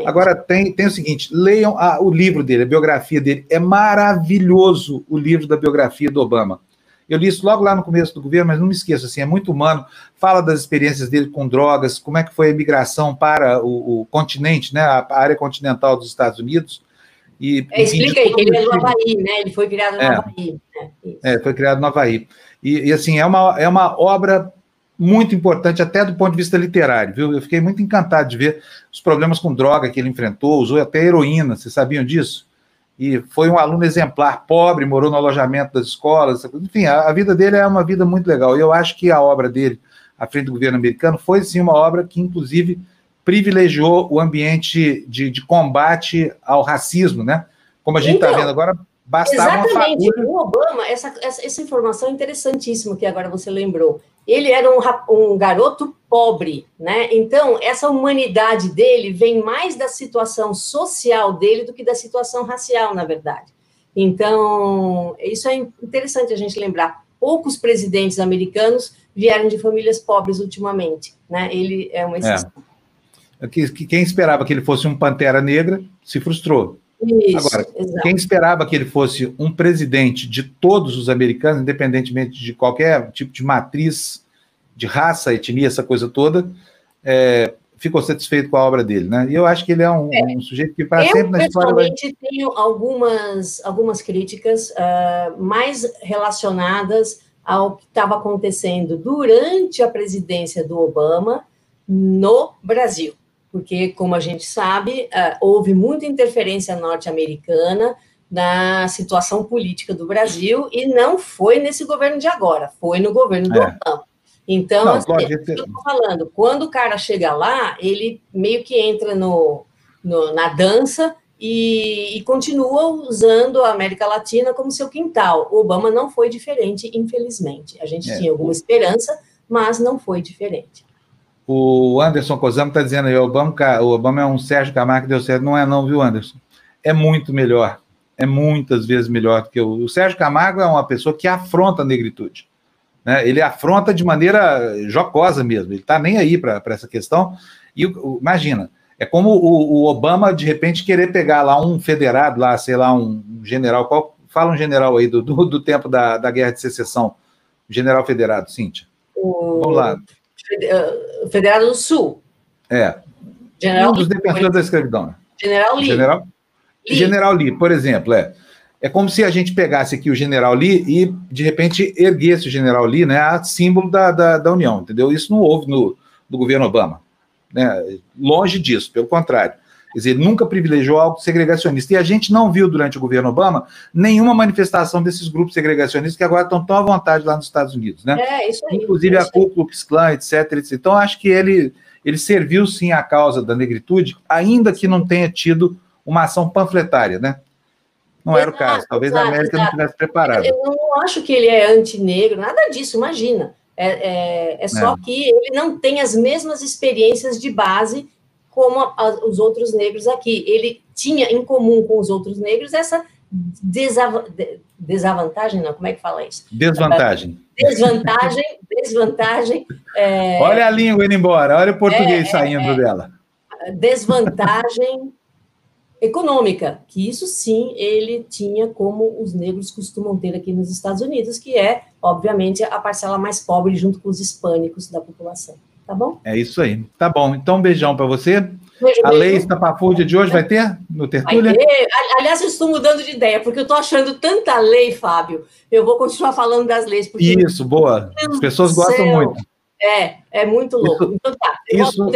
Agora, tem, tem o seguinte: leiam a, o livro dele, a biografia dele. É maravilhoso o livro da biografia do Obama. Eu li isso logo lá no começo do governo, mas não me esqueço, assim, é muito humano. Fala das experiências dele com drogas, como é que foi a imigração para o, o continente, né, a, área continental dos Estados Unidos. E, é, explica aí, que ele é do Havaí, né? Ele foi criado no é, Havaí. Né? É, foi criado no Havaí. E, e, assim, é uma, é uma obra muito importante, até do ponto de vista literário, viu? Eu fiquei muito encantado de ver os problemas com droga que ele enfrentou, usou até heroína, vocês sabiam disso? E foi um aluno exemplar, pobre, morou no alojamento das escolas, enfim, a, a, vida dele é uma vida muito legal. E eu acho que a obra dele, à frente do governo americano, foi sim uma obra que, inclusive, privilegiou o ambiente de, de combate ao racismo, né? Como a gente está então, vendo agora, bastava Exatamente. O Obama, essa, essa, essa informação é interessantíssima que agora você lembrou ele era um, um, garoto pobre, né? Então, essa humanidade dele vem mais da situação social dele do que da situação racial, na verdade. Então, isso é interessante a gente lembrar. Poucos presidentes americanos vieram de famílias pobres ultimamente, né? Ele é uma exceção. É. Quem esperava que ele fosse um pantera negra se frustrou. Isso, Agora, exato. quem esperava que ele fosse um presidente de todos os americanos, independentemente de qualquer tipo de matriz de raça, etnia, essa coisa toda, é, ficou satisfeito com a obra dele, né? E eu acho que ele é um, é. um sujeito que para sempre na história. Eu pessoalmente tenho algumas algumas críticas uh, mais relacionadas ao que estava acontecendo durante a presidência do Obama no Brasil porque, como a gente sabe, uh, houve muita interferência norte-americana na situação política do Brasil e não foi nesse governo de agora, foi no governo do é. Obama. Então, não, assim, é eu estou falando, quando o cara chega lá, ele meio que entra no, no na dança e, e, continua usando a América Latina como seu quintal. O Obama não foi diferente, infelizmente. A gente é. tinha alguma esperança, mas não foi diferente. O Anderson Cosamo está dizendo aí, o Obama, o Obama é um Sérgio Camargo que deu certo. Não é não, viu, Anderson? É muito melhor. é muitas vezes melhor do que o, o Sérgio Camargo é uma pessoa que afronta a negritude. Né? Ele afronta de maneira jocosa mesmo, ele está nem aí para essa questão. E imagina, é como o, o, Obama, de repente, querer pegar lá um federado, lá, sei lá, um general, qual, fala um general aí do, do, do tempo da, da Guerra de Secessão, general federado, Cíntia. O... Vamos lá. Uh, federado do Sul. É. General um dos defensores da escravidão. General Lee. General Lee. General Lee, por exemplo, é. É como se a gente pegasse aqui o General Lee e, de repente, erguesse o General Lee, né, a símbolo da, da, da União, entendeu? Isso não houve no, no governo Obama. Né? Longe disso, pelo contrário. Quer dizer, nunca privilegiou algo segregacionista. E a gente não viu durante o governo Obama nenhuma manifestação desses grupos segregacionistas que agora estão tão à vontade lá nos Estados Unidos, né? É, isso aí. Inclusive é a Ku Klux Klan, etc, etc. Então, acho que ele, ele serviu sim à causa da negritude, ainda que não tenha tido uma ação panfletária, né? Não era o caso. Talvez exato, a América exato. não tivesse preparado. Eu não acho que ele é antinegro, nada disso, imagina. É, é, é só é. que ele não tem as mesmas experiências de base como a, os outros negros aqui. Ele tinha em comum com os outros negros essa desav desvantagem, não, como é que fala isso? Desvantagem. Desvantagem, *laughs* desvantagem. É, olha a língua indo embora, olha o português é, saindo é, dela. Desvantagem econômica, que isso sim ele tinha como os negros costumam ter aqui nos Estados Unidos, que é, obviamente, a parcela mais pobre junto com os hispânicos da população. Tá bom? É isso aí. Tá bom. Então, um beijão para você. Beijo, a beijo. lei estapafúrdia de hoje vai ter no Tertúlia? Vai ter. Aliás, eu estou mudando de ideia, porque eu estou achando tanta lei, Fábio. Eu vou continuar falando das leis. Isso, boa. As pessoas gostam muito. É, é muito louco. Isso, então tá, eu isso, vou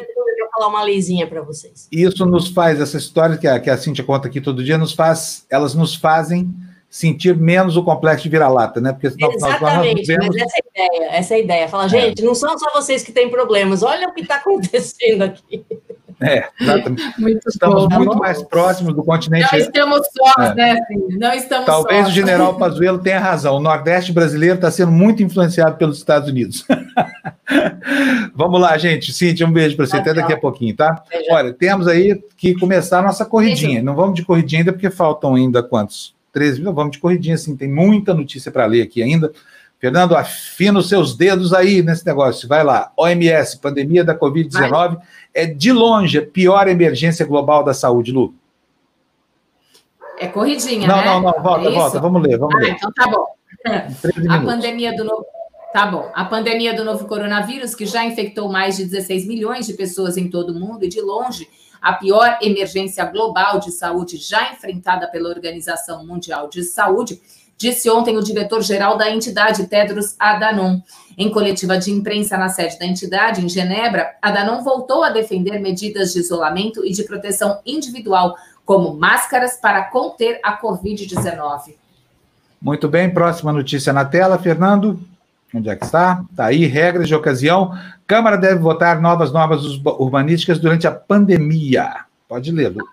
falar uma leizinha para vocês. Isso nos faz, essa história que a, que a Cintia conta aqui todo dia, nos faz, elas nos fazem sentir menos o complexo de vira-lata, né? Porque senão, Exatamente, vemos... mas essa é a ideia, essa é a ideia. Fala, é. gente, é. não são só vocês que têm problemas, olha o que está *laughs* acontecendo aqui. É, exatamente. *laughs* Muito estamos bom, muito tá mais próximos do continente. Não estamos sós, é. né, filho? Não estamos Talvez sós. o general *laughs* Pazuello tenha razão. O Nordeste brasileiro está sendo muito influenciado pelos Estados Unidos. Vamos lá, gente. Cíntia, um beijo para você. Até daqui a pouquinho, tá? Beijo. Olha, temos aí que começar a nossa corridinha. Beijo. Não vamos de corridinha ainda, porque faltam ainda quantos? 13 mil? Vamos de corridinha, sim. Tem muita notícia para ler aqui ainda. Fernando, afina os seus dedos aí nesse negócio. Vai lá. OMS, pandemia da Covid-19, é de longe a pior emergência global da saúde, Lu. É corridinha, não, né? Não, não, volta, é volta. Vamos ler, vamos ah, ler. Então tá bom. A pandemia do novo. Tá bom. A pandemia do novo coronavírus, que já infectou mais de 16 milhões de pessoas em todo o mundo, e de longe a pior emergência global de saúde já enfrentada pela Organização Mundial de Saúde, disse ontem o diretor-geral da entidade, Tedros Adhanom. Em coletiva de imprensa na sede da entidade, em Genebra, Adhanom voltou a defender medidas de isolamento e de proteção individual, como máscaras para conter a Covid-19. Muito bem, próxima notícia na tela, Fernando. Onde é que está? Está aí, regras de ocasião. Câmara deve votar novas normas urbanísticas durante a pandemia. Pode ler, Lu.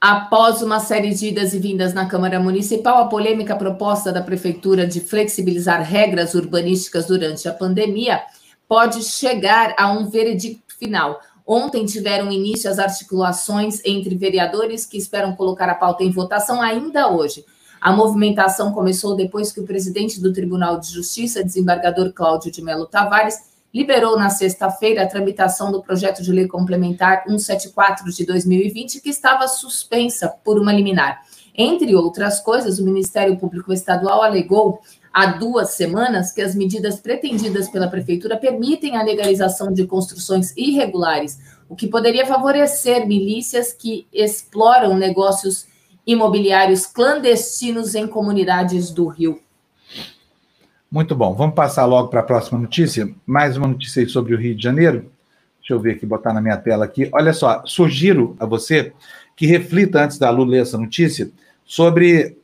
Após uma série de idas e vindas na Câmara Municipal, a polêmica proposta da Prefeitura de flexibilizar regras urbanísticas durante a pandemia pode chegar a um veredicto final. Ontem tiveram início as articulações entre vereadores que esperam colocar a pauta em votação ainda hoje. A movimentação começou depois que o presidente do Tribunal de Justiça, desembargador Cláudio de Melo Tavares, liberou na sexta-feira a tramitação do projeto de lei complementar 174 de 2020, que estava suspensa por uma liminar. Entre outras coisas, o Ministério Público Estadual alegou há duas semanas que as medidas pretendidas pela Prefeitura permitem a legalização de construções irregulares, o que poderia favorecer milícias que exploram negócios imobiliários clandestinos em comunidades do Rio. Muito bom. Vamos passar logo para a próxima notícia. Mais uma notícia sobre o Rio de Janeiro. Deixa eu ver aqui, botar na minha tela aqui. Olha só, sugiro a você que reflita antes da Lu ler essa notícia sobre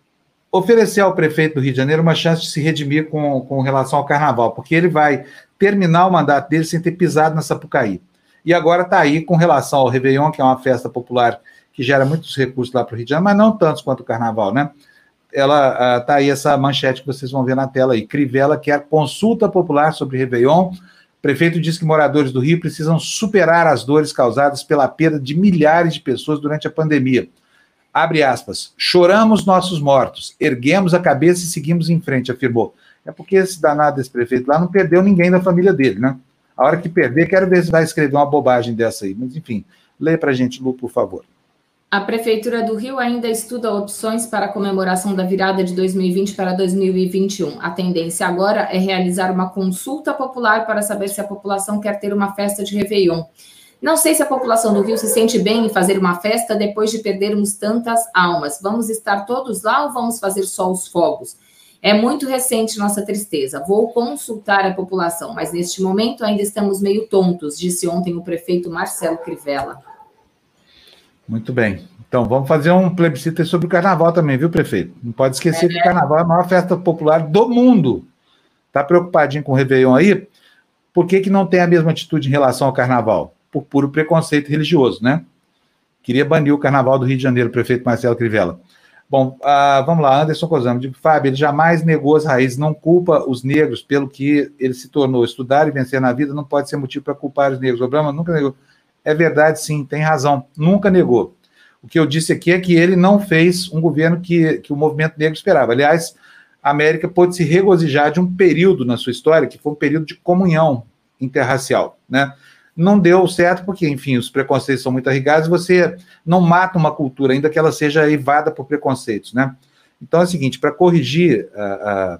oferecer ao prefeito do Rio de Janeiro uma chance de se redimir com, com relação ao carnaval, porque ele vai terminar o mandato dele sem ter pisado na Sapucaí. E agora está aí com relação ao Réveillon, que é uma festa popular que gera muitos recursos lá para o Rio de Janeiro, mas não tantos quanto o Carnaval, né? Ela está aí essa manchete que vocês vão ver na tela aí. Crivella quer consulta popular sobre Réveillon. O prefeito diz que moradores do Rio precisam superar as dores causadas pela perda de milhares de pessoas durante a pandemia. Abre aspas. Choramos nossos mortos, erguemos a cabeça e seguimos em frente, afirmou. É porque esse danado desse prefeito lá não perdeu ninguém da família dele, né? A hora que perder, quero ver se vai escrever uma bobagem dessa aí. Mas, enfim, leia para gente, Lu, por favor. A Prefeitura do Rio ainda estuda opções para a comemoração da virada de 2020 para 2021. A tendência agora é realizar uma consulta popular para saber se a população quer ter uma festa de Réveillon. Não sei se a população do Rio se sente bem em fazer uma festa depois de perdermos tantas almas. Vamos estar todos lá ou vamos fazer só os fogos? É muito recente nossa tristeza. Vou consultar a população, mas neste momento ainda estamos meio tontos, disse ontem o prefeito Marcelo Crivella. Muito bem. Então, vamos fazer um plebiscito sobre o carnaval também, viu, prefeito? Não pode esquecer é. que o carnaval é a maior festa popular do mundo. Está preocupadinho com o Réveillon aí? Por que, que não tem a mesma atitude em relação ao carnaval? Por puro preconceito religioso, né? Queria banir o carnaval do Rio de Janeiro, prefeito Marcelo Crivella. Bom, uh, vamos lá, Anderson Cosamo. Digo, Fábio, ele jamais negou as raízes, não culpa os negros pelo que ele se tornou. Estudar e vencer na vida não pode ser motivo para culpar os negros. O Obama nunca negou. É verdade, sim, tem razão. Nunca negou. O que eu disse aqui é que ele não fez um governo que, que o movimento negro esperava. Aliás, a América pôde se regozijar de um período na sua história que foi um período de comunhão interracial, né? não deu certo, porque, enfim, os preconceitos são muito arrigados, você não mata uma cultura, ainda que ela seja evada por preconceitos, né? Então é o seguinte, para corrigir a, a,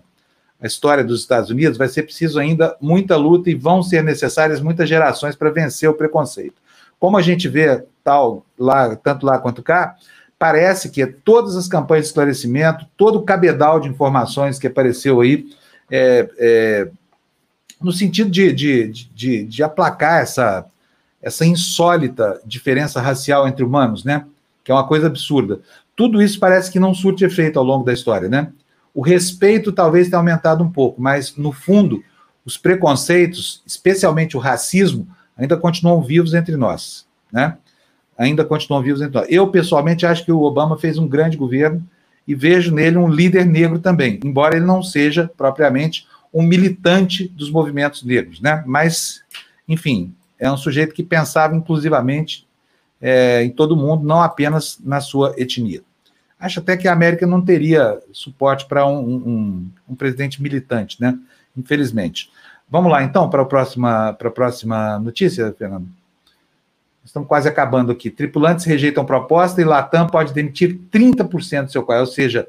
a, história dos Estados Unidos, vai ser preciso ainda muita luta e vão ser necessárias muitas gerações para vencer o preconceito. Como a gente vê tal lá, tanto lá quanto cá, parece que todas as campanhas de esclarecimento, todo o cabedal de informações que apareceu aí, é, é, no sentido de, de, de, de, aplacar essa, essa insólita diferença racial entre humanos, né? Que é uma coisa absurda. Tudo isso parece que não surte efeito ao longo da história, né? O respeito talvez tenha aumentado um pouco, mas no fundo, os preconceitos, especialmente o racismo, ainda continuam vivos entre nós, né? Ainda continuam vivos entre nós. Eu, pessoalmente, acho que o Obama fez um grande governo e vejo nele um líder negro também, embora ele não seja propriamente um militante dos movimentos negros, né? Mas, enfim, é um sujeito que pensava inclusivamente é, em todo mundo, não apenas na sua etnia. Acho até que a América não teria suporte para um, um, um, presidente militante, né? Infelizmente. Vamos lá, então, para a próxima, para a próxima notícia, Fernando. Estamos quase acabando aqui. Tripulantes rejeitam proposta e Latam pode demitir 30% do seu qual, ou seja,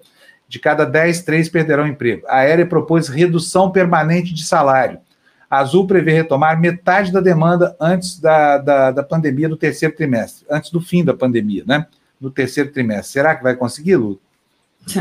de cada 10, 3 perderão emprego. A Aérea propôs redução permanente de salário. A Azul prevê retomar metade da demanda antes da, da, da pandemia do terceiro trimestre, antes do fim da pandemia, né? No terceiro trimestre. Será que vai conseguir, Lu? *laughs*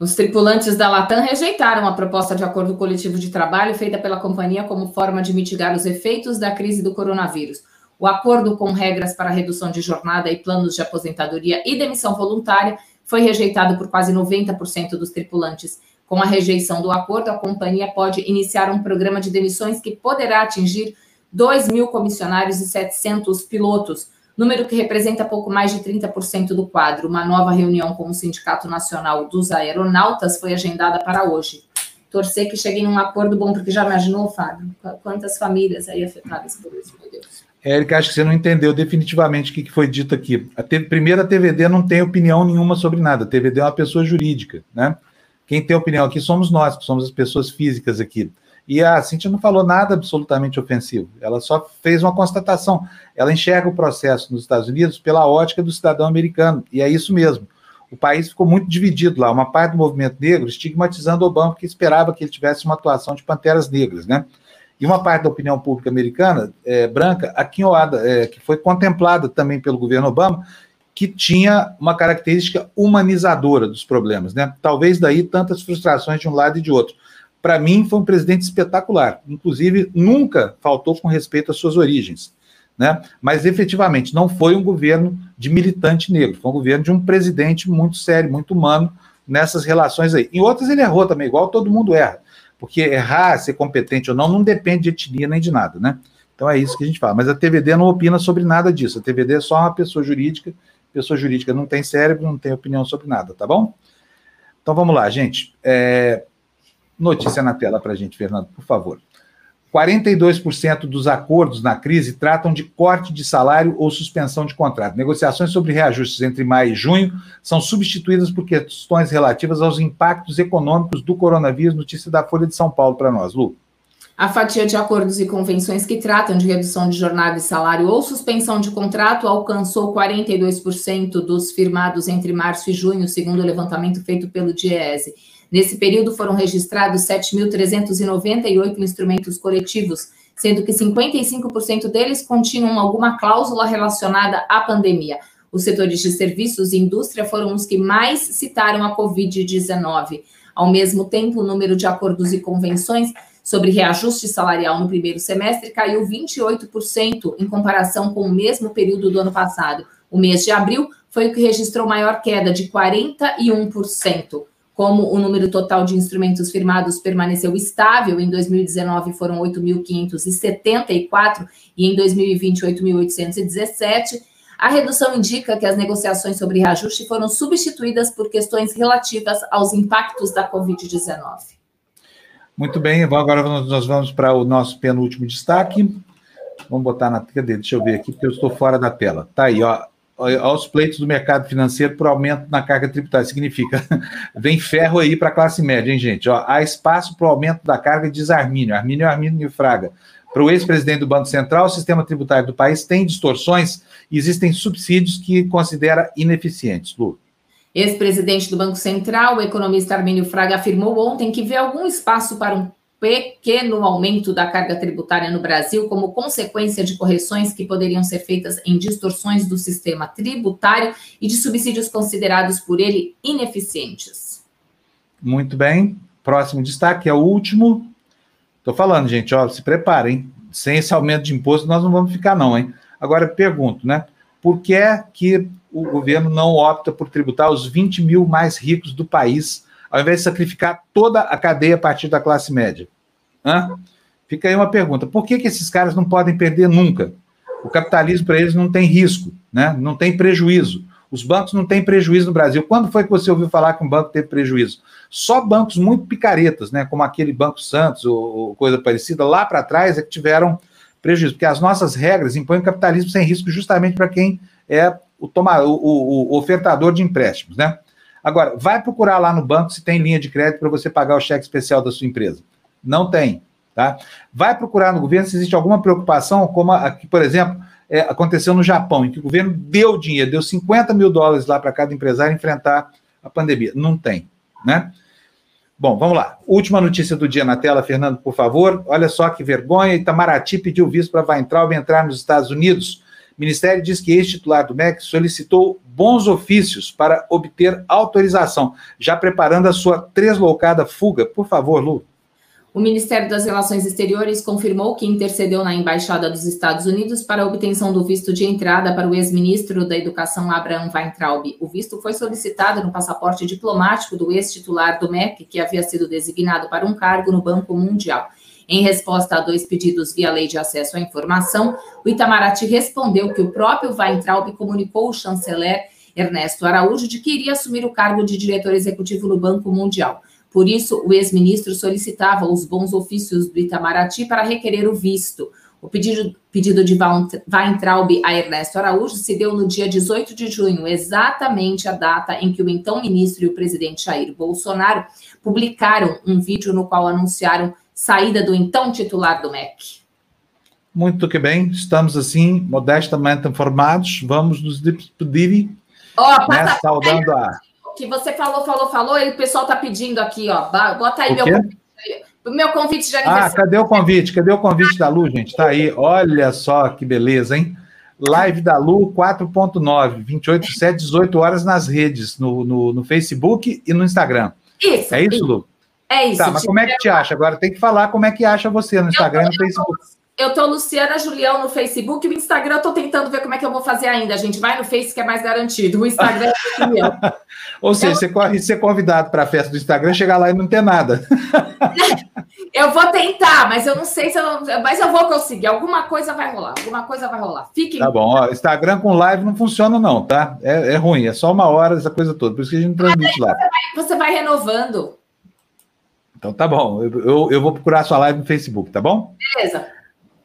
Os tripulantes da Latam rejeitaram a proposta de acordo coletivo de trabalho feita pela companhia como forma de mitigar os efeitos da crise do coronavírus. O acordo com regras para redução de jornada e planos de aposentadoria e demissão voluntária foi rejeitado por quase 90% dos tripulantes. Com a rejeição do acordo, a companhia pode iniciar um programa de demissões que poderá atingir 2 mil comissionários e 700 pilotos, número que representa pouco mais de 30% do quadro. Uma nova reunião com o Sindicato Nacional dos Aeronautas foi agendada para hoje. Torcer que cheguem num acordo bom, porque já imaginou, Fábio? Quantas famílias aí afetadas por isso, meu Deus. Érica, acho que você não entendeu definitivamente o que foi dito aqui. A te, primeiro, a TVD não tem opinião nenhuma sobre nada. A TVD é uma pessoa jurídica, né? Quem tem opinião aqui somos nós, que somos as pessoas físicas aqui. E a Cintia não falou nada absolutamente ofensivo. Ela só fez uma constatação. Ela enxerga o processo nos Estados Unidos pela ótica do cidadão americano. E é isso mesmo. O país ficou muito dividido lá. Uma parte do movimento negro estigmatizando Obama, porque esperava que ele tivesse uma atuação de panteras negras, né? e uma parte da opinião pública americana, é, branca, aquinhoada, é, que foi contemplada também pelo governo Obama, que tinha uma característica humanizadora dos problemas, né? Talvez daí tantas frustrações de um lado e de outro. Para mim, foi um presidente espetacular. Inclusive, nunca faltou com respeito às suas origens. Né? Mas efetivamente não foi um governo de militante negro, foi um governo de um presidente muito sério, muito humano nessas relações aí. Em outras ele errou também, igual todo mundo erra. Porque errar, ser competente ou não, não depende de etnia nem de nada, né? Então é isso que a gente fala. Mas a TVD não opina sobre nada disso. A TVD é só uma pessoa jurídica. Pessoa jurídica não tem cérebro, não tem opinião sobre nada, tá bom? Então vamos lá, gente. É... Notícia na tela para a gente, Fernando, por favor. 42% dos acordos na crise tratam de corte de salário ou suspensão de contrato. Negociações sobre reajustes entre maio e junho são substituídas por questões relativas aos impactos econômicos do coronavírus. Notícia da Folha de São Paulo para nós, Lu. A fatia de acordos e convenções que tratam de redução de jornada e salário ou suspensão de contrato alcançou 42% dos firmados entre março e junho, segundo o levantamento feito pelo Diese. Nesse período foram registrados 7.398 instrumentos coletivos, sendo que 55% deles continham alguma cláusula relacionada à pandemia. Os setores de serviços e indústria foram os que mais citaram a Covid-19. Ao mesmo tempo, o número de acordos e convenções sobre reajuste salarial no primeiro semestre caiu 28% em comparação com o mesmo período do ano passado. O mês de abril foi o que registrou maior queda de 41%. Como o número total de instrumentos firmados permaneceu estável, em 2019 foram 8.574 e em 2020 8.817, a redução indica que as negociações sobre reajuste foram substituídas por questões relativas aos impactos da Covid-19. Muito bem, agora nós vamos para o nosso penúltimo destaque. Vamos botar na. Cadê? Deixa eu ver aqui, porque eu estou fora da tela. Tá aí, ó. Aos pleitos do mercado financeiro por aumento na carga tributária. Significa, *laughs* vem ferro aí para a classe média, hein, gente? Ó, há espaço para o aumento da carga, diz Armínio. Armínio é Armínio Fraga. Para o ex-presidente do Banco Central, o sistema tributário do país tem distorções e existem subsídios que considera ineficientes. Lu. Ex-presidente do Banco Central, o economista Armínio Fraga, afirmou ontem que vê algum espaço para um pequeno aumento da carga tributária no Brasil como consequência de correções que poderiam ser feitas em distorções do sistema tributário e de subsídios considerados por ele ineficientes. Muito bem. Próximo destaque é o último. Estou falando, gente, ó, se preparem. Sem esse aumento de imposto, nós não vamos ficar, não, hein? Agora, pergunto, né? Por que é que o governo não opta por tributar os 20 mil mais ricos do país, ao invés de sacrificar toda a cadeia a partir da classe média? Hã? Fica aí uma pergunta: por que, que esses caras não podem perder nunca? O capitalismo para eles não tem risco, né? não tem prejuízo. Os bancos não têm prejuízo no Brasil. Quando foi que você ouviu falar que um banco teve prejuízo? Só bancos muito picaretas, né? como aquele Banco Santos ou, coisa parecida, lá para trás é que tiveram prejuízo, porque as nossas regras impõem capitalismo sem risco justamente para quem é o, toma, o, o, o ofertador de empréstimos, né? Agora, vai procurar lá no banco se tem linha de crédito para você pagar o cheque especial da sua empresa. Não tem, tá? Vai procurar no governo se existe alguma preocupação, como aqui, por exemplo, é, aconteceu no Japão, em que o governo deu dinheiro, deu 50 mil dólares lá para cada empresário enfrentar a pandemia. Não tem, né? Bom, vamos lá. Última notícia do dia na tela, Fernando, por favor. Olha só que vergonha. Itamaraty pediu visto para Weintraub entrar nos Estados Unidos. O Ministério diz que ex-titular do MEC solicitou bons ofícios para obter autorização, já preparando a sua tresloucada fuga. Por favor, Lu. O Ministério das Relações Exteriores confirmou que intercedeu na Embaixada dos Estados Unidos para a obtenção do visto de entrada para o ex-ministro da Educação Abraham Weintraub. O visto foi solicitado no passaporte diplomático do ex-titular do MEC, que havia sido designado para um cargo no Banco Mundial. Em resposta a dois pedidos via lei de acesso à informação, o Itamaraty respondeu que o próprio Weintraub comunicou ao chanceler Ernesto Araújo de que iria assumir o cargo de diretor executivo no Banco Mundial. Por isso, o ex-ministro solicitava os bons ofícios do Itamaraty para requerer o visto. O pedido, pedido de Weintraub a Ernesto Araújo se deu no dia 18 de junho, exatamente a data em que o então ministro e o presidente Jair Bolsonaro publicaram um vídeo no qual anunciaram saída do então titular do MEC. Muito que bem, estamos assim, modestamente informados, vamos nos despedir, oh, né, saudando a... Que você falou, falou, falou, e o pessoal está pedindo aqui, ó, bota aí o meu convite. Meu convite já Ah, cadê o convite? Cadê o convite da Lu, gente? Tá aí, olha só que beleza, hein? Live da Lu 4.9, 28, 7, 18 horas nas redes, no, no, no Facebook e no Instagram. Isso. É isso, isso. Lu? É isso. Tá, mas como é que te acha? Agora tem que falar como é que acha você no Instagram e no Facebook. Eu tô Luciana Julião no Facebook e o Instagram eu tô tentando ver como é que eu vou fazer ainda, gente. Vai no Face que é mais garantido. O Instagram é Julião. *laughs* Ou seja, eu... você corre ser convidado para a festa do Instagram, chegar lá e não ter nada. *laughs* eu vou tentar, mas eu não sei se eu. Mas eu vou conseguir. Alguma coisa vai rolar. Alguma coisa vai rolar. Fiquem. Tá bom. Ó, Instagram com live não funciona, não, tá? É, é, ruim. É só uma hora essa coisa toda. Por isso que a gente transmite lá. Você vai, você vai renovando. Então tá bom. Eu, eu, eu vou procurar sua live no Facebook, tá bom? Beleza.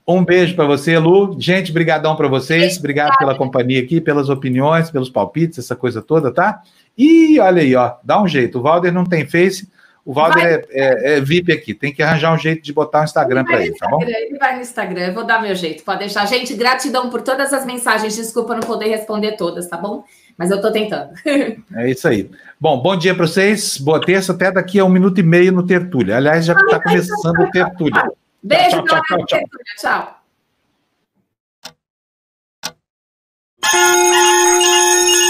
Um beijo para você, Lu. Gente, brigadão para vocês. Obrigado pela companhia aqui, pelas opiniões, pelos palpites, essa coisa toda, tá? E olha aí, ó, dá um jeito. O Valder não tem Face, o Valder é, é, é, VIP aqui. Tem que arranjar um jeito de botar um Instagram para ele, tá bom? Ele vai no Instagram, eu vou dar meu jeito, pode deixar. Gente, gratidão por todas as mensagens. Desculpa não poder responder todas, tá bom? Mas eu tô tentando. *laughs* É isso aí. Bom, bom dia para vocês. Boa terça, até daqui a um minuto e meio no Tertúlia. Aliás, já está começando o Tertúlia. Beijo, tchau, tchau, tchau, tchau. tchau.